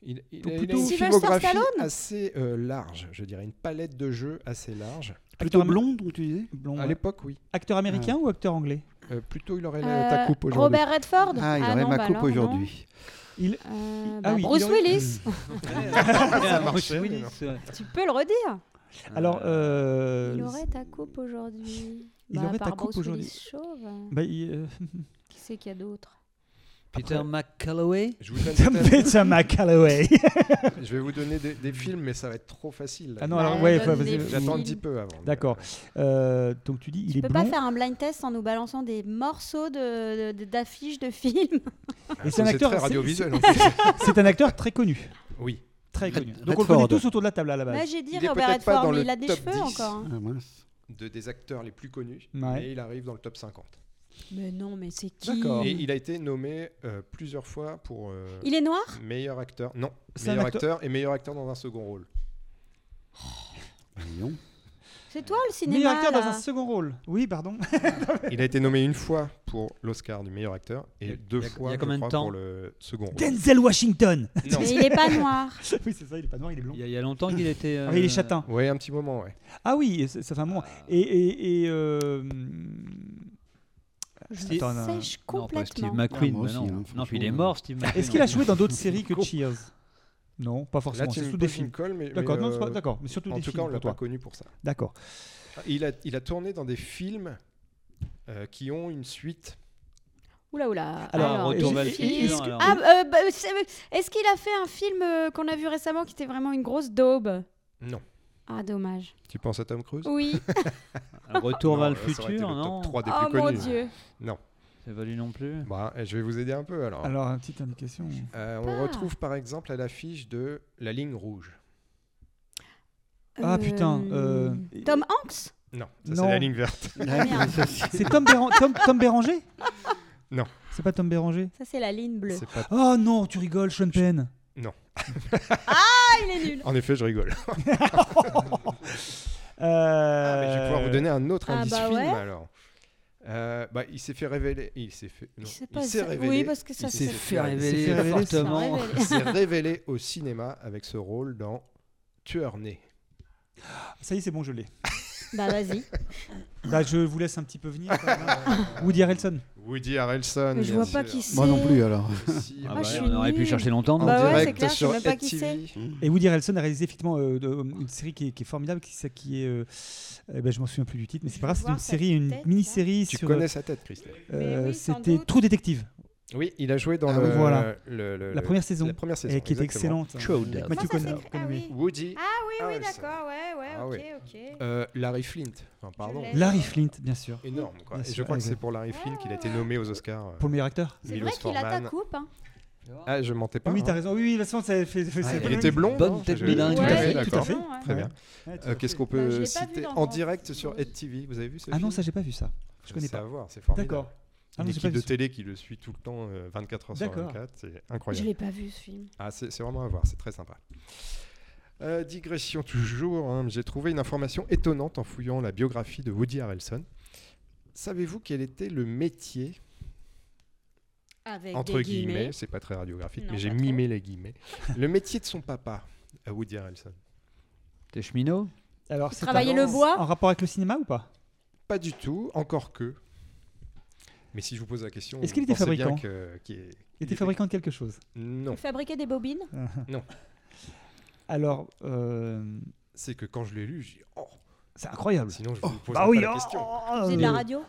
Speaker 5: Il, il
Speaker 2: Plutôt-
Speaker 5: a, il a une
Speaker 3: Sylvester
Speaker 5: filmographie
Speaker 3: Stallone
Speaker 5: assez euh, large, je dirais, une palette de jeux assez large.
Speaker 4: Plutôt
Speaker 2: am-
Speaker 4: blond, donc tu disais
Speaker 2: blond,
Speaker 5: À
Speaker 2: ouais.
Speaker 5: l'époque, oui.
Speaker 2: Acteur américain ou acteur anglais
Speaker 5: Euh, plutôt, il aurait la-
Speaker 3: Euh,
Speaker 5: ta coupe aujourd'hui.
Speaker 3: Robert Redford
Speaker 4: Ah, il aurait
Speaker 3: non,
Speaker 4: ma
Speaker 3: bah
Speaker 4: coupe
Speaker 3: alors, non.
Speaker 4: aujourd'hui.
Speaker 2: Il,
Speaker 3: Euh,
Speaker 2: Ah
Speaker 3: bah,
Speaker 2: oui,
Speaker 3: Bruce
Speaker 2: il aurait-
Speaker 1: Ah, Willis.
Speaker 3: tu peux le redire.
Speaker 2: Alors, euh,
Speaker 3: Il aurait ta coupe aujourd'hui.
Speaker 2: il
Speaker 3: Bah,
Speaker 2: aurait
Speaker 3: à
Speaker 2: ta coupe aujourd'hui.
Speaker 3: Euh,
Speaker 2: bah, il, euh,
Speaker 3: qui c'est qu'il y a d'autre?
Speaker 1: Peter McCalloway?
Speaker 5: Je, vous donne
Speaker 2: Peter McCalloway.
Speaker 5: je vais vous donner des, des films, mais ça va être trop facile.
Speaker 2: Ah non,
Speaker 3: Bah,
Speaker 2: alors ouais,
Speaker 3: des
Speaker 2: vas-y.
Speaker 5: J'attends un
Speaker 3: films.
Speaker 5: petit peu avant.
Speaker 2: D'accord. Euh, donc tu dis, il
Speaker 3: Tu
Speaker 2: est
Speaker 3: peux
Speaker 2: blond.
Speaker 3: pas faire un blind test en nous balançant des morceaux de- de- d'affiches de, films?
Speaker 2: C'est un acteur.
Speaker 5: très radiovisuel.
Speaker 2: C'est un acteur très connu.
Speaker 5: Oui.
Speaker 2: Très
Speaker 4: Red-
Speaker 2: connu. Donc on le connaît tous autour de la table à la base.
Speaker 3: j'ai dit
Speaker 5: Il est
Speaker 3: Robert Redford, mais il a des cheveux
Speaker 5: 10.
Speaker 3: encore. hein.
Speaker 4: Ah, mince.
Speaker 5: De des acteurs les plus connus,
Speaker 2: Ouais.
Speaker 5: et il arrive dans le top 50.
Speaker 3: Mais non, mais c'est qui
Speaker 2: D'accord.
Speaker 5: Et il a été nommé euh, plusieurs fois pour euh,
Speaker 3: Il est noir?
Speaker 5: meilleur acteur. Non, meilleur
Speaker 2: acteur-
Speaker 5: acteur et meilleur acteur dans un second rôle.
Speaker 4: Bah, donc.
Speaker 3: C'est toi le cinéma
Speaker 2: Meilleur acteur dans un second rôle. Oui, pardon.
Speaker 5: Il a été nommé une fois pour l'Oscar du meilleur acteur et deux
Speaker 1: a-
Speaker 5: fois
Speaker 1: il y a
Speaker 5: je
Speaker 1: combien de temps
Speaker 5: pour le second rôle.
Speaker 2: Denzel Washington.
Speaker 5: Non.
Speaker 3: Mais il est pas noir.
Speaker 2: oui, c'est ça. Il est pas noir, il est blond.
Speaker 1: Il y, a, il y a longtemps qu'il était.
Speaker 2: Ah, il est
Speaker 1: euh,
Speaker 2: châtain.
Speaker 5: Ouais, un petit moment, ouais.
Speaker 2: Ah oui, ça fait un moment. Et, et, et euh,
Speaker 3: Je
Speaker 2: Attends, non.
Speaker 3: sèche
Speaker 1: Non, pas Steve
Speaker 3: complètement.
Speaker 1: McQueen.
Speaker 4: Ah,
Speaker 1: non.
Speaker 4: aussi, hein,
Speaker 1: non, puis
Speaker 4: franchement.
Speaker 1: il est mort, Steve McQueen.
Speaker 2: Est-ce qu'il a joué dans d'autres séries que. Cheers? Non, pas forcément. C'est tous des films.
Speaker 5: colle, mais,
Speaker 2: D'accord,
Speaker 5: mais,
Speaker 2: non, pas-
Speaker 5: euh,
Speaker 2: d'accord, mais surtout
Speaker 5: En
Speaker 2: des
Speaker 5: tout
Speaker 2: films
Speaker 5: cas, on l'a pas
Speaker 2: toi.
Speaker 5: connu pour ça.
Speaker 2: D'accord.
Speaker 5: Il a, il a tourné dans des films euh, qui ont une suite.
Speaker 3: Oula oula.
Speaker 2: Alors,
Speaker 1: Retour
Speaker 2: et-
Speaker 1: vers le futur,
Speaker 2: que-.
Speaker 3: Ah, euh, bah, est-ce qu'il a fait un film euh, qu'on a vu récemment qui était vraiment une grosse daube?
Speaker 5: Non.
Speaker 3: Ah, dommage.
Speaker 5: Tu penses à Tom Cruise?
Speaker 3: Oui.
Speaker 1: Retour
Speaker 5: Non,
Speaker 1: vers le futur,
Speaker 5: le
Speaker 1: non
Speaker 5: top 3 des
Speaker 3: oh
Speaker 5: plus
Speaker 3: mon
Speaker 5: connus.
Speaker 3: dieu.
Speaker 5: Non.
Speaker 1: C'est valu non plus.
Speaker 5: Bah, je vais vous aider un peu alors.
Speaker 2: Alors, une petite indication.
Speaker 5: Euh, on
Speaker 3: Ah.
Speaker 5: retrouve par exemple à l'affiche de La ligne rouge.
Speaker 2: Ah, putain, euh,
Speaker 3: Tom Hanks?
Speaker 5: Non, ça
Speaker 2: Non.
Speaker 5: c'est la ligne verte.
Speaker 4: C'est-
Speaker 2: Tom, Béran- Tom, Tom Béranger?
Speaker 5: Non.
Speaker 2: C'est pas Tom Béranger?
Speaker 3: Ça, c'est la ligne bleue.
Speaker 5: C'est pas...
Speaker 2: Oh non, tu rigoles, Sean Penn.
Speaker 3: Ah, il est nul.
Speaker 5: En effet, je rigole.
Speaker 2: Euh,
Speaker 5: Ah, mais je vais pouvoir vous donner un autre
Speaker 3: Ah,
Speaker 5: indice
Speaker 3: bah
Speaker 5: film
Speaker 3: ouais.
Speaker 5: alors. Euh, bah, il s'est fait révéler. Il s'est fait. non,
Speaker 3: Il s'est
Speaker 5: révélé.
Speaker 3: Oui, parce que ça,
Speaker 5: s'est
Speaker 1: fait
Speaker 5: révéler
Speaker 2: fait révéler,
Speaker 1: fortement.
Speaker 5: Il s'est révélé au cinéma avec ce rôle dans Tueur né.
Speaker 2: Ça y est, c'est bon, je l'ai.
Speaker 3: Bah, vas-y.
Speaker 2: Bah, je vous laisse un petit peu venir. quand même, hein. Woody Harrelson.
Speaker 5: Woody Harrelson.
Speaker 3: Mais je vois pas qui c'est.
Speaker 4: Moi non plus alors.
Speaker 5: Si,
Speaker 1: Ah
Speaker 3: Ah,
Speaker 1: bah,
Speaker 3: je
Speaker 1: on aurait pu chercher longtemps.
Speaker 3: Bah ouais,
Speaker 5: direct
Speaker 3: c'est clair, je sais même pas qui.
Speaker 2: Et Woody Harrelson a réalisé effectivement euh, de- une série qui est, qui est formidable, qui, ça- qui est. euh, eh ben, je m'en souviens plus du titre, mais c'est pas grave. C'est une série, une
Speaker 3: tête,
Speaker 2: mini-série
Speaker 5: Tu
Speaker 2: sur.
Speaker 5: connais sa tête, Christelle.
Speaker 2: euh,
Speaker 3: oui,
Speaker 2: C'était
Speaker 3: doute.
Speaker 2: True Detective,
Speaker 5: Oui, il a joué dans
Speaker 4: Ah
Speaker 5: le,
Speaker 2: voilà.
Speaker 5: le- le-
Speaker 2: la première saison,
Speaker 5: la première saison,
Speaker 2: et qui était
Speaker 5: exactement.
Speaker 2: excellente. Avec
Speaker 1: Detective.
Speaker 2: Matthew
Speaker 3: ça Ah oui.
Speaker 5: Woody.
Speaker 3: Ah oui, oui,
Speaker 5: Harrelson.
Speaker 3: d'accord, ouais, ouais,
Speaker 5: Ah
Speaker 3: ok,
Speaker 5: oui.
Speaker 3: ok.
Speaker 5: euh, Larry Flint. Enfin, pardon.
Speaker 2: Larry Flint, bien sûr.
Speaker 5: Énorme, quoi.
Speaker 2: Bien
Speaker 5: Et
Speaker 2: sûr,
Speaker 5: je crois que c'est pour Larry Flint qu'il a été nommé aux Oscars. euh,
Speaker 2: Pour le meilleur acteur
Speaker 3: C'est vrai qu'il a ta coupe, hein.
Speaker 5: Ah, je mentais pas.
Speaker 2: Oui,
Speaker 5: hein.
Speaker 2: t'as raison. Oui, oui, de toute façon, ça fait.
Speaker 5: Il était blond.
Speaker 1: Bonne
Speaker 5: non
Speaker 1: tête bilingue,
Speaker 5: tout à
Speaker 3: Ouais,
Speaker 5: fait,
Speaker 3: tout à
Speaker 5: d'accord.
Speaker 3: fait.
Speaker 5: Très bien. Euh. Qu'est-ce qu'on
Speaker 3: Bah,
Speaker 5: peut
Speaker 3: vu
Speaker 5: citer en direct sur EdTV Vous avez vu ce
Speaker 2: Ah non, ça, j'ai pas vu ça. Je connais
Speaker 5: C'est
Speaker 2: pas.
Speaker 5: à voir, c'est formidable.
Speaker 2: D'accord. Ah
Speaker 5: Une équipe de télé qui le suit tout le temps, euh, 24 heures sur
Speaker 2: D'accord.
Speaker 5: 24, c'est
Speaker 3: Je
Speaker 5: incroyable.
Speaker 3: l'ai pas vu ce film.
Speaker 5: Ah, c'est c'est vraiment à voir, c'est très sympa. Euh, digression toujours, hein, j'ai trouvé une information étonnante en fouillant la biographie de Woody Harrelson. Savez-vous quel était le métier,
Speaker 3: Avec
Speaker 5: entre
Speaker 3: des
Speaker 5: guillemets, c'est pas très radiographique,
Speaker 3: Non,
Speaker 5: mais j'ai
Speaker 3: trop.
Speaker 5: mimé les guillemets, le métier de son papa à Woody Harrelson
Speaker 1: T'es cheminot
Speaker 2: Alors, c'est
Speaker 3: Travailler
Speaker 2: un-
Speaker 3: le bois?
Speaker 2: En rapport avec le cinéma ou pas?
Speaker 5: Pas du tout, encore que. Mais si je vous pose la question,
Speaker 2: Est-ce qu'il était fabricant
Speaker 5: que- est-
Speaker 2: Il était fabricant de quelque chose.
Speaker 5: Non,
Speaker 3: Fabriquer des bobines
Speaker 2: Alors, euh,
Speaker 5: c'est que quand je l'ai lu, j'ai dit oh,
Speaker 2: c'est incroyable.
Speaker 5: sinon je vous poserai
Speaker 2: Bah
Speaker 5: pas
Speaker 2: oui,
Speaker 5: la
Speaker 2: oh,
Speaker 5: question.
Speaker 2: oh,
Speaker 3: C'est de la
Speaker 2: euh,
Speaker 3: radio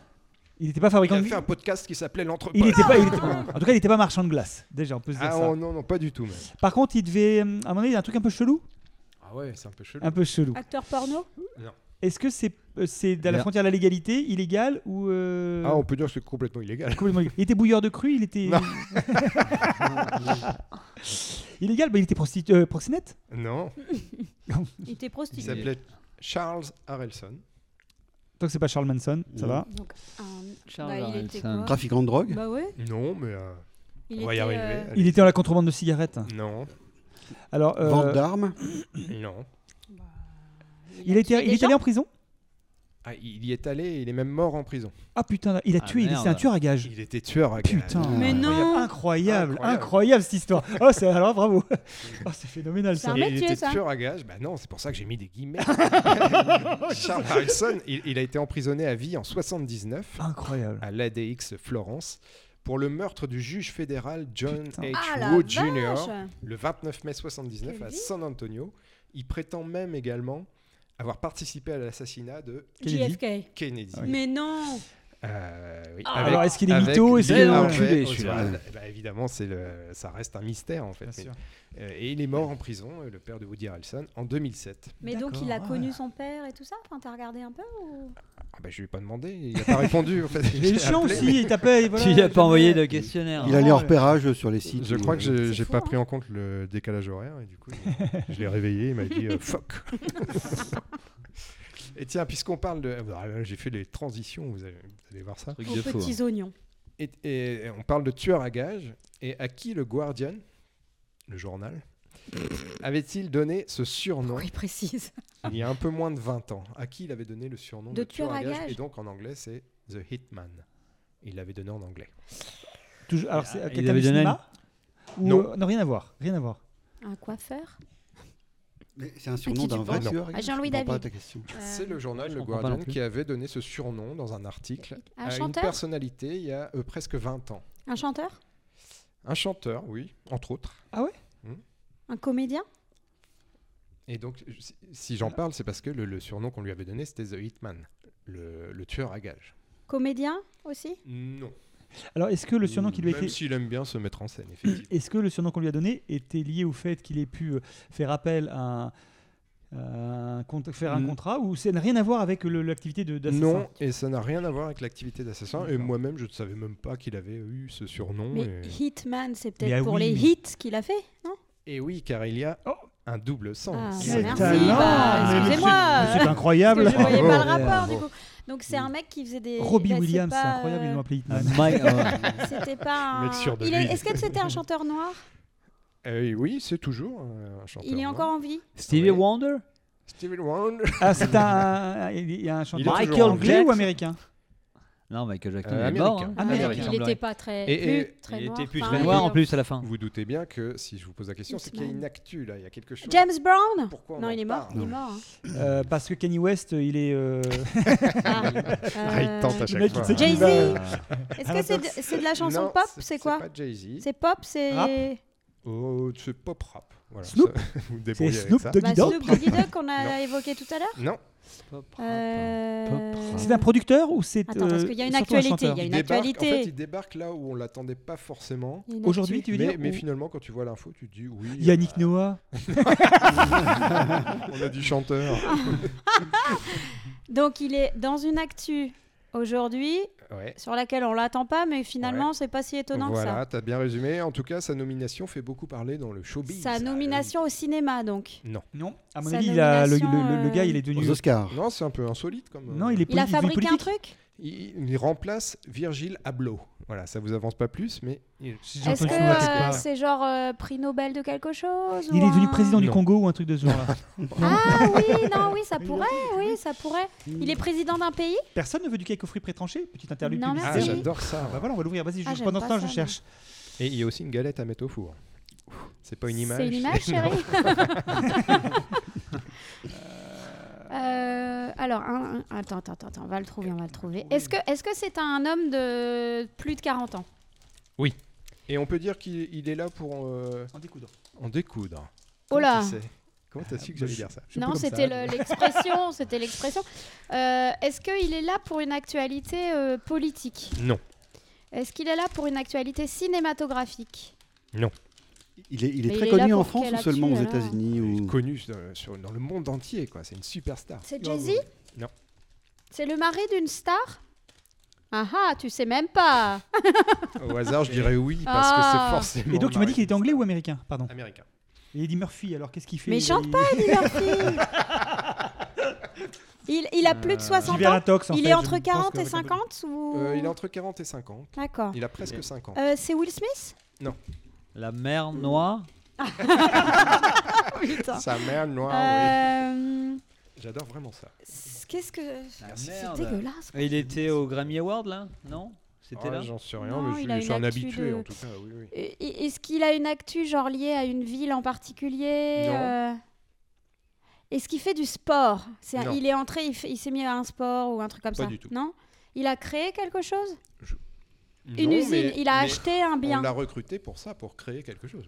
Speaker 2: Il n'était pas
Speaker 5: Il
Speaker 2: fabricant
Speaker 5: a
Speaker 2: de
Speaker 5: fait un podcast qui s'appelait L'Entrepôt.
Speaker 2: Il pas, il était- En tout cas, il n'était pas marchand de glace. Déjà, on peut se dire
Speaker 5: Ah
Speaker 2: ça.
Speaker 5: oh, non, non, pas du tout. Même.
Speaker 2: Par contre, il devait. euh, À un moment donné, il y a un truc un peu chelou.
Speaker 5: Ah ouais, c'est un peu chelou.
Speaker 2: Un peu chelou.
Speaker 3: Acteur porno
Speaker 2: Est-ce que c'est euh, c'est à la frontière de la légalité, illégal ou. euh,
Speaker 5: Ah, on peut dire que c'est complètement illégal.
Speaker 2: complètement illégal Il était bouilleur de cru, il était.
Speaker 5: Non.
Speaker 2: illégal, bah, il était prostitu- euh, proxénète
Speaker 5: Non,
Speaker 3: Il était
Speaker 5: il
Speaker 3: prostitué.
Speaker 5: s'appelait Charles Harrelson.
Speaker 2: Donc c'est pas Charles Manson, ça va.
Speaker 3: Donc, un-
Speaker 1: Charles
Speaker 3: bah, il
Speaker 1: Harrelson.
Speaker 3: était quoi?
Speaker 4: Trafiquant de drogue?
Speaker 3: Bah ouais.
Speaker 5: Non, mais euh,
Speaker 3: Il
Speaker 5: on va y
Speaker 3: était,
Speaker 5: arriver.
Speaker 3: euh.
Speaker 2: Il était dans la contrebande de cigarettes.
Speaker 5: Non,
Speaker 2: Alors, euh,
Speaker 4: Vente d'armes?
Speaker 5: Non.
Speaker 2: Il, a il est allé en prison
Speaker 5: Ah, il y est allé et il est même mort en prison.
Speaker 2: Ah putain, il a
Speaker 1: Ah,
Speaker 2: tué, il c'est un tueur à gages.
Speaker 5: Il était tueur à gages.
Speaker 2: Putain,
Speaker 3: Mais non
Speaker 2: incroyable, incroyable,
Speaker 5: Incroyable.
Speaker 2: cette histoire. Oh, c'est alors bravo. Oh, c'est phénoménal
Speaker 3: C'est
Speaker 2: ça.
Speaker 5: il
Speaker 3: tué,
Speaker 5: était
Speaker 3: ça.
Speaker 5: tueur à gages. Bah non, c'est pour ça que j'ai mis des guillemets. Charles Harrelson, il, il a été emprisonné à vie en 79
Speaker 2: Incroyable.
Speaker 5: à l'ADX Florence pour le meurtre du juge fédéral John
Speaker 2: Putain.
Speaker 5: H.
Speaker 3: Ah
Speaker 5: Wood Jr. le 29 mai 79
Speaker 3: Quelle
Speaker 5: à. San Antonio. Il prétend même également avoir participé à l'assassinat de
Speaker 2: Kennedy.
Speaker 3: JFK.
Speaker 5: Kennedy.
Speaker 3: Mais non
Speaker 5: Euh, oui,
Speaker 3: Ah.
Speaker 5: avec-
Speaker 2: Alors, est-ce qu'il est mytho Est-ce qu'il est
Speaker 1: enculé,
Speaker 5: Oswald.
Speaker 1: celui-là.
Speaker 5: Eh ben, évidemment, c'est le, ça reste un mystère en fait. Mais- euh, et il est mort en prison, euh, le père de Woody Harrelson, en 2007.
Speaker 3: Mais donc il a
Speaker 2: ouais.
Speaker 3: connu son père et tout ça? Enfin, t'as regardé un peu ou...
Speaker 5: Ah bah, je lui ai pas demandé, il n'a pas répondu en fait.
Speaker 2: Il est chiant aussi, il t'appelle. Voilà,
Speaker 1: Tu lui as pas envoyé de questionnaire.
Speaker 4: Il a les repérages sur les sites.
Speaker 5: Je crois que j'ai
Speaker 3: C'est
Speaker 5: j'ai
Speaker 3: fou,
Speaker 5: pas
Speaker 3: hein.
Speaker 5: pris en compte le décalage horaire et du coup je, je l'ai réveillé, il m'a dit fuck. et tiens, puisqu'on parle de, ah, j'ai fait les transitions, vous allez, vous allez voir ça.
Speaker 1: Truc
Speaker 3: Aux
Speaker 1: de fou.
Speaker 3: petits oignons.
Speaker 5: Et, et on parle de tueur à gages et à qui le Guardian, le journal, avait-il donné ce surnom
Speaker 3: Oui, précise.
Speaker 5: il y a un peu moins de 20 ans À qui il avait donné le surnom
Speaker 3: De tueur à gages
Speaker 5: Et donc en anglais c'est The Hitman. Il l'avait donné en anglais.
Speaker 2: Toujours- Alors, c'est
Speaker 1: Il
Speaker 2: quelqu'un
Speaker 1: avait
Speaker 2: du
Speaker 1: donné
Speaker 2: cinéma Ou,
Speaker 5: Non.
Speaker 2: euh, non, rien à voir. Rien à voir.
Speaker 3: Un coiffeur?
Speaker 4: C'est un surnom d'un vrai.
Speaker 3: À Jean-Louis David.
Speaker 4: pas ta question.
Speaker 5: C'est le journal
Speaker 1: je
Speaker 5: Le Guardian qui avait donné ce surnom dans un article
Speaker 3: Un
Speaker 5: à une personnalité il y a euh, presque 20 ans.
Speaker 3: Un chanteur
Speaker 5: Un chanteur, oui, entre autres.
Speaker 3: Un comédien
Speaker 5: Et donc, si, si j'en parle, c'est parce que le, le surnom qu'on lui avait donné, c'était The Hitman, le, le tueur à gages.
Speaker 3: Comédien aussi?
Speaker 5: Non.
Speaker 2: Alors, est-ce que le surnom qui lui a
Speaker 5: Même
Speaker 2: été.
Speaker 5: s'il aime bien se mettre en scène, effectivement.
Speaker 2: Est-ce que le surnom qu'on lui a donné était lié au fait qu'il ait pu euh, faire appel à un, faire un
Speaker 5: Mm.
Speaker 2: contrat ou ça n'a rien à voir avec l'activité de- d'assassin
Speaker 5: Non, et ça n'a rien à voir avec l'activité d'assassin. Et moi-même, je ne savais même pas qu'il avait eu ce surnom.
Speaker 3: Mais
Speaker 5: Et...
Speaker 3: Hitman, c'est peut-être
Speaker 2: ah
Speaker 3: pour
Speaker 2: oui,
Speaker 3: les
Speaker 2: mais-
Speaker 3: hits qu'il a fait, non?
Speaker 5: Et oui, car il y a
Speaker 2: Oh.
Speaker 5: un double sens.
Speaker 3: Ah,
Speaker 2: C'est
Speaker 3: bah,
Speaker 2: mais
Speaker 3: excusez-moi.
Speaker 2: monsieur- monsieur est incroyable.
Speaker 3: Je voyais
Speaker 5: Bravo.
Speaker 3: pas le rapport du coup. Donc c'est un mec qui faisait des.
Speaker 2: Robbie
Speaker 3: bah, c'est
Speaker 2: Williams, c'est incroyable, ils
Speaker 3: euh,
Speaker 2: l'ont appelé Hitman.
Speaker 1: Euh,
Speaker 3: C'était pas un.
Speaker 5: Mec sûr de
Speaker 3: Il est-. Est-ce que c'était un chanteur noir?
Speaker 5: Euh, oui, c'est toujours un chanteur.
Speaker 3: Il est
Speaker 5: noir.
Speaker 3: encore en vie?
Speaker 1: Stevie
Speaker 5: Ouais.
Speaker 1: Wonder?
Speaker 5: Stevie Wonder.
Speaker 2: Ah, c'est un, il y a un chanteur Michael anglais ou américain?
Speaker 1: Non, Michael Jackson
Speaker 5: Euh,
Speaker 1: il est mort. hein.
Speaker 2: Américain.
Speaker 1: il
Speaker 3: n'était pas très.
Speaker 5: Et-
Speaker 3: plus
Speaker 5: et-
Speaker 3: très
Speaker 1: Il
Speaker 3: noir.
Speaker 1: était plus
Speaker 3: Enfin,
Speaker 1: très
Speaker 3: il
Speaker 1: noir en plus à la fin.
Speaker 5: Vous doutez bien que si je vous pose la question, c'est qu'il y a une actu là, il y a quelque chose.
Speaker 3: James Brown
Speaker 5: Pourquoi on
Speaker 3: Non, il est mort.
Speaker 5: parle
Speaker 3: Il est mort. hein.
Speaker 2: Euh, Parce que Kanye West, il est. euh,
Speaker 3: Ah,
Speaker 5: Ah, il tente à
Speaker 3: euh,
Speaker 5: chaque fois.
Speaker 2: sait qu'il
Speaker 3: Jay-Z.
Speaker 2: va-
Speaker 3: Est-ce que c'est de, c'est de la chanson
Speaker 5: Non,
Speaker 3: pop
Speaker 5: c'est-
Speaker 3: quoi
Speaker 5: C'est pas Jay-Z.
Speaker 3: C'est pop C'est.
Speaker 5: Oh, c'est pop rap. Voilà,
Speaker 2: Snoop
Speaker 5: ça, vous
Speaker 2: C'est
Speaker 5: avec
Speaker 2: Snoop. Doggy
Speaker 3: Bah,
Speaker 2: Dogg
Speaker 3: Snoop Doggy Dogg qu'on a
Speaker 5: Non.
Speaker 3: évoqué tout à l'heure
Speaker 5: Non,
Speaker 1: Pop rap.
Speaker 3: Euh,
Speaker 1: rap.
Speaker 2: C'est un producteur ou c'est.
Speaker 3: Attends, parce
Speaker 2: euh,
Speaker 3: qu'il y a une
Speaker 2: un
Speaker 3: actualité, il y a
Speaker 5: il
Speaker 3: une
Speaker 5: débarque, en
Speaker 3: actualité.
Speaker 5: fait, il débarque là où on l'attendait pas forcément.
Speaker 2: Aujourd'hui, tu veux
Speaker 5: Mais,
Speaker 2: dire
Speaker 5: mais
Speaker 2: ou-
Speaker 5: finalement, quand tu vois l'info, tu te dis oui.
Speaker 2: Yannick
Speaker 5: euh,
Speaker 2: Noah
Speaker 5: on a du chanteur.
Speaker 3: Donc il est dans une actu aujourd'hui,
Speaker 5: Ouais.
Speaker 3: sur laquelle on l'attend pas, mais finalement, c'est pas si étonnant
Speaker 5: Voilà,
Speaker 3: que
Speaker 5: t'as bien résumé. En tout cas, sa nomination fait beaucoup parler dans le
Speaker 3: ça.
Speaker 5: showbiz.
Speaker 3: Sa nomination au cinéma, donc.
Speaker 5: Non.
Speaker 2: Non, à mon
Speaker 3: Sa
Speaker 2: avis, il a, le, le-
Speaker 3: nomination,
Speaker 2: le- le gars, il est
Speaker 3: euh,
Speaker 2: devenu.
Speaker 4: Aux Oscars.
Speaker 5: Non, c'est un peu insolite comme.
Speaker 2: Non, il est
Speaker 3: Il a fabriqué un truc?
Speaker 5: Il, il remplace Virgile Abloh. Voilà, ça vous avance pas plus, mais
Speaker 2: Si
Speaker 3: Est-ce que euh, c'est genre euh, prix Nobel de quelque chose
Speaker 2: Il
Speaker 3: ou
Speaker 2: est devenu
Speaker 3: un-
Speaker 2: président du. Congo ou un truc de ce genre-là.
Speaker 3: Ah oui, non, oui, ça pourrait, oui, ça pourrait. Il est président d'un pays
Speaker 2: Personne ne veut du cake aux fruits pré-tranché Petite interlude
Speaker 3: Non,
Speaker 2: publicitaire.
Speaker 5: Ah,
Speaker 3: merci.
Speaker 5: j'adore ça.
Speaker 2: Bah voilà, on va l'ouvrir. Vas-y,
Speaker 3: Ah,
Speaker 2: pendant ce temps, je cherche.
Speaker 5: Et il y a aussi une galette à mettre au four. C'est pas une image.
Speaker 3: C'est une image, chérie Euh, alors, un- un- attends, attends, attends, on va le trouver, on va le trouver. Est-ce que est-ce que c'est un homme de plus de 40 ans?
Speaker 5: Et on peut dire qu'il il est là pour euh,
Speaker 2: En découdre.
Speaker 5: en découdre.
Speaker 3: Oh
Speaker 5: Comment
Speaker 3: là
Speaker 5: tu sais? Comment t'as su que j'allais dire ça?
Speaker 2: Je suis un peu
Speaker 3: Non,
Speaker 2: comme
Speaker 3: c'était le- l'expression, c'était l'expression. Euh, est-ce qu'il est là pour une actualité euh, politique?
Speaker 5: Non.
Speaker 3: Est-ce qu'il est là pour une actualité cinématographique?
Speaker 4: Il est, il est
Speaker 3: Mais
Speaker 4: très
Speaker 3: il est là
Speaker 4: connu en France ou seulement aux États-Unis
Speaker 5: Il est
Speaker 4: ou...
Speaker 5: connu euh, sur- dans le monde entier, quoi. C'est une superstar.
Speaker 3: C'est
Speaker 2: Non,
Speaker 3: Jay-Z
Speaker 5: Non.
Speaker 3: C'est le mari d'une star? Ah ah, tu sais même pas
Speaker 5: Au hasard, je dirais oui parce que
Speaker 3: Ah.
Speaker 5: c'est forcément.
Speaker 2: Et donc, tu m'as dit qu'il était anglais ou américain? Pardon.
Speaker 5: américain.
Speaker 2: Et Eddie Murphy, alors qu'est-ce qu'il fait?
Speaker 3: Mais
Speaker 2: Il-
Speaker 3: chante pas, Eddie Murphy il, il a plus de 60
Speaker 2: J'y vais à
Speaker 3: ans
Speaker 2: tox, en
Speaker 3: Il
Speaker 2: fait,
Speaker 3: est entre
Speaker 2: pense
Speaker 3: 40
Speaker 2: que-
Speaker 3: et 50 ou...
Speaker 5: Euh, il est entre 40 et 50.
Speaker 3: D'accord.
Speaker 5: Il a presque 50.
Speaker 3: Euh, c'est Will Smith?
Speaker 1: La mer noire.
Speaker 3: Putain.
Speaker 5: Sa mère noire, oui.
Speaker 3: Euh,
Speaker 5: J'adore vraiment ça.
Speaker 3: Qu'est-ce que...
Speaker 1: La
Speaker 3: C'est
Speaker 1: merde.
Speaker 3: dégueulasse.
Speaker 1: Et il était au Grammy Award là Non? C'était
Speaker 5: Ah,
Speaker 1: là?
Speaker 5: J'en sais rien,
Speaker 3: Non,
Speaker 5: mais
Speaker 3: il
Speaker 5: je,
Speaker 3: a
Speaker 5: je suis
Speaker 3: une
Speaker 5: un
Speaker 3: actu
Speaker 5: habitué
Speaker 3: de-
Speaker 5: en tout cas. Oui, oui.
Speaker 3: Et- et- Est-ce qu'il a une actu genre liée à une ville en particulier
Speaker 5: Non.
Speaker 3: euh, Est-ce qu'il fait du sport? C'est un-
Speaker 5: Non.
Speaker 3: Il est entré, il, fait- il s'est mis à un sport ou un truc comme
Speaker 5: Pas
Speaker 3: ça
Speaker 5: du tout.
Speaker 3: Non? Il a créé quelque chose? Une usine
Speaker 5: mais-
Speaker 3: Il a acheté un
Speaker 5: On
Speaker 3: bien
Speaker 5: l'a recruté pour ça, pour créer quelque chose.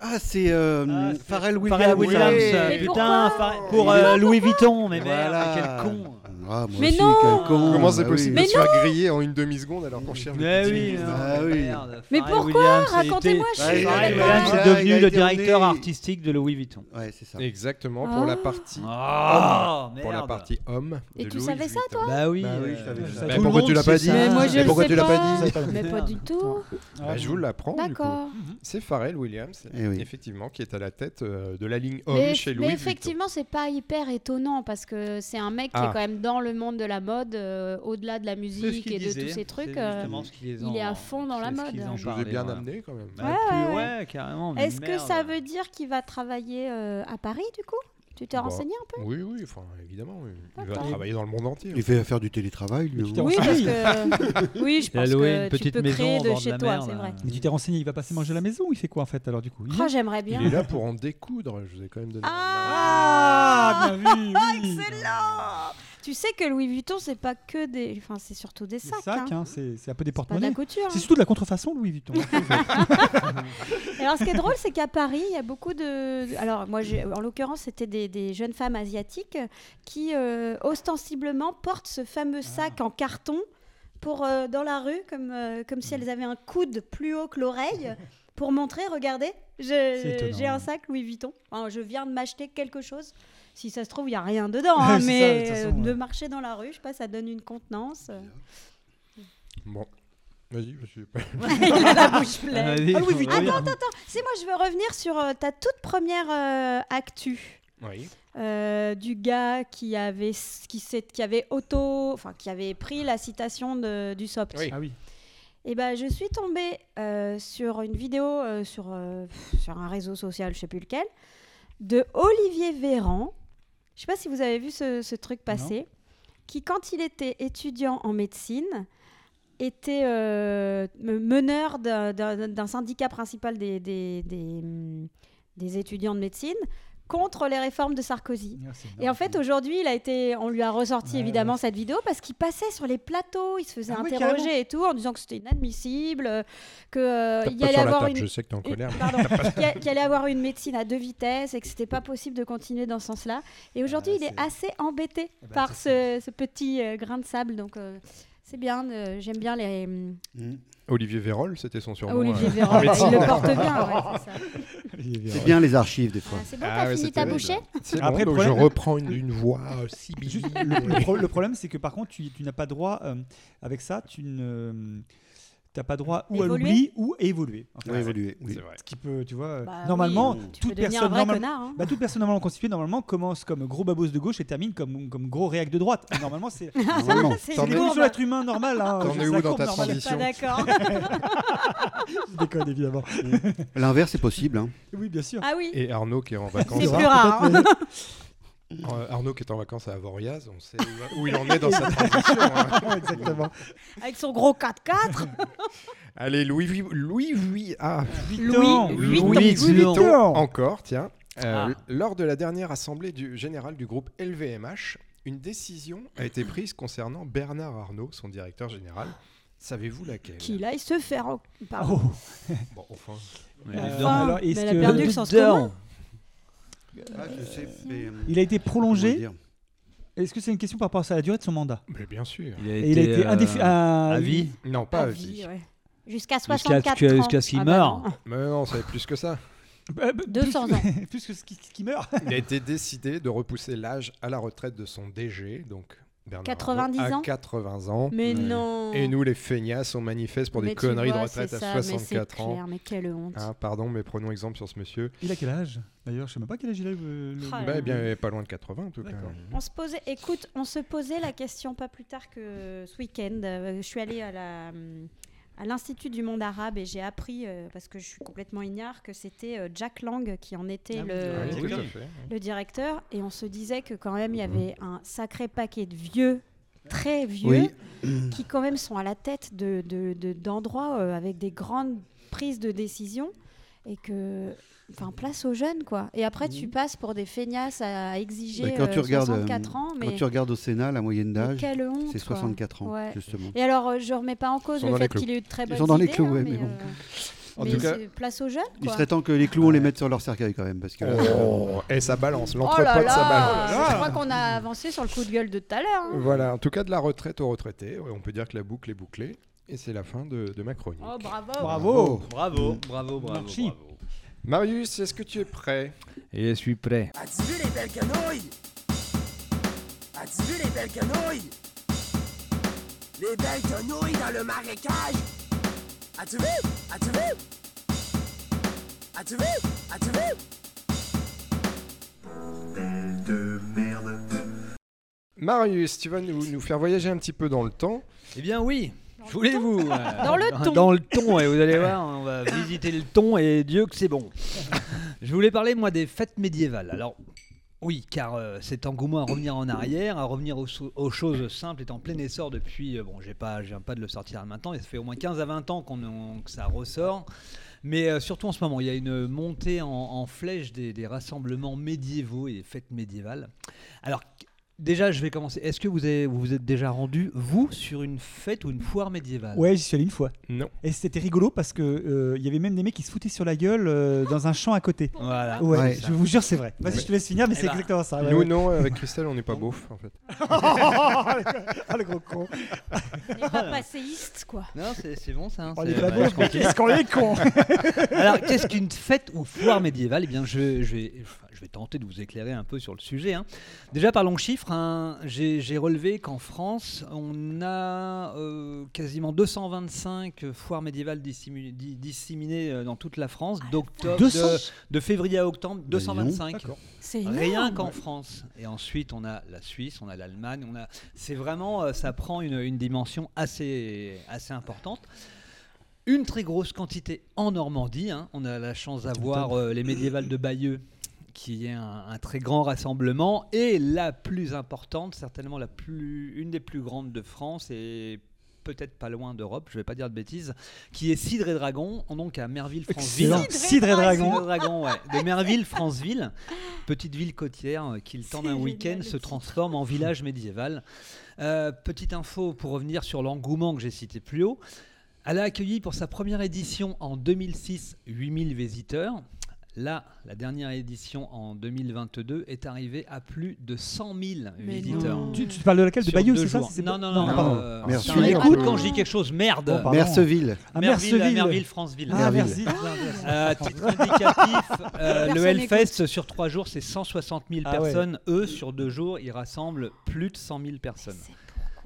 Speaker 4: Ah, c'est euh,
Speaker 1: Ah,
Speaker 4: Pharrell Williams.
Speaker 1: Pharrell Williams, putain, pour euh, Louis Vuitton, mais merde,
Speaker 4: Voilà.
Speaker 1: quel con.
Speaker 4: Ah, moi
Speaker 3: Mais
Speaker 4: aussi,
Speaker 3: non
Speaker 4: quel con.
Speaker 5: Comment c'est
Speaker 4: Ah
Speaker 5: possible de se faire griller en une demi-seconde alors qu'on cherche
Speaker 1: Mais
Speaker 5: depuis
Speaker 1: oui,
Speaker 5: 10 minutes
Speaker 1: non,
Speaker 4: Ah oui.
Speaker 3: Mais pourquoi Racontez-moi, je
Speaker 4: suis
Speaker 1: Williams est devenu le directeur artistique de Louis Vuitton.
Speaker 4: Ouais, c'est ça.
Speaker 5: Exactement, pour la
Speaker 3: Ah.
Speaker 5: partie
Speaker 1: Ah,
Speaker 5: pour la partie homme.
Speaker 3: Et tu savais ça,
Speaker 5: Vuitton.
Speaker 1: Bah oui.
Speaker 4: Bah
Speaker 1: euh,
Speaker 5: Pourquoi
Speaker 1: monde
Speaker 5: tu l'as pas dit.
Speaker 3: Mais moi je
Speaker 5: pourquoi tu l'as pas dit
Speaker 3: Mais pas du tout.
Speaker 5: Bah, je vous l'apprends.
Speaker 3: D'accord.
Speaker 5: C'est Pharrell Williams,
Speaker 4: Eh
Speaker 5: effectivement, qui est à la tête euh, de la ligne homme
Speaker 3: Mais,
Speaker 5: chez
Speaker 3: mais
Speaker 5: Louis Vuitton.
Speaker 3: effectivement, c'est pas hyper étonnant parce que c'est un mec qui est quand même dans le monde de la mode, euh, au-delà de la musique et de tous ces trucs. euh,
Speaker 1: ce
Speaker 3: il est à fond dans la mode.
Speaker 5: Je vous ai bien
Speaker 1: voilà.
Speaker 5: amené quand même.
Speaker 1: Bah,
Speaker 3: Ouais,
Speaker 1: plus-
Speaker 3: ouais.
Speaker 1: ouais, carrément.
Speaker 3: Est-ce que ça veut dire qu'il va travailler euh, à Paris du coup? Tu t'es
Speaker 5: Bah,
Speaker 3: renseigné un peu?
Speaker 5: Oui, oui, enfin, évidemment. oui. Il va travailler dans le monde entier.
Speaker 4: Il fait faire du télétravail, lui.
Speaker 2: Tu.
Speaker 3: Oui, parce que oui, je pense que
Speaker 1: une
Speaker 3: tu
Speaker 1: petite
Speaker 3: peux
Speaker 1: maison
Speaker 3: créer de chez
Speaker 1: la
Speaker 3: toi,
Speaker 1: mer,
Speaker 3: c'est vrai.
Speaker 2: Mais tu t'es renseigné, il va passer manger à la maison ou il fait quoi en fait alors du coup? Il
Speaker 3: Oh, j'aimerais bien.
Speaker 5: Il est là pour en découdre. Je vous ai quand même donné.
Speaker 3: Ah,
Speaker 2: Ah, bien vu, oui.
Speaker 3: Excellent Tu sais que Louis Vuitton, c'est pas que des. Enfin, c'est surtout des sacs.
Speaker 2: sacs,
Speaker 3: hein.
Speaker 2: hein, c'est un peu des porte-monnaies. C'est
Speaker 3: hein.
Speaker 2: surtout de la contrefaçon, Louis Vuitton.
Speaker 3: Alors, ce qui est drôle, c'est qu'à Paris, il y a beaucoup de. Alors, moi, en l'occurrence, c'était des, des jeunes femmes asiatiques qui, euh, ostensiblement, portent ce fameux sac en carton pour, euh, dans la rue, comme, euh, comme si elles avaient un coude plus haut que l'oreille, pour montrer, regardez, j'ai un sac Louis Vuitton. Enfin, je viens de m'acheter quelque chose. Si ça se trouve, il n'y a rien dedans, hein,
Speaker 2: C'est ça,
Speaker 3: mais
Speaker 2: de façon,
Speaker 3: euh, de
Speaker 2: ouais.
Speaker 3: marcher dans la rue, je sais pas, ça donne une contenance. euh.
Speaker 5: Bon. Vas-y, je suis pas.
Speaker 3: il a la bouche pleine.
Speaker 1: Ah,
Speaker 2: Ah,
Speaker 1: dire.
Speaker 3: Attends, attends, c'est moi, je veux revenir sur euh, ta toute première euh, actu.
Speaker 5: Oui.
Speaker 3: euh, du gars qui avait qui, s'est- qui avait auto enfin qui avait pris la citation de, du SOPT.
Speaker 5: Oui.
Speaker 2: Ah oui.
Speaker 3: Et ben je suis tombée euh, sur une vidéo euh, sur euh, sur un réseau social, je sais plus lequel, de Olivier Véran. Je sais pas si vous avez vu ce, ce truc passer, qui quand il était étudiant en médecine était euh, me- meneur d'un- syndicat principal des, des, des, hum, des étudiants de médecine contre les réformes de Sarkozy.
Speaker 2: Ah,
Speaker 3: Et en fait, aujourd'hui, il a été, on lui a ressorti
Speaker 2: Ouais,
Speaker 3: évidemment
Speaker 2: ouais.
Speaker 3: cette vidéo parce qu'il passait sur les plateaux, il se faisait
Speaker 2: Ah
Speaker 3: interroger et tout en disant que c'était inadmissible, euh, que euh,
Speaker 5: Tape
Speaker 3: il
Speaker 5: pas
Speaker 3: allait
Speaker 5: sur la
Speaker 3: avoir
Speaker 5: table,
Speaker 3: une,
Speaker 5: je sais que t'es en
Speaker 3: une-
Speaker 5: colère. mais-
Speaker 3: pardon, qu'il allait avoir une médecine à deux vitesses et que c'était pas possible de continuer dans ce sens-là. Et aujourd'hui,
Speaker 2: Ah,
Speaker 3: il est assez embêté
Speaker 2: Eh ben,
Speaker 3: par ce, ce petit euh, grain de sable. Donc euh, c'est bien, euh, j'aime bien les.
Speaker 5: Olivier Vérol, c'était son surnom.
Speaker 3: Olivier
Speaker 5: médecine.
Speaker 3: il le porte bien. ouais, c'est ça.
Speaker 4: C'est bien les archives des fois.
Speaker 3: Ah, c'est bon,
Speaker 5: Ah
Speaker 3: t'as fini ta bouchée
Speaker 5: bon,
Speaker 2: Après,
Speaker 5: donc
Speaker 2: problème-
Speaker 5: je reprends une, une voix euh, sibylle.
Speaker 2: Juste, le, le pro- le problème, c'est que par contre, tu, tu n'as pas droit, euh, avec ça, tu ne t'as pas droit ou à l'oubli ou à évoluer. en fait.
Speaker 4: Ouais, évoluer, oui.
Speaker 5: C'est vrai.
Speaker 2: Ce qui peut, tu vois, euh,
Speaker 3: Bah
Speaker 2: normalement,
Speaker 3: oui, tu
Speaker 2: toute personne normal-
Speaker 3: connard. hein.
Speaker 2: bah, toute personne normalement constituée normalement commence comme gros babos de gauche et termine comme, comme gros réac de droite. Et normalement, c'est l'évolution
Speaker 3: courbe.
Speaker 2: de l'être humain normal. Hein,
Speaker 5: T'en
Speaker 2: C'est
Speaker 5: es où dans ta transition
Speaker 3: Pas d'accord.
Speaker 2: Je déconne évidemment.
Speaker 4: L'inverse est possible. hein.
Speaker 2: Oui, bien sûr.
Speaker 3: Ah oui,
Speaker 5: Et Arnaud qui est en vacances.
Speaker 3: c'est plus rare.
Speaker 2: Peut-être,
Speaker 5: Euh, Arnaud qui est en vacances à Avoriaz, on sait où, où il en est dans sa transition. hein.
Speaker 2: Exactement.
Speaker 3: Avec son gros 4x4.
Speaker 5: Allez, Louis Vuitton. Louis Vuitton. Ah.
Speaker 3: Louis
Speaker 1: Louis
Speaker 2: Vuitton.
Speaker 5: Encore, tiens. Euh,
Speaker 1: Ah.
Speaker 5: Lors de la dernière assemblée du, générale du groupe LVMH, une décision a été prise concernant Bernard Arnault, son directeur général. Savez-vous laquelle?
Speaker 3: Qu'il aille se faire. en- Pardon.
Speaker 2: Oh.
Speaker 5: Bon, enfin,
Speaker 1: Mais
Speaker 2: Euh,
Speaker 1: dedans.
Speaker 2: alors,
Speaker 3: mais elle a perdu le sens commun.
Speaker 4: Ah, je sais, mais, euh,
Speaker 2: Il a été prolongé. Est-ce que c'est une question par rapport à la durée de son mandat?
Speaker 5: Mais bien sûr.
Speaker 1: Il a
Speaker 2: Et il a été
Speaker 1: euh,
Speaker 2: indéfi- à-
Speaker 1: à vie?
Speaker 5: Non, pas
Speaker 3: À
Speaker 5: à
Speaker 3: vie,
Speaker 5: vie.
Speaker 3: ouais. Jusqu'à
Speaker 1: Jusqu'à
Speaker 3: 64
Speaker 1: ce que-
Speaker 3: ans.
Speaker 1: jusqu'à ce qu'il
Speaker 3: Ah bah
Speaker 1: meure.
Speaker 3: non.
Speaker 5: Mais non, c'est plus que ça.
Speaker 2: Euh, bah,
Speaker 3: 200
Speaker 2: plus,
Speaker 3: ans.
Speaker 2: plus que ce qui meurt.
Speaker 5: Il a été décidé de repousser l'âge à la retraite de son DG, donc Bernard
Speaker 3: 90
Speaker 5: Arnault,
Speaker 3: ans
Speaker 5: à 80 ans.
Speaker 3: Mais non.
Speaker 5: Et nous, les feignasses, on manifeste pour
Speaker 3: Mais
Speaker 5: des conneries
Speaker 3: vois,
Speaker 5: de retraite à
Speaker 3: ça, mais c'est
Speaker 5: 64 ans.
Speaker 3: clair, Mais quelle honte.
Speaker 5: Ah, pardon, mais prenons exemple sur ce monsieur.
Speaker 2: Il a quel âge? D'ailleurs, je sais même pas quel âge il a. le- le-
Speaker 3: Ah,
Speaker 5: Bah, eh bien, pas loin de 80 en tout cas.
Speaker 3: On se posait, écoute, on se posait la question pas plus tard que ce week-end. Euh, je suis allée à la à l'Institut du monde arabe et j'ai appris, euh, parce que je suis complètement ignare, que c'était euh, Jack Lang qui en était
Speaker 2: Ah
Speaker 3: le,
Speaker 5: Oui,
Speaker 1: oui,
Speaker 3: directeur. Et on se disait que quand même, il y avait un sacré paquet de vieux, très vieux,
Speaker 4: Oui.
Speaker 3: qui quand même sont à la tête de, de- de- d'endroits euh, avec des grandes prises de décision. Et que... Enfin, place aux jeunes, quoi. Et après, tu passes pour des feignasses à exiger
Speaker 4: Bah, quand tu
Speaker 3: euh,
Speaker 4: regardes, euh,
Speaker 3: 64 ans. Mais...
Speaker 4: Quand tu regardes au Sénat, la moyenne d'âge, c'est
Speaker 3: quoi.
Speaker 4: 64 ans,
Speaker 3: Ouais.
Speaker 4: justement.
Speaker 3: Et alors, euh, je remets pas en cause le fait qu'il ait eu de très
Speaker 4: Ils
Speaker 3: bonnes
Speaker 4: sont dans les
Speaker 3: idées,
Speaker 4: clous,
Speaker 3: hein,
Speaker 4: ouais,
Speaker 3: mais,
Speaker 4: mais bon.
Speaker 3: euh,
Speaker 5: En
Speaker 3: mais
Speaker 5: tout cas,
Speaker 3: place aux jeunes,
Speaker 4: Il
Speaker 3: quoi.
Speaker 4: serait temps que les clous, on les mette sur leur cercueil quand même. Parce que,
Speaker 5: Oh, et ça balance,
Speaker 3: Oh
Speaker 5: l'entrepote,
Speaker 3: là
Speaker 5: ça balance.
Speaker 3: Je crois qu'on a avancé sur le coup de gueule de tout à l'heure. hein.
Speaker 5: Voilà, en tout cas de la retraite aux retraités, on peut dire que la boucle est bouclée. Et c'est la fin de, de ma chronique.
Speaker 3: Oh, bravo.
Speaker 2: Bravo.
Speaker 1: Bravo, bravo, bravo.
Speaker 2: Merci.
Speaker 1: bravo.
Speaker 5: Marius, est-ce que tu es prêt?
Speaker 1: Et je suis prêt.
Speaker 9: As-tu vu les belles quenouilles? As-tu vu les belles quenouilles? Les belles quenouilles dans le marécage? As-tu vu? As-tu vu? As-tu vu? As-tu vu?
Speaker 5: Marius, tu vas nous, nous faire voyager un petit peu dans le temps.
Speaker 1: Eh bien oui. Voulez-vous euh,
Speaker 3: Dans le ton.
Speaker 1: Dans le ton, et vous allez voir, on va visiter le ton et Dieu que c'est bon. Je voulais parler moi des fêtes médiévales. Alors oui, car euh, cet engouement à revenir en arrière, à revenir aux, choses simples est en plein essor depuis, euh, bon, j'ai pas, viens pas de le sortir maintenant, ça fait au moins 15 à 20 ans qu'on, on- que ça ressort. Mais euh, surtout en ce moment, il y a une montée en, en flèche des, des rassemblements médiévaux et des fêtes médiévales. Alors, déjà, je vais commencer. Est-ce que vous avez- vous vous êtes déjà rendu, vous, sur une fête ou une foire médiévale?
Speaker 2: Ouais, j'y suis allé une fois.
Speaker 5: Non.
Speaker 2: Et c'était rigolo parce que euh, il y avait même des mecs qui se foutaient sur la gueule euh, dans un champ à côté.
Speaker 1: Voilà.
Speaker 2: Ouais,
Speaker 4: Ouais.
Speaker 2: je vous jure, c'est vrai. Vas-y,
Speaker 5: Ouais.
Speaker 2: je te laisse finir, mais
Speaker 1: Eh
Speaker 2: c'est
Speaker 1: ben,
Speaker 2: exactement ça. ouais,
Speaker 5: Nous,
Speaker 2: ouais.
Speaker 5: non, avec Christelle, on n'est pas beauf en fait.
Speaker 2: ah, le gros con.
Speaker 3: On n'est pas passéiste, quoi.
Speaker 1: Non, c'est bon ça. hein,
Speaker 2: On
Speaker 1: c'est-
Speaker 2: est pas
Speaker 1: bah, je continue.
Speaker 2: qu'est-ce qu'on est con
Speaker 1: Alors, qu'est-ce qu'une fête ou foire médiévale? Eh bien, je, je vais, enfin, je vais tenter de vous éclairer un peu sur le sujet. hein. Déjà, parlons chiffres. J'ai j'ai relevé qu'en France, on a euh, quasiment 225 foires médiévales disséminées, di- disséminées, euh, dans toute la France, d'octobre,
Speaker 2: 200
Speaker 1: de, de février à octobre,
Speaker 4: dis donc.
Speaker 1: 225.
Speaker 2: D'accord.
Speaker 3: C'est énorme.
Speaker 1: Rien qu'en France. Et ensuite, on a la Suisse, on a l'Allemagne. On a. C'est vraiment, euh, ça prend une, une dimension assez, assez importante. Une très grosse quantité en Normandie. hein. On a la chance d'avoir euh, les médiévales de Bayeux, qui est un, un très grand rassemblement, et la plus importante, certainement la plus, une des plus grandes de France et peut-être pas loin d'Europe, je vais pas dire de bêtises, qui est Cidre et Dragon, donc à Merville-Franceville.
Speaker 2: Cidre et Dragon.
Speaker 1: Cidre et Dragon, ouais. De Merville-Franceville, petite ville côtière euh, qui, le temps d'un week-end, se transforme en village médiéval. Euh, petite info pour revenir sur l'engouement que j'ai cité plus haut. Elle a accueilli pour sa première édition en 2006 8000 visiteurs. Là, la dernière édition en 2022 est arrivée à plus de 100 000
Speaker 3: Mais
Speaker 1: visiteurs.
Speaker 3: non.
Speaker 2: Tu, tu parles de laquelle? De
Speaker 1: Sur
Speaker 2: Bayeux,
Speaker 1: deux
Speaker 2: c'est ça?
Speaker 1: jours.
Speaker 2: c'est
Speaker 1: Non, non, non.
Speaker 2: ah, pardon.
Speaker 1: euh,
Speaker 4: Merci.
Speaker 1: putain,
Speaker 4: Merceville.
Speaker 1: écoute quand je dis quelque chose, merde.
Speaker 2: Bon, pardon.
Speaker 4: Merceville.
Speaker 2: Ah,
Speaker 1: Merville,
Speaker 2: Merceville.
Speaker 1: Merville, Franceville.
Speaker 2: Ah, merci.
Speaker 1: Euh, titre indicatif, euh, le
Speaker 3: Personne
Speaker 1: Hellfest sur trois jours, c'est 160 000
Speaker 2: Ah ouais.
Speaker 1: personnes. Eux, sur deux jours, ils rassemblent plus de 100 000 personnes.
Speaker 3: C'est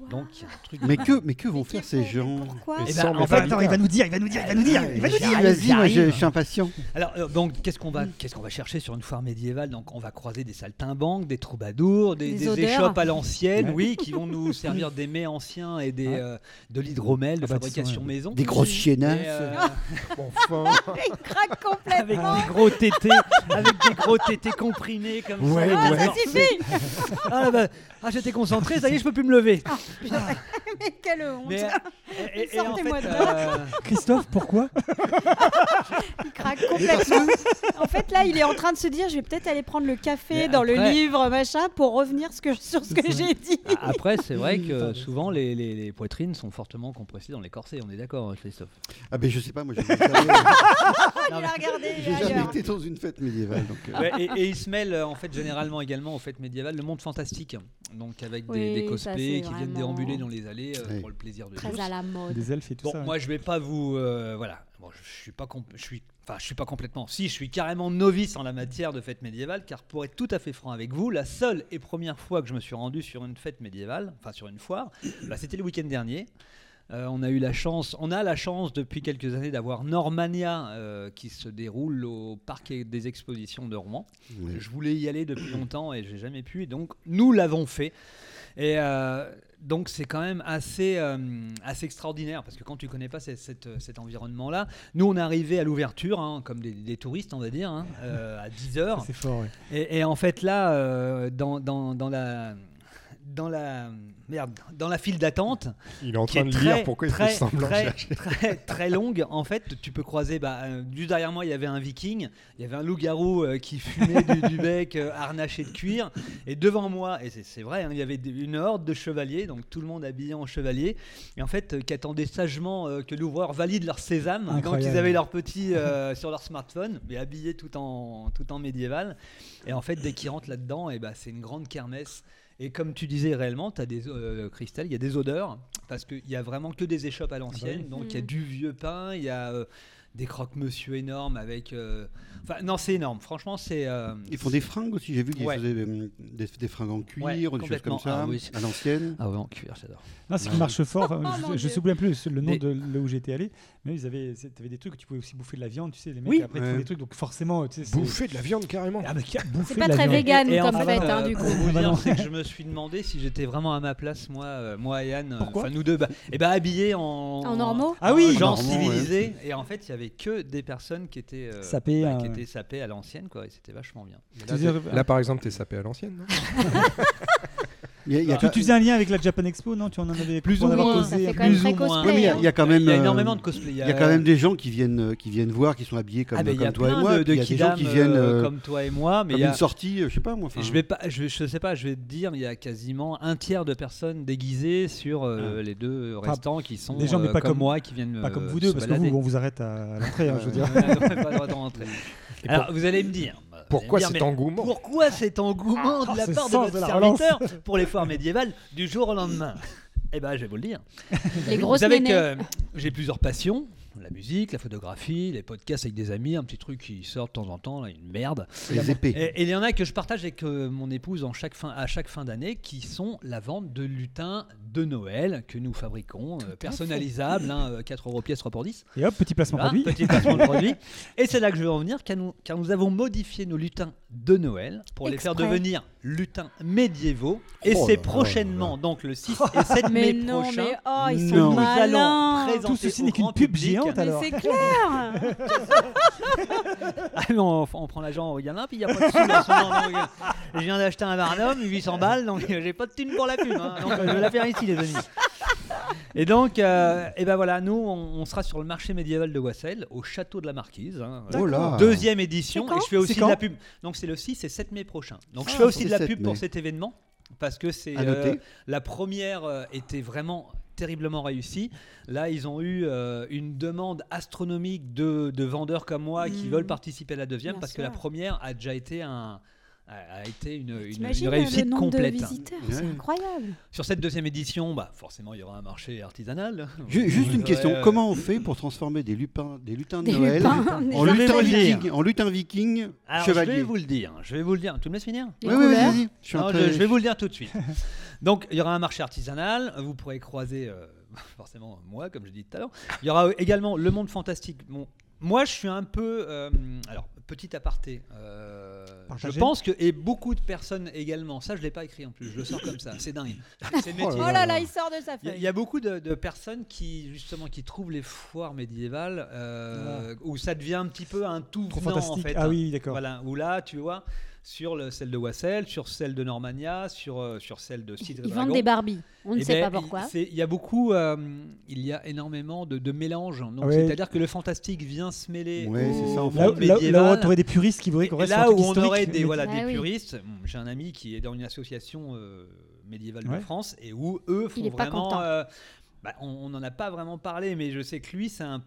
Speaker 1: Donc, il y a un truc. de
Speaker 4: Mais que, mais que vont
Speaker 3: Mais
Speaker 4: faire ces gens
Speaker 3: Pourquoi
Speaker 5: Et
Speaker 1: Eh ben, en fait.
Speaker 2: Attends, il va nous dire, il va nous dire, il va nous dire, il va nous dire.
Speaker 4: Vas-y, vas-y, moi je, suis impatient.
Speaker 1: Alors, euh, donc, qu'est-ce qu'on va, qu'est-ce qu'on va chercher sur une foire médiévale? Donc, on va croiser des saltimbanques, des troubadours, des,
Speaker 3: Des
Speaker 1: des
Speaker 3: odeurs.
Speaker 1: échoppes à l'ancienne,
Speaker 2: Ouais.
Speaker 1: oui, qui vont nous servir des mets anciens et des, euh, de l'hydromel de
Speaker 2: Ah bah,
Speaker 1: fabrication maison.
Speaker 4: Des grosses
Speaker 1: Et,
Speaker 4: chiennasses.
Speaker 1: euh,
Speaker 5: Enfin.
Speaker 3: Il craque
Speaker 1: avec
Speaker 3: complètement.
Speaker 1: des gros tétés, avec des gros tétés comprimés comme
Speaker 5: Ouais,
Speaker 1: ça.
Speaker 3: Ah,
Speaker 5: ouais.
Speaker 3: ça suffit
Speaker 1: Ah, là, bah, ah, j'étais concentré, ça y est, je peux plus me lever.
Speaker 3: Mais quelle honte
Speaker 1: Mais, euh, et, et- et en
Speaker 3: Sortez-moi
Speaker 1: fait,
Speaker 3: de là.
Speaker 1: euh,
Speaker 2: Christophe, pourquoi
Speaker 3: Il craque complètement. en fait, là, il est en train de se dire je vais peut-être aller prendre le café
Speaker 1: Mais
Speaker 3: dans le
Speaker 1: après-
Speaker 3: livre, machin, pour revenir ce que, sur ce que
Speaker 2: C'est ça.
Speaker 3: j'ai dit.
Speaker 1: après, c'est vrai que souvent les, les- les poitrines sont fortement compressées dans les corsets, on est d'accord, hein, Christophe?
Speaker 4: Ah ben je sais pas, moi j'ai jamais,
Speaker 3: il a regardé. il est
Speaker 4: j'ai jamais
Speaker 3: ailleurs.
Speaker 4: été dans une fête médiévale. Donc, euh,
Speaker 1: Ouais, et, et ils se euh, en fait généralement également aux fêtes médiévales le monde fantastique, donc avec des,
Speaker 3: Oui,
Speaker 1: des
Speaker 3: ça,
Speaker 1: cosplays
Speaker 3: c'est
Speaker 1: qui viennent déambuler dans les allées euh,
Speaker 4: Oui.
Speaker 1: pour le plaisir de tous.
Speaker 3: Très à la mode.
Speaker 2: Des elfes et tout
Speaker 1: Bon,
Speaker 2: ça. ouais.
Speaker 1: moi je vais pas vous, euh, voilà, bon, je suis pas, je suis, enfin je suis pas complètement, si je suis carrément novice en la matière de fête médiévale, car pour être tout à fait franc avec vous, la seule et première fois que je me suis rendu sur une fête médiévale, enfin sur une foire, bah, c'était le week-end dernier. Euh, on a eu la chance, on a la chance depuis quelques années d'avoir Normania euh, qui se déroule au parc des expositions de Rouen. Je voulais y aller depuis longtemps et j'ai jamais pu. Et donc, nous l'avons fait. Et euh, donc, c'est quand même assez, euh, assez extraordinaire parce que quand tu connais pas cette- cette- cet environnement-là, nous, on est arrivé à l'ouverture, hein, comme des, des touristes, on va dire, hein, euh, à 10 heures.
Speaker 2: C'est fort, ouais.
Speaker 1: Et, et en fait, là, euh, dans, dans, dans la. Dans la, merde, dans la file d'attente,
Speaker 5: Il est en
Speaker 1: qui
Speaker 5: train
Speaker 1: est
Speaker 5: de
Speaker 1: très,
Speaker 5: lire pourquoi il
Speaker 1: très,
Speaker 5: fait semblant
Speaker 1: très, très, très longue. En fait, tu peux croiser. Bah, euh, juste derrière moi, il y avait un viking, il y avait un loup-garou euh, qui fumait du, du bec euh, harnaché de cuir. Et devant moi, et c'est- vrai, hein, il y avait une horde de chevaliers, donc tout le monde habillé en chevalier. Et en fait, euh, qui attendaient sagement euh, que l'ouvreur valide leur sésame.
Speaker 2: Incroyable.
Speaker 1: ils avaient leur petit euh, sur leur smartphone, mais habillés tout en, tout en médiéval. Et en fait, dès qu'ils rentrent là-dedans, et bah, c'est une grande kermesse. Et comme tu disais réellement, tu as des euh, Christelle, il y a des odeurs parce qu'il y a vraiment que des échoppes à l'ancienne.
Speaker 2: oui.
Speaker 1: Donc il y a
Speaker 3: Mm.
Speaker 1: du vieux pain, il y a euh, des croque-monsieur énormes avec. euh, Enfin non, c'est énorme. Franchement, c'est. euh,
Speaker 4: Ils font des fringues aussi, j'ai vu qu'ils
Speaker 1: Ouais.
Speaker 4: faisaient des, des fringues en cuir,
Speaker 1: Ouais,
Speaker 4: des choses
Speaker 1: complètement.
Speaker 4: comme ça,
Speaker 1: Ah oui.
Speaker 4: à l'ancienne.
Speaker 1: Ah ouais, en cuir, j'adore.
Speaker 2: Non, ce qui
Speaker 4: Ouais.
Speaker 2: marche fort, enfin,
Speaker 3: Oh,
Speaker 2: je ne me souviens plus le nom
Speaker 1: Mais-
Speaker 2: de là où j'étais allé, mais ils avaient, avais des trucs où tu pouvais aussi bouffer de la viande, tu sais, les mecs
Speaker 1: Oui.
Speaker 2: après ils te font
Speaker 4: Ouais.
Speaker 2: des trucs, donc forcément, tu sais, c'est-
Speaker 5: Bouffer de la viande carrément.
Speaker 2: Ah, mais qui a bouffé
Speaker 3: C'est pas
Speaker 2: de la
Speaker 3: très
Speaker 2: viande
Speaker 3: vegan
Speaker 1: Et en
Speaker 3: comme
Speaker 1: fait,
Speaker 3: fête, hein,
Speaker 1: euh,
Speaker 3: du
Speaker 1: pour
Speaker 3: coup.
Speaker 1: vous
Speaker 2: Ah bah
Speaker 1: dire,
Speaker 2: non.
Speaker 1: c'est que je me suis demandé si j'étais vraiment à ma place, moi, euh, moi et euh,
Speaker 2: Pourquoi
Speaker 1: enfin nous deux, bah, et bah habillés en,
Speaker 3: En normaux
Speaker 2: Ah oui,
Speaker 1: gens
Speaker 4: Normand, ouais.
Speaker 1: civilisés. Et en fait, il y avait que des personnes qui étaient euh,
Speaker 2: Sapées,
Speaker 1: bah,
Speaker 2: euh,
Speaker 1: qui étaient sapées à l'ancienne, quoi. Et c'était vachement bien.
Speaker 5: Là, par exemple, t'es sapé à l'ancienne, non
Speaker 4: Il y a, il y a
Speaker 2: Tu, tu faisais un lien avec la Japan Expo, non? Tu en avais
Speaker 1: Plus ou moins,
Speaker 2: causé
Speaker 1: plus ou moins.
Speaker 3: cosplay.
Speaker 4: Oui, mais il y a- il y a quand même,
Speaker 1: Il y a
Speaker 4: euh,
Speaker 1: énormément de cosplay.
Speaker 4: il y a quand même des gens qui viennent, euh, qui viennent voir, qui sont habillés comme,
Speaker 1: ah
Speaker 4: comme toi et moi.
Speaker 1: de,
Speaker 4: puis
Speaker 1: de
Speaker 4: il y a des gens qui viennent
Speaker 1: euh, comme toi et moi, mais
Speaker 4: comme
Speaker 1: il y a,
Speaker 4: une sortie, je sais pas moi.
Speaker 1: je vais pas, je, je sais pas, je vais te dire, il y a quasiment un tiers de personnes déguisées sur euh, les deux
Speaker 2: Enfin,
Speaker 1: restants qui sont
Speaker 2: des gens, mais pas
Speaker 1: comme,
Speaker 2: comme-
Speaker 1: moi qui viennent
Speaker 2: Pas comme vous deux, parce que vous, on vous arrête à, l'entrée, hein, je veux dire.
Speaker 1: Vous allez me dire.
Speaker 5: Pourquoi cet engouement
Speaker 1: Pourquoi cet engouement de la
Speaker 2: Ah,
Speaker 1: part de votre serviteur pour les foires médiévales du jour au lendemain? Eh ben, je vais vous le dire.
Speaker 3: Les
Speaker 1: Vous
Speaker 3: grosses
Speaker 1: savez que j'ai plusieurs passions. La musique, la photographie, les podcasts avec des amis, un petit truc qui sort de temps en temps, là, une merde.
Speaker 4: les épées.
Speaker 1: Et, et il y en a que je partage avec euh, mon épouse en chaque fin, à chaque fin d'année, qui sont la vente de lutins de Noël que nous fabriquons, euh, personnalisables, hein, euh, 4 euros pièce, 3 pour 10.
Speaker 2: Et hop, petit placement
Speaker 1: Voilà,
Speaker 2: produit.
Speaker 1: Petit placement de produit. Et c'est là que je veux en venir, car nous, car nous avons modifié nos lutins de Noël pour les faire devenir lutins médiévaux. Et
Speaker 4: Oh
Speaker 1: c'est
Speaker 4: là là
Speaker 1: prochainement, donc le 6 et 7 mai
Speaker 3: Mais non,
Speaker 1: prochain.
Speaker 3: mais oh, ils sont
Speaker 1: Nous allons
Speaker 3: malins.
Speaker 1: présenter
Speaker 2: Tout ceci n'est qu'une pub géante,
Speaker 3: Mais
Speaker 2: alors.
Speaker 3: c'est clair.
Speaker 1: Ah, mais on, on prend l'agent au gamin, puis il n'y a pas de euh, Je viens d'acheter un Barnum, 800 balles, donc j'ai pas de thune pour la pub. hein. donc je vais la faire ici, les amis. Et donc, euh, et ben voilà, nous, on, on sera sur le marché médiéval de Wassel, au château de la Marquise. hein.
Speaker 4: Oh là.
Speaker 1: Deuxième édition, et je fais aussi
Speaker 2: C'est
Speaker 1: de la pub. Donc c'est le 6 et 7 mai prochain. Donc je
Speaker 4: Ah,
Speaker 1: fais aussi de la
Speaker 4: 7
Speaker 1: pub pour cet événement, parce que c'est
Speaker 4: À
Speaker 1: euh,
Speaker 4: noter.
Speaker 1: la première euh, était vraiment terriblement réussi. Là, ils ont eu euh, une demande astronomique de, de vendeurs comme moi qui
Speaker 3: Mhm.
Speaker 1: veulent participer à la deuxième
Speaker 3: Bien
Speaker 1: parce que la première a déjà été un a a été une, une- une réussite complète.
Speaker 3: de visiteurs, c'est
Speaker 4: Ouais.
Speaker 3: incroyable.
Speaker 1: Sur cette deuxième édition, bah, forcément, il y aura un marché artisanal.
Speaker 4: Ju- Juste une question,
Speaker 1: euh,
Speaker 4: comment on fait pour transformer des lutins, des lutins de
Speaker 3: Des
Speaker 4: Noël
Speaker 3: lupins,
Speaker 4: en
Speaker 1: Je vais
Speaker 4: lutins
Speaker 1: vous le dire.
Speaker 4: vikings, en lutins vikings
Speaker 1: Alors, je
Speaker 4: chevaliers
Speaker 1: vais vous le dire. Je vais vous le dire. Tu me laisses finir
Speaker 4: Oui, oui, vas-y. Je, suis un
Speaker 1: Non,
Speaker 4: très-
Speaker 1: je, je vais vous le dire tout de suite. Donc, il y aura un marché artisanal. Vous pourrez croiser, euh, forcément, moi, comme je dis tout à l'heure. Il y aura également le monde fantastique. Bon, moi, je suis un peu. euh, alors, petit aparté. euh, je pense que. Et beaucoup de personnes également. Ça, je ne l'ai pas écrit en plus. Je le sors comme ça. C'est dingue. C'est
Speaker 2: Oh.
Speaker 3: Oh là là, il sort de sa
Speaker 1: Il y a- il
Speaker 3: feuille.
Speaker 1: y, a beaucoup de, de personnes qui justement qui trouvent les foires médiévales euh, où ça devient un petit peu un tout
Speaker 2: Trop
Speaker 1: venant en
Speaker 2: fantastique.
Speaker 1: fait.
Speaker 2: Ah
Speaker 1: hein.
Speaker 2: oui, d'accord.
Speaker 1: Voilà, où là, tu vois, sur le, celle de Wassel, sur celle de Normania, sur, euh, sur celle de Cidre
Speaker 3: Ils vendent des Barbies. On ne
Speaker 1: Eh
Speaker 3: sait
Speaker 1: ben,
Speaker 3: pas pourquoi.
Speaker 1: Il c'est- il y a beaucoup, euh, il y a énormément de, de
Speaker 2: ouais.
Speaker 1: c'est-à-dire que le fantastique vient se mêler
Speaker 4: Ouais,
Speaker 1: au
Speaker 4: c'est ça, en
Speaker 1: monde
Speaker 2: Là, là, là où tu aurais des puristes qui voudraient qu'on
Speaker 1: Et
Speaker 2: reste
Speaker 1: là où on aurait des, voilà,
Speaker 3: Ah
Speaker 1: des
Speaker 3: oui.
Speaker 1: puristes, bon, j'ai un ami qui est dans une association euh, médiévale de
Speaker 2: Ouais.
Speaker 1: France et où eux font
Speaker 3: Il
Speaker 1: vraiment. euh, bah, on n'en a pas vraiment parlé, mais je sais que lui, c'est un,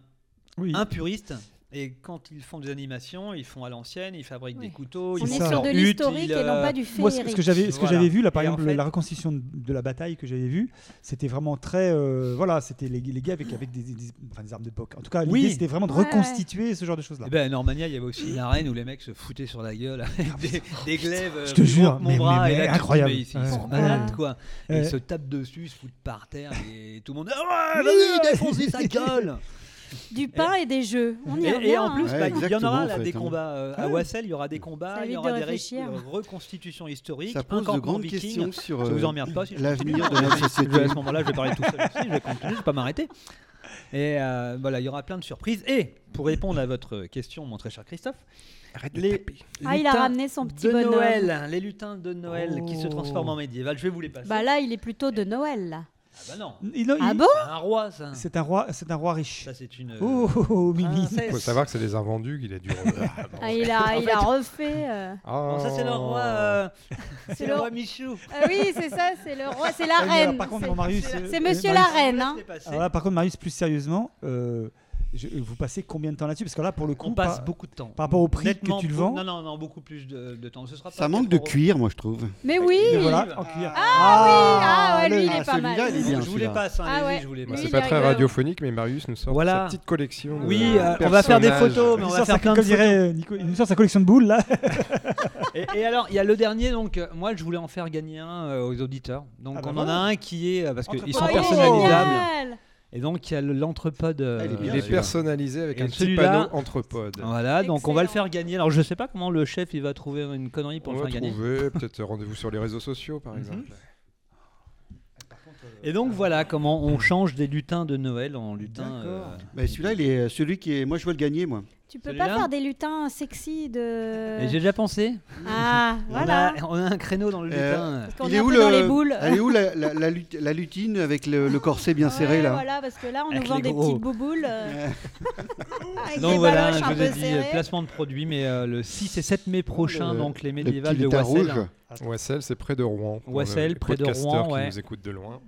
Speaker 2: Oui.
Speaker 1: un puriste. Et quand ils font des animations, ils font à l'ancienne, ils fabriquent
Speaker 3: Oui.
Speaker 1: des couteaux,
Speaker 3: On
Speaker 1: ils
Speaker 3: est
Speaker 1: font
Speaker 3: de
Speaker 1: hutte,
Speaker 3: l'historique
Speaker 1: ils,
Speaker 3: et non
Speaker 1: euh,
Speaker 3: pas du
Speaker 2: Moi, ce ce
Speaker 3: féerique.
Speaker 2: que j'avais, ce que
Speaker 1: Voilà.
Speaker 2: j'avais vu là, par
Speaker 1: Et en
Speaker 2: exemple,
Speaker 1: fait-
Speaker 2: la reconstitution de, la bataille que j'avais vue, c'était vraiment très, euh, voilà, c'était les, les gars avec, avec des, des- enfin, des armes d'époque. En tout cas, l'idée
Speaker 1: Oui.
Speaker 2: c'était vraiment de
Speaker 3: Ouais,
Speaker 2: reconstituer ce genre de choses-là.
Speaker 1: Eh ben, à Normania, il y avait aussi une arène où les mecs se foutaient sur la gueule avec des, des glaives.
Speaker 2: Je te
Speaker 1: euh,
Speaker 2: jure,
Speaker 1: mon
Speaker 2: mais-
Speaker 1: bras, là, dis,
Speaker 2: incroyable.
Speaker 1: ils, ils
Speaker 2: Ouais.
Speaker 1: sont malades, quoi. Ils se tapent dessus, se foutent par terre, et tout le monde. Ah ouais, vas-y, défoncez sa gueule
Speaker 3: Du pain et des jeux. On y
Speaker 1: Et,
Speaker 3: revient.
Speaker 1: et en
Speaker 3: hein.
Speaker 1: plus,
Speaker 4: Ouais,
Speaker 1: bah, il y en aura
Speaker 4: en
Speaker 1: là,
Speaker 4: fait,
Speaker 1: des
Speaker 4: hein.
Speaker 1: combats euh, à
Speaker 2: Ouais.
Speaker 1: Wassel, il y aura des combats, il y aura
Speaker 3: de
Speaker 1: des ré- euh, reconstitutions historiques,
Speaker 4: Ça pose de grandes questions sur
Speaker 1: Ça
Speaker 4: euh,
Speaker 1: vous emmerde pas si je
Speaker 4: l'avenir de
Speaker 1: continue
Speaker 4: notre
Speaker 1: Je-
Speaker 4: société.
Speaker 1: À ce moment-là, je vais parler tout seul aussi, je vais continuer, je vais pas m'arrêter. Et euh, voilà, il y aura plein de surprises. Et pour répondre à votre question, mon très cher Christophe,
Speaker 5: Arrête de
Speaker 1: les
Speaker 5: taper.
Speaker 3: Ah, il a ramené son petit
Speaker 1: de
Speaker 3: bonhomme.
Speaker 1: Noël, les lutins de Noël qui se
Speaker 2: Oh.
Speaker 1: transforment en médiéval, je vais vous les passer.
Speaker 3: Bah là, il est plutôt de Noël. Là.
Speaker 1: Ah bah non,
Speaker 2: Il- non,
Speaker 3: Ah
Speaker 2: il-
Speaker 3: bon
Speaker 1: c'est un roi ça.
Speaker 2: C'est un roi, c'est un roi riche.
Speaker 1: Ça c'est une.
Speaker 2: Oh, oh, oh, Mimi.
Speaker 1: princesse.
Speaker 5: Il faut savoir que c'est des invendus qu'il a dû. Ah.
Speaker 3: Ah, il a, il
Speaker 1: fait-
Speaker 3: a refait. euh,
Speaker 1: Bon, ça c'est le roi. euh, c'est le
Speaker 3: le-
Speaker 1: roi Michou.
Speaker 3: Ah oui, c'est ça, c'est le roi, c'est la
Speaker 2: alors,
Speaker 3: reine.
Speaker 2: par contre, Marius,
Speaker 3: c'est-
Speaker 2: euh, euh,
Speaker 3: monsieur la reine. Hein.
Speaker 2: là, par contre, Marius, plus sérieusement, euh, je- vous passez combien de temps là-dessus Parce que là, pour le coup,
Speaker 1: On passe
Speaker 2: par,
Speaker 1: beaucoup de temps.
Speaker 2: par rapport au prix
Speaker 1: Nettement
Speaker 2: que tu le vends,
Speaker 1: Non, non, non, beaucoup plus de, de temps. Ce sera pas
Speaker 4: Ça manque de
Speaker 1: 4 euros.
Speaker 4: cuir, moi je trouve.
Speaker 3: Mais oui.
Speaker 2: mais voilà,
Speaker 1: Ah,
Speaker 2: en cuir.
Speaker 3: ah ouais, lui, il est
Speaker 4: Ah,
Speaker 3: pas mal.
Speaker 4: il est bien.
Speaker 1: je vous les passe, hein,
Speaker 3: Ah ouais.
Speaker 1: je vous les
Speaker 3: Lui,
Speaker 1: passe.
Speaker 5: C'est pas très radiophonique, mais Marius nous sort
Speaker 1: Voilà.
Speaker 5: sa petite collection. de
Speaker 1: Oui, euh, on va faire des photos, mais on
Speaker 2: Il
Speaker 1: va faire plein de
Speaker 2: comme dirait Nico, il nous sort sa collection de boules là.
Speaker 1: Et, alors, il y a le dernier, donc euh, moi je voulais en faire gagner un euh, aux auditeurs. Donc
Speaker 2: Ah bah
Speaker 1: on en
Speaker 2: voilà.
Speaker 1: a un qui est, parce qu'ils sont
Speaker 3: Oh,
Speaker 1: personnalisables. Et donc il y a le- l'entrepode. euh,
Speaker 4: Ah, il est
Speaker 5: Il
Speaker 4: bien,
Speaker 5: est
Speaker 4: celui-là.
Speaker 5: personnalisé avec
Speaker 1: Et
Speaker 5: un petit panneau entrepode.
Speaker 1: Voilà, donc on va le faire gagner. Alors je sais pas comment le chef il va trouver une connerie pour
Speaker 5: On
Speaker 1: le faire gagner.
Speaker 5: trouver peut-être rendez-vous sur les réseaux sociaux par
Speaker 1: Mhm.
Speaker 5: exemple.
Speaker 1: Et donc voilà comment on change des lutins de Noël en lutins. euh,
Speaker 4: Mais celui-là, il est celui qui est. Moi, je veux le gagner, moi.
Speaker 3: Tu peux pas faire des lutins sexy de.
Speaker 1: J'ai déjà pensé.
Speaker 3: Ah,
Speaker 1: On
Speaker 3: voilà.
Speaker 1: a, on a un créneau dans le
Speaker 4: Euh,
Speaker 1: lutin.
Speaker 3: Parce
Speaker 4: Il
Speaker 3: est
Speaker 4: est
Speaker 3: un
Speaker 4: où
Speaker 3: peu dans
Speaker 4: le-
Speaker 3: les boules.
Speaker 4: Elle est où la, la, la lut- la lutine avec le, le corset bien serré
Speaker 3: Ouais,
Speaker 4: là
Speaker 3: Voilà, parce que là, on
Speaker 1: Avec
Speaker 3: nous vend des
Speaker 1: gros.
Speaker 3: petites bouboules. euh, avec
Speaker 1: Donc
Speaker 3: des
Speaker 1: voilà, je
Speaker 3: un
Speaker 1: vous ai dit euh, placement de produits, mais euh, le 6 et 7 mai prochain,
Speaker 4: Le-
Speaker 1: donc les
Speaker 4: Le
Speaker 1: médiévales de
Speaker 4: lutin
Speaker 1: Wassel.
Speaker 4: rouge.
Speaker 5: Wassel, c'est près de Rouen.
Speaker 1: Wassel, près de Rouen,
Speaker 5: qui
Speaker 1: ouais.
Speaker 5: nous écoutent de loin.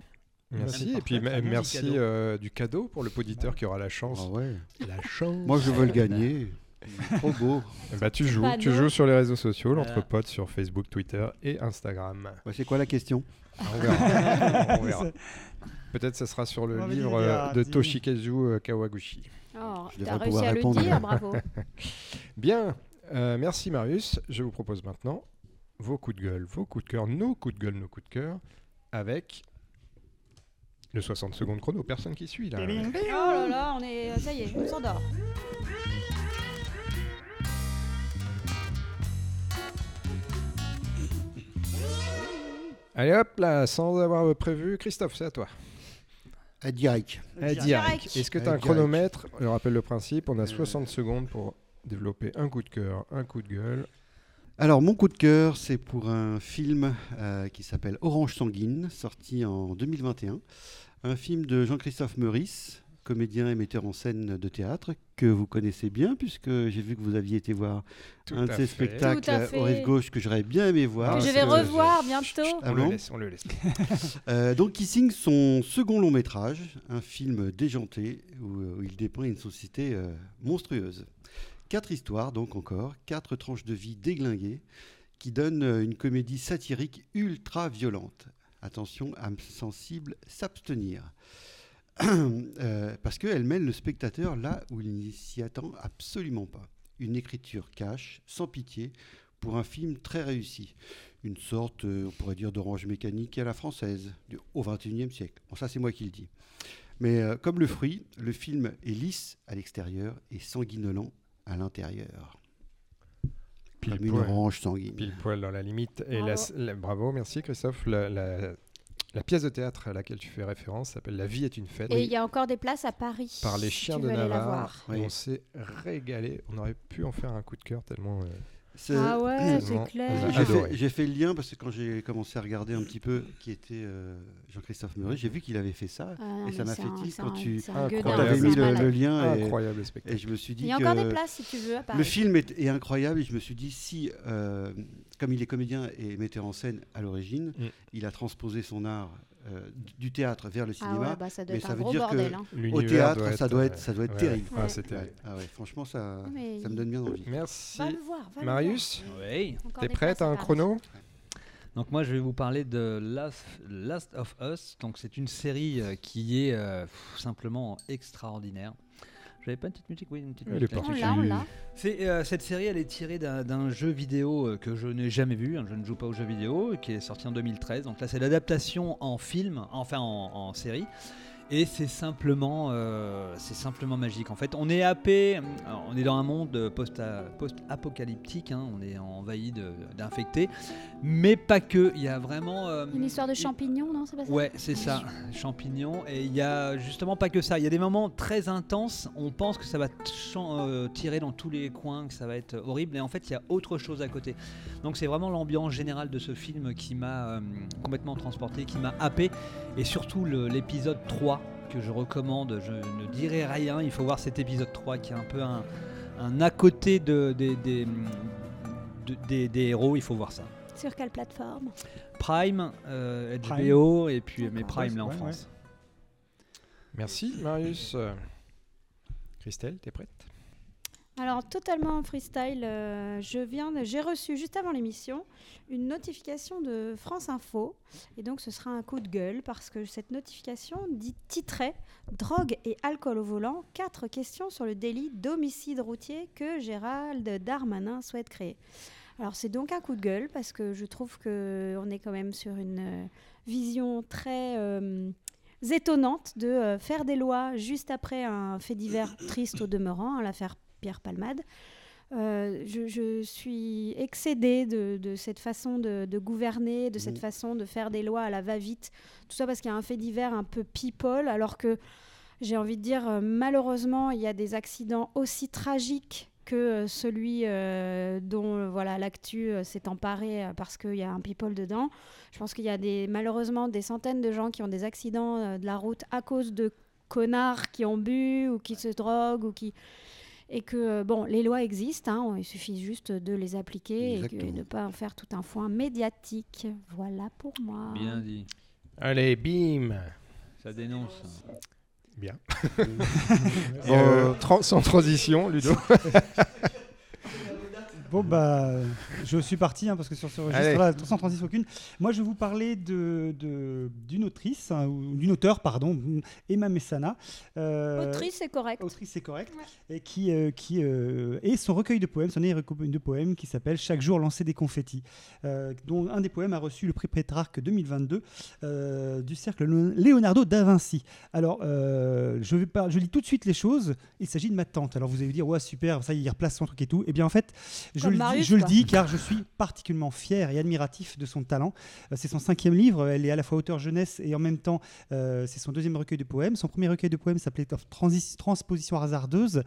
Speaker 5: Merci. Et puis merci
Speaker 1: du cadeau.
Speaker 5: euh, du cadeau pour le poditeur qui aura la chance.
Speaker 4: Ah ouais.
Speaker 5: La chance.
Speaker 4: Moi, je veux le gagner. Trop beau.
Speaker 5: Eh ben, tu joues, tu joues sur les réseaux sociaux,
Speaker 1: Voilà.
Speaker 5: l'entrepode sur Facebook, Twitter et Instagram.
Speaker 4: Ouais, c'est quoi la question?
Speaker 5: On verra. On verra. Peut-être ce sera sur le livre
Speaker 2: dire,
Speaker 5: euh, de. Toshikazu euh, Kawaguchi.
Speaker 3: Oh, réussi à le
Speaker 4: répondre.
Speaker 3: dire, bravo.
Speaker 5: Bien, euh, merci Marius. Je vous propose maintenant vos coups de gueule, vos coups de cœur, nos coups de gueule, nos coups de cœur, avec le 60 secondes chrono. Personne qui suit là.
Speaker 3: Oh là là, on est. Ça y est, on s'endort.
Speaker 5: Allez hop là, sans avoir prévu, Christophe, c'est à toi.
Speaker 4: À direct.
Speaker 5: À direct. Est-ce que tu as un chronomètre? Je rappelle le principe, on a 60 secondes pour développer un coup de cœur, un coup de gueule.
Speaker 4: Alors, mon coup de cœur, c'est pour un film euh, qui s'appelle Orange Sanguine, sorti en 2021. Un film de Jean-Christophe Meurice comédien et metteur en scène de théâtre que vous connaissez bien, puisque j'ai vu que vous aviez été voir
Speaker 5: Tout
Speaker 4: un de
Speaker 5: fait.
Speaker 4: spectacles euh, au Rive. Gauche que j'aurais bien aimé voir.
Speaker 3: que je vais revoir
Speaker 5: je-
Speaker 3: bientôt.
Speaker 4: Ah
Speaker 5: on,
Speaker 4: bon
Speaker 5: le laisse, on le laisse.
Speaker 4: Euh, donc, il signe son second long métrage, un film déjanté où, où il dépeint une société euh, monstrueuse. Quatre histoires, donc encore, quatre tranches de vie déglinguées, qui donnent euh, une comédie satirique ultra violente. Attention, âme sensible, s'abstenir. Euh, parce qu'elle mène le spectateur là où il n'y s'y attend absolument pas. Une écriture cash, sans pitié, pour un film très réussi. Une sorte, euh, on pourrait dire, d'orange mécanique à la française, du- au XXIe siècle. Bon, ça, c'est moi qui le dis. Mais euh, comme le fruit, le film est lisse à l'extérieur et sanguinolent à l'intérieur.
Speaker 5: Pile
Speaker 4: Comme une
Speaker 5: poil.
Speaker 4: orange sanguine.
Speaker 5: Pile poil dans la limite. Et
Speaker 3: Bravo.
Speaker 5: la- bravo, merci Christophe. La, la- la pièce de théâtre à laquelle tu fais référence s'appelle La vie est une fête.
Speaker 3: Et il y a encore des places à Paris.
Speaker 5: Par les chiens
Speaker 3: tu
Speaker 5: de Navarre.
Speaker 4: Oui.
Speaker 5: On s'est régalé. On aurait pu en faire un coup de cœur tellement. euh,
Speaker 3: Ah ouais, c'est clair.
Speaker 4: J'ai fait, j'ai fait le lien parce que quand j'ai commencé à regarder un petit peu qui était euh, Jean-Christophe Meury, j'ai vu qu'il avait fait ça.
Speaker 3: Ah
Speaker 4: Et ça m'a fait tilt quand
Speaker 3: un-
Speaker 4: tu- avais mis le, le lien et,
Speaker 5: Incroyable
Speaker 4: et
Speaker 5: spectacle.
Speaker 4: je me suis dit
Speaker 3: Il y a
Speaker 4: que
Speaker 3: encore des places si tu veux à Paris.
Speaker 4: le film est, est incroyable et je me suis dit si, euh, comme il est comédien et metteur en scène à l'origine,
Speaker 5: Mm.
Speaker 4: il a transposé son art euh, du théâtre vers le
Speaker 3: Ah
Speaker 4: cinéma.
Speaker 3: ouais, bah ça doit
Speaker 4: mais
Speaker 3: être
Speaker 4: ça
Speaker 3: un
Speaker 4: veut
Speaker 3: gros
Speaker 4: dire que-
Speaker 3: bordel. hein.
Speaker 4: Au théâtre, ça doit
Speaker 5: euh,
Speaker 4: être, ça doit être
Speaker 5: ouais,
Speaker 4: terrible.
Speaker 5: ouais,
Speaker 3: Ouais.
Speaker 5: c'est terrible.
Speaker 4: Ouais. Ah ouais, franchement, ça,
Speaker 3: Ah, mais
Speaker 4: ça me donne bien envie.
Speaker 5: Merci.
Speaker 3: Va le voir. va
Speaker 5: Marius,
Speaker 1: Oui.
Speaker 5: t'es prête à un chrono
Speaker 1: Donc moi je vais vous parler de Last, Last of Us. Donc c'est une série euh, qui est euh, simplement extraordinaire. J'avais pas une petite musique, oui, une petite
Speaker 5: Elle
Speaker 1: musique. C'est, euh, cette série, elle est tirée d'un, d'un jeu vidéo euh, que je n'ai jamais vu. hein, je ne joue pas aux jeux vidéo, qui est sorti en 2013. Donc là, c'est l'adaptation en film, enfin en, en série. Et c'est simplement, euh, c'est simplement magique. En fait, on est happé, euh, on est dans un monde post- post-apocalyptique. hein, on est envahi d'infectés, mais pas que. Il y a vraiment euh,
Speaker 3: Une histoire de champignons, non C'est pas ça?
Speaker 1: Ouais, c'est ça, champignons. Et il y a justement pas que ça. Il y a des moments très intenses. On pense que ça va euh, tirer dans tous les coins, que ça va être horrible. Et en fait, il y a autre chose à côté. Donc, c'est vraiment l'ambiance générale de ce film qui m'a complètement transporté, qui m'a happé. Et surtout l'épisode 3 que je recommande. Je ne dirai rien. Il faut voir cet épisode 3 qui est un peu un, un à côté de, des- des- de- des- des héros. Il faut voir ça.
Speaker 3: Sur quelle plateforme?
Speaker 1: Prime, euh,
Speaker 2: Prime.
Speaker 1: HBO et puis mais. Prime là en
Speaker 2: Ouais, ouais.
Speaker 1: France.
Speaker 5: Merci Marius. Euh, Christelle, t'es prête?
Speaker 3: Alors totalement en freestyle, euh, je viens, j'ai reçu juste avant l'émission une notification de France Info et donc ce sera un coup de gueule parce que cette notification dit titrait drogue et alcool au volant, quatre questions sur le délit d'homicide routier que Gérald Darmanin souhaite créer. Alors c'est donc un coup de gueule parce que je trouve que on est quand même sur une euh, vision très euh, étonnante de faire des lois juste après un fait divers triste au demeurant, hein, l'affaire Pierre Palmade. Euh, je, je suis excédée de, de cette façon de, de gouverner, de cette
Speaker 4: Mhm.
Speaker 3: façon de faire des lois à la va-vite. Tout ça parce qu'il y a un fait divers un peu people, alors que j'ai envie de dire, euh, malheureusement, il y a des accidents aussi tragiques que euh, celui euh, dont voilà l'actu euh, s'est emparé euh, parce qu'il y a un people dedans. Je pense qu'il y a des, malheureusement des centaines de gens qui ont des accidents de la route à cause de connards qui ont bu ou qui se droguent ou qui et que euh, bon les lois existent hein, il suffit juste de les appliquer et, que- et de ne pas en faire tout un foin médiatique voilà pour moi
Speaker 1: Bien dit.
Speaker 5: Allez, bim
Speaker 1: Ça dénonce.
Speaker 5: Bien.
Speaker 4: Euh,
Speaker 5: Euh, tran- sans transition, Ludo.
Speaker 2: Bon, bah, je suis parti hein, parce que sur ce registre-là, sans transition aucune. Moi, je vais vous parler de- de- d'une autrice, hein, ou d'une auteure, pardon, Emma Messana. Euh,
Speaker 3: autrice c'est correct
Speaker 2: Autrice, c'est correct. Et qui, euh, qui euh, et son recueil de poèmes, son dernier recueil de poèmes qui s'appelle Chaque jour lancer des confettis, euh, dont un des poèmes a reçu le prix Pétrarque 2022 euh, du cercle Leonardo da Vinci. Alors, euh, je, vais pas, je lis tout de suite les choses. Il s'agit de ma tante. Alors, vous allez vous dire, ouais, super, ça, il replace son truc et tout. Et bien, en fait, Je, le, dis,
Speaker 3: Marius,
Speaker 2: je le
Speaker 3: quoi.
Speaker 2: dis car je suis particulièrement fier et admiratif de son talent. Euh, c'est son cinquième livre, elle est à la fois auteur jeunesse et en même temps euh, c'est son deuxième recueil de poèmes. Son premier recueil de poèmes s'appelait Transi- Transposition hasardeuse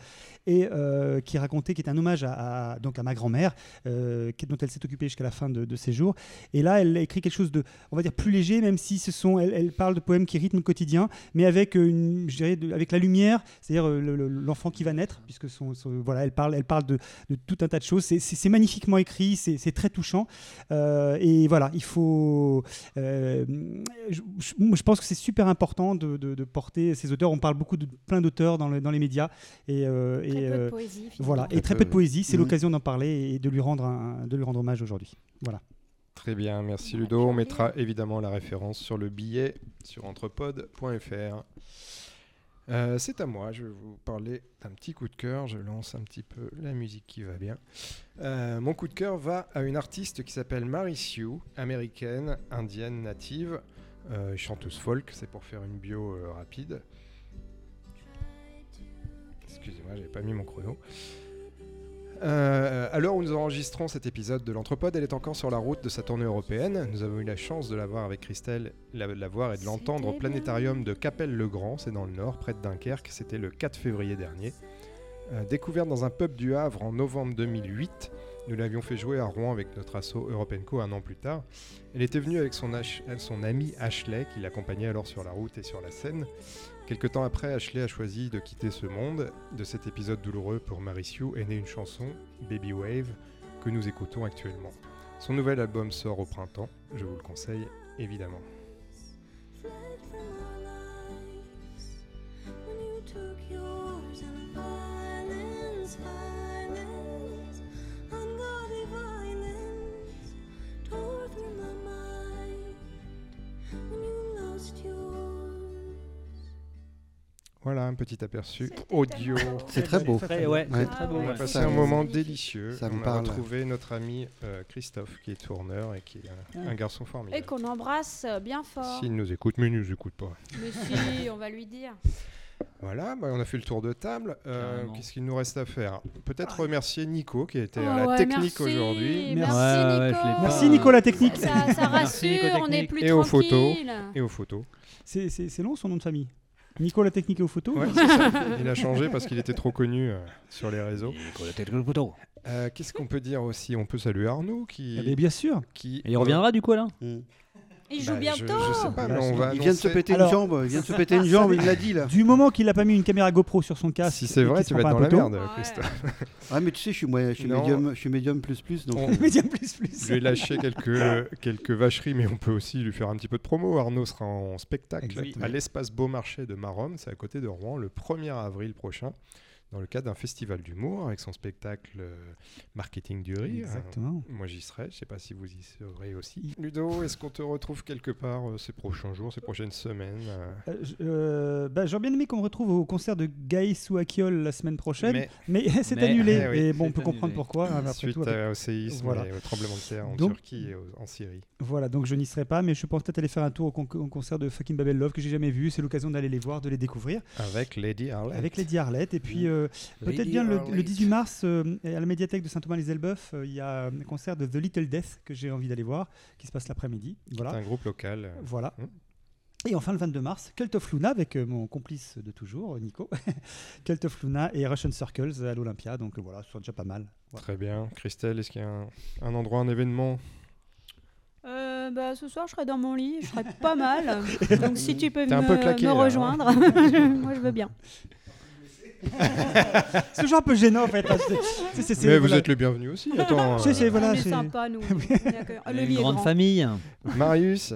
Speaker 2: et euh, qui racontait, qui est un hommage à, à- donc à ma grand-mère euh, dont elle s'est occupée jusqu'à la fin de, de ses jours. Et là elle écrit quelque chose de, on va dire, plus léger même si ce sont, elle, elle parle de poèmes qui rythment le quotidien mais avec, une, je dirais, de- avec la lumière, c'est-à-dire le- le- l'enfant qui va naître puisque son, son- voilà, elle parle, elle parle de, de tout un tas de choses. C'est- C'est magnifiquement écrit, c'est très touchant. Euh, et voilà, il faut. euh, je, pense que c'est super important de, de- de porter ces auteurs. On parle beaucoup de plein d'auteurs dans, le- dans les médias. Et, euh,
Speaker 3: Très
Speaker 2: et,
Speaker 3: peu de poésie.
Speaker 2: Voilà, et
Speaker 4: Très
Speaker 2: très
Speaker 4: peu,
Speaker 2: peu de poésie. C'est
Speaker 4: Mhm.
Speaker 2: l'occasion d'en parler et de lui rendre, un- de lui rendre hommage aujourd'hui. Voilà.
Speaker 5: Très bien, merci Ludo. On mettra évidemment la référence sur le billet sur entrepod.fr. Euh, c'est à moi, je vais vous parler d'un petit coup de cœur. Je lance un petit peu la musique qui va bien. Euh, mon coup de cœur va à une artiste qui s'appelle Mary Sue, américaine, indienne, native, euh, chanteuse folk. C'est pour faire une bio rapide. Excusez-moi, j'avais pas mis mon chrono. Euh, à l'heure où nous enregistrons cet épisode de l'Entrepode, elle est encore sur la route de sa tournée européenne. Nous avons eu la chance de la voir avec Christelle, la, de la voir et de l'entendre au planétarium de Capelle-le-Grand, c'est dans le nord, près de Dunkerque. C'était le 4 février dernier. Euh, découverte dans un pub du Havre en novembre 2008, nous l'avions fait jouer à Rouen avec notre asso Europenco un an plus tard. Elle était venue avec son, son ami Ashley, qui l'accompagnait alors sur la route et sur la scène. Quelque temps après, Ashley a choisi de quitter ce monde. De cet épisode douloureux pour Mary Sue est née une chanson, Baby Wave, que nous écoutons actuellement. Son nouvel album sort au printemps, je vous le conseille évidemment. Voilà un petit aperçu audio.
Speaker 4: C'est très beau.
Speaker 1: Très- ouais, c'est
Speaker 4: Ouais.
Speaker 1: très beau.
Speaker 5: On a passé un moment délicieux.
Speaker 4: ça
Speaker 5: on a retrouvé notre ami euh, Christophe qui est tourneur et qui est un, un garçon
Speaker 3: Et
Speaker 5: formidable.
Speaker 3: qu'on embrasse euh, bien fort.
Speaker 5: S'il nous écoute, mais il nous écoute pas.
Speaker 3: Mais si, on va lui dire.
Speaker 5: Voilà, bah, on a fait le tour de table. Euh. Qu'est-ce qu'il nous reste à faire? Peut-être remercier Nico qui a été
Speaker 3: Ah
Speaker 5: à la
Speaker 3: ouais,
Speaker 5: technique aujourd'hui
Speaker 3: Merci, Nico.
Speaker 2: Nicolas Technique.
Speaker 3: Ça, ça
Speaker 1: Merci, Nico
Speaker 3: rassure, on est plus
Speaker 5: Et aux photos.
Speaker 3: tranquille.
Speaker 5: et aux photos.
Speaker 2: C'est long son nom de famille? Nicolas Technique et aux photos.
Speaker 5: Ouais, ça. Il a changé parce qu'il était trop connu euh, sur les réseaux. Euh, Qu'est-ce qu'on peut dire aussi? On peut saluer Arnaud qui.
Speaker 2: Eh bien, bien sûr.
Speaker 5: qui
Speaker 1: Et il reviendra du coup là
Speaker 4: Mm.
Speaker 3: Il joue
Speaker 5: Bah, je-
Speaker 3: bientôt.
Speaker 5: Je, sais pas, mais
Speaker 2: Là,
Speaker 5: on va
Speaker 4: Il vient de se péter
Speaker 2: Alors-
Speaker 4: une jambe, il vient de se péter une jambe, il l'a dit là.
Speaker 2: Du moment qu'il n'a pas mis une caméra GoPro sur son casque.
Speaker 5: Si c'est vrai, tu vas être dans la merde,
Speaker 3: Ouais.
Speaker 5: Christophe.
Speaker 4: Ah mais tu sais, je suis, moi, je suis, médium, je suis médium plus plus, donc
Speaker 5: On-
Speaker 2: Médium plus plus.
Speaker 5: Je lui lâché quelques, quelques vacheries, mais on peut aussi lui faire un petit peu de promo. Arnaud sera en spectacle
Speaker 4: Exactement.
Speaker 5: à l'espace Beaumarchais de Maromme, c'est à côté de Rouen, le 1er avril prochain, dans le cadre d'un festival d'humour avec son spectacle euh, Marketing du rire.
Speaker 2: Exactement.
Speaker 5: Moi j'y serai, je sais pas si vous y serez aussi. Ludo, est-ce qu'on te retrouve quelque part euh, ces prochains jours, ces prochaines semaines euh,
Speaker 2: Euh, euh, bah, J'aurais bien aimé qu'on me retrouve au concert de Gaï Souakiol la semaine prochaine, mais,
Speaker 5: Mais
Speaker 2: c'est
Speaker 1: Mais-
Speaker 2: annulé.
Speaker 5: Eh oui,
Speaker 2: et bon, on peut comprendre pourquoi. hein, après
Speaker 5: suite
Speaker 2: tout, avec-
Speaker 5: à- au séisme
Speaker 2: Voilà.
Speaker 5: et au tremblement de terre en
Speaker 2: Donc-
Speaker 5: Turquie et au- en Syrie.
Speaker 2: Voilà, donc je n'y serai pas, mais je pense peut-être aller faire un tour au, con- au concert de Fucking Babel Love que j'ai jamais vu. C'est l'occasion d'aller les voir, de les découvrir
Speaker 5: Avec Lady Arlette.
Speaker 2: avec Lady Arlette. Et puis euh, peut-être bien le, le
Speaker 5: Arlette.
Speaker 2: 18 mars euh, à la médiathèque de Saint-Thomas-les-Elbeuf, euh, il y a un concert de The Little Death que j'ai envie d'aller voir, qui se passe l'après-midi.
Speaker 5: C'est
Speaker 2: Voilà.
Speaker 5: un groupe local.
Speaker 2: Voilà.
Speaker 5: Hmm.
Speaker 2: Et enfin, le 22 mars, Cult of Luna avec mon complice de toujours, Nico. Cult of Luna et Russian Circles à l'Olympia. Donc voilà, ce sont déjà pas mal. Voilà.
Speaker 5: Très bien. Christelle, est-ce qu'il y a un, un endroit, un événement?
Speaker 3: Euh, bah, ce soir, je serai dans mon lit, je serai pas mal. Donc, si tu peux me,
Speaker 5: peu claqué,
Speaker 3: me
Speaker 5: là, hein.
Speaker 3: rejoindre, moi, je veux bien.
Speaker 2: C'est toujours un peu gênant en fait. hein, c'est- c'est- c'est- c'est-
Speaker 5: Mais vous
Speaker 2: voilà.
Speaker 5: êtes le bienvenu aussi. Attends,
Speaker 2: C'est- c'est-
Speaker 5: euh,
Speaker 2: voilà,
Speaker 3: on est
Speaker 2: c'est-
Speaker 3: sympa, nous. On est accueillant.
Speaker 1: On
Speaker 3: Le
Speaker 1: est
Speaker 3: lit
Speaker 1: une
Speaker 3: est
Speaker 1: grande
Speaker 3: grand.
Speaker 1: famille.
Speaker 5: Marius,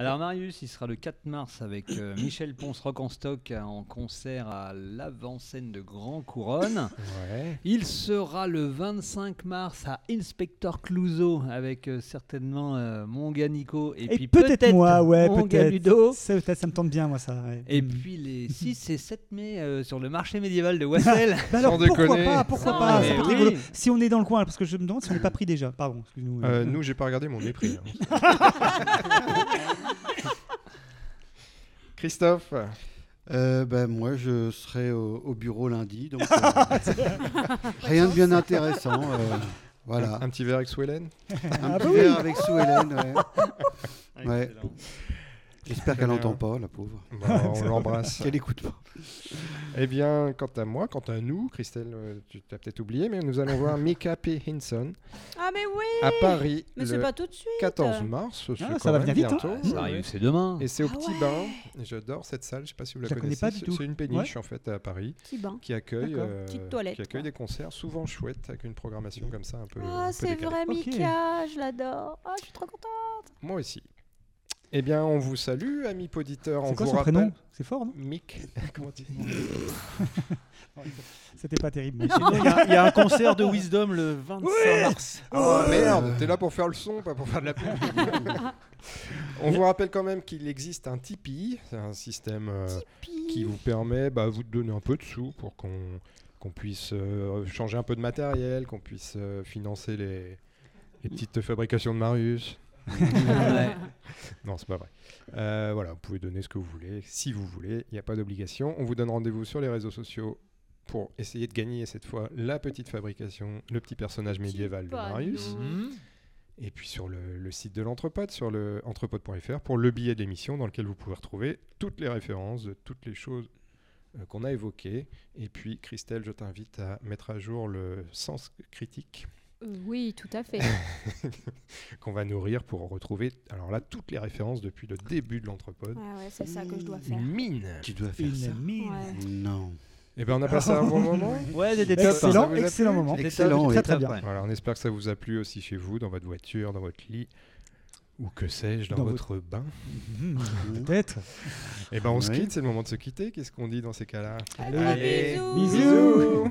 Speaker 1: Alors Marius, il sera le 4 mars avec euh, Michel Ponce Rock en stock euh, en concert à l'avant-scène de Grand Couronne.
Speaker 5: ouais.
Speaker 1: Il sera le 25 mars à Inspector Clouseau avec euh, certainement euh, mon gars Nico et,
Speaker 2: Et
Speaker 1: puis
Speaker 2: peut-être moi, ouais,
Speaker 1: mon gars
Speaker 2: peut-être.
Speaker 1: Ludo.
Speaker 2: Ça, me tente bien, moi, ça. ouais.
Speaker 1: Et
Speaker 2: Mm.
Speaker 1: puis les 6 et 7 mai euh, sur le marché médiéval de Wassel.
Speaker 2: Bah alors,
Speaker 5: Sans
Speaker 2: pourquoi
Speaker 5: déconner.
Speaker 2: pas Pourquoi pas peut
Speaker 1: Mais oui.
Speaker 2: Si on est dans le coin, parce que je me demande si on n'est pas pris déjà. Pardon, excuse-nous.
Speaker 5: Euh, nous, j'ai pas regardé mon mépris. hein. Christophe,
Speaker 4: euh, ben, moi je serai au, au bureau lundi, donc euh, rien de bien intéressant. euh, Voilà.
Speaker 5: Un, un petit verre avec sous Hélène?
Speaker 4: Un
Speaker 2: Ah
Speaker 4: petit verre avec sous Hélène. ouais. Ouais. J'espère qu'elle n'entend pas, la pauvre.
Speaker 5: Bon, On l'embrasse.
Speaker 4: Qu'elle écoute pas.
Speaker 5: Eh bien, quant à moi, quant à nous, Christelle, euh, tu t'as peut-être oublié, mais nous allons voir Mika P. Hinson
Speaker 3: Ah, mais oui
Speaker 5: à Paris
Speaker 3: Mais c'est
Speaker 5: le
Speaker 3: pas tout de suite
Speaker 5: 14 mars.
Speaker 2: Ah, ça va venir vite, hein.
Speaker 5: bientôt.
Speaker 1: Ça arrive, c'est demain.
Speaker 5: Et c'est au
Speaker 3: Ah
Speaker 5: Petit
Speaker 3: ouais.
Speaker 5: Bain. J'adore cette salle, je sais pas si vous la
Speaker 2: Je la connais
Speaker 5: connaissez.
Speaker 2: pas du
Speaker 5: C'est-
Speaker 2: tout.
Speaker 5: C'est une péniche en fait à Paris
Speaker 3: Petit bain.
Speaker 5: qui accueille, euh,
Speaker 3: Petite toilette,
Speaker 5: qui accueille
Speaker 3: quoi.
Speaker 5: des concerts souvent chouettes avec une programmation comme ça un peu.
Speaker 3: Ah, c'est vrai. Mika, je l'adore. Ah, je suis trop contente.
Speaker 5: Moi aussi. Eh bien, on vous salue, amis auditeurs. On
Speaker 2: C'est quoi
Speaker 5: vous
Speaker 2: son
Speaker 5: rappelle.
Speaker 2: prénom C'est fort, non
Speaker 5: Mick. Comment tu
Speaker 2: C'était pas terrible. mais-
Speaker 10: Sinon, il y, a- il y a un concert de Wisdom le 25 mars.
Speaker 5: Oh merde, t'es là pour faire le son, pas pour faire de la pub. On vous rappelle quand même qu'il existe un Tipeee, c'est un système euh, qui vous permet bah, vous de donner un peu de sous pour qu'on qu'on puisse euh, changer un peu de matériel, qu'on puisse euh, financer les, les petites fabrications de Marius. Non, c'est pas vrai. Euh, voilà, vous pouvez donner ce que vous voulez, si vous voulez, il n'y a pas d'obligation. On vous donne rendez-vous sur les réseaux sociaux pour essayer de gagner cette fois la petite fabrication, le petit personnage médiéval de Marius.
Speaker 10: Mhm.
Speaker 5: Et puis sur le, le site de l'entrepode, sur le entrepode.fr, pour le billet de l'émission dans lequel vous pouvez retrouver toutes les références de toutes les choses euh, qu'on a évoquées. Et puis Christelle, je t'invite à mettre à jour le sens critique
Speaker 3: oui, tout à fait.
Speaker 5: qu'on va nourrir pour retrouver, alors là, toutes les références depuis le début de l'entrepode.
Speaker 3: Ouais, ouais, c'est ça que je dois faire.
Speaker 5: Une mine
Speaker 4: Tu dois faire
Speaker 2: Une
Speaker 4: ça.
Speaker 2: mine.
Speaker 3: Ouais.
Speaker 4: Non.
Speaker 5: Et ben on a passé un bon moment.
Speaker 10: Ouais, des,
Speaker 2: Excellent, excellent moment.
Speaker 4: Excellent,
Speaker 2: Très très bien.
Speaker 5: Voilà, on espère que ça vous a plu aussi chez vous, dans votre voiture, dans votre lit, ou que sais-je, dans,
Speaker 2: Dans
Speaker 5: votre bain.
Speaker 2: Mhm, Peut-être.
Speaker 5: Et ben on se
Speaker 4: Oui.
Speaker 5: quitte, c'est le moment de se quitter. Qu'est-ce qu'on dit dans ces cas-là?
Speaker 3: Allez, bisous.
Speaker 2: Bisous.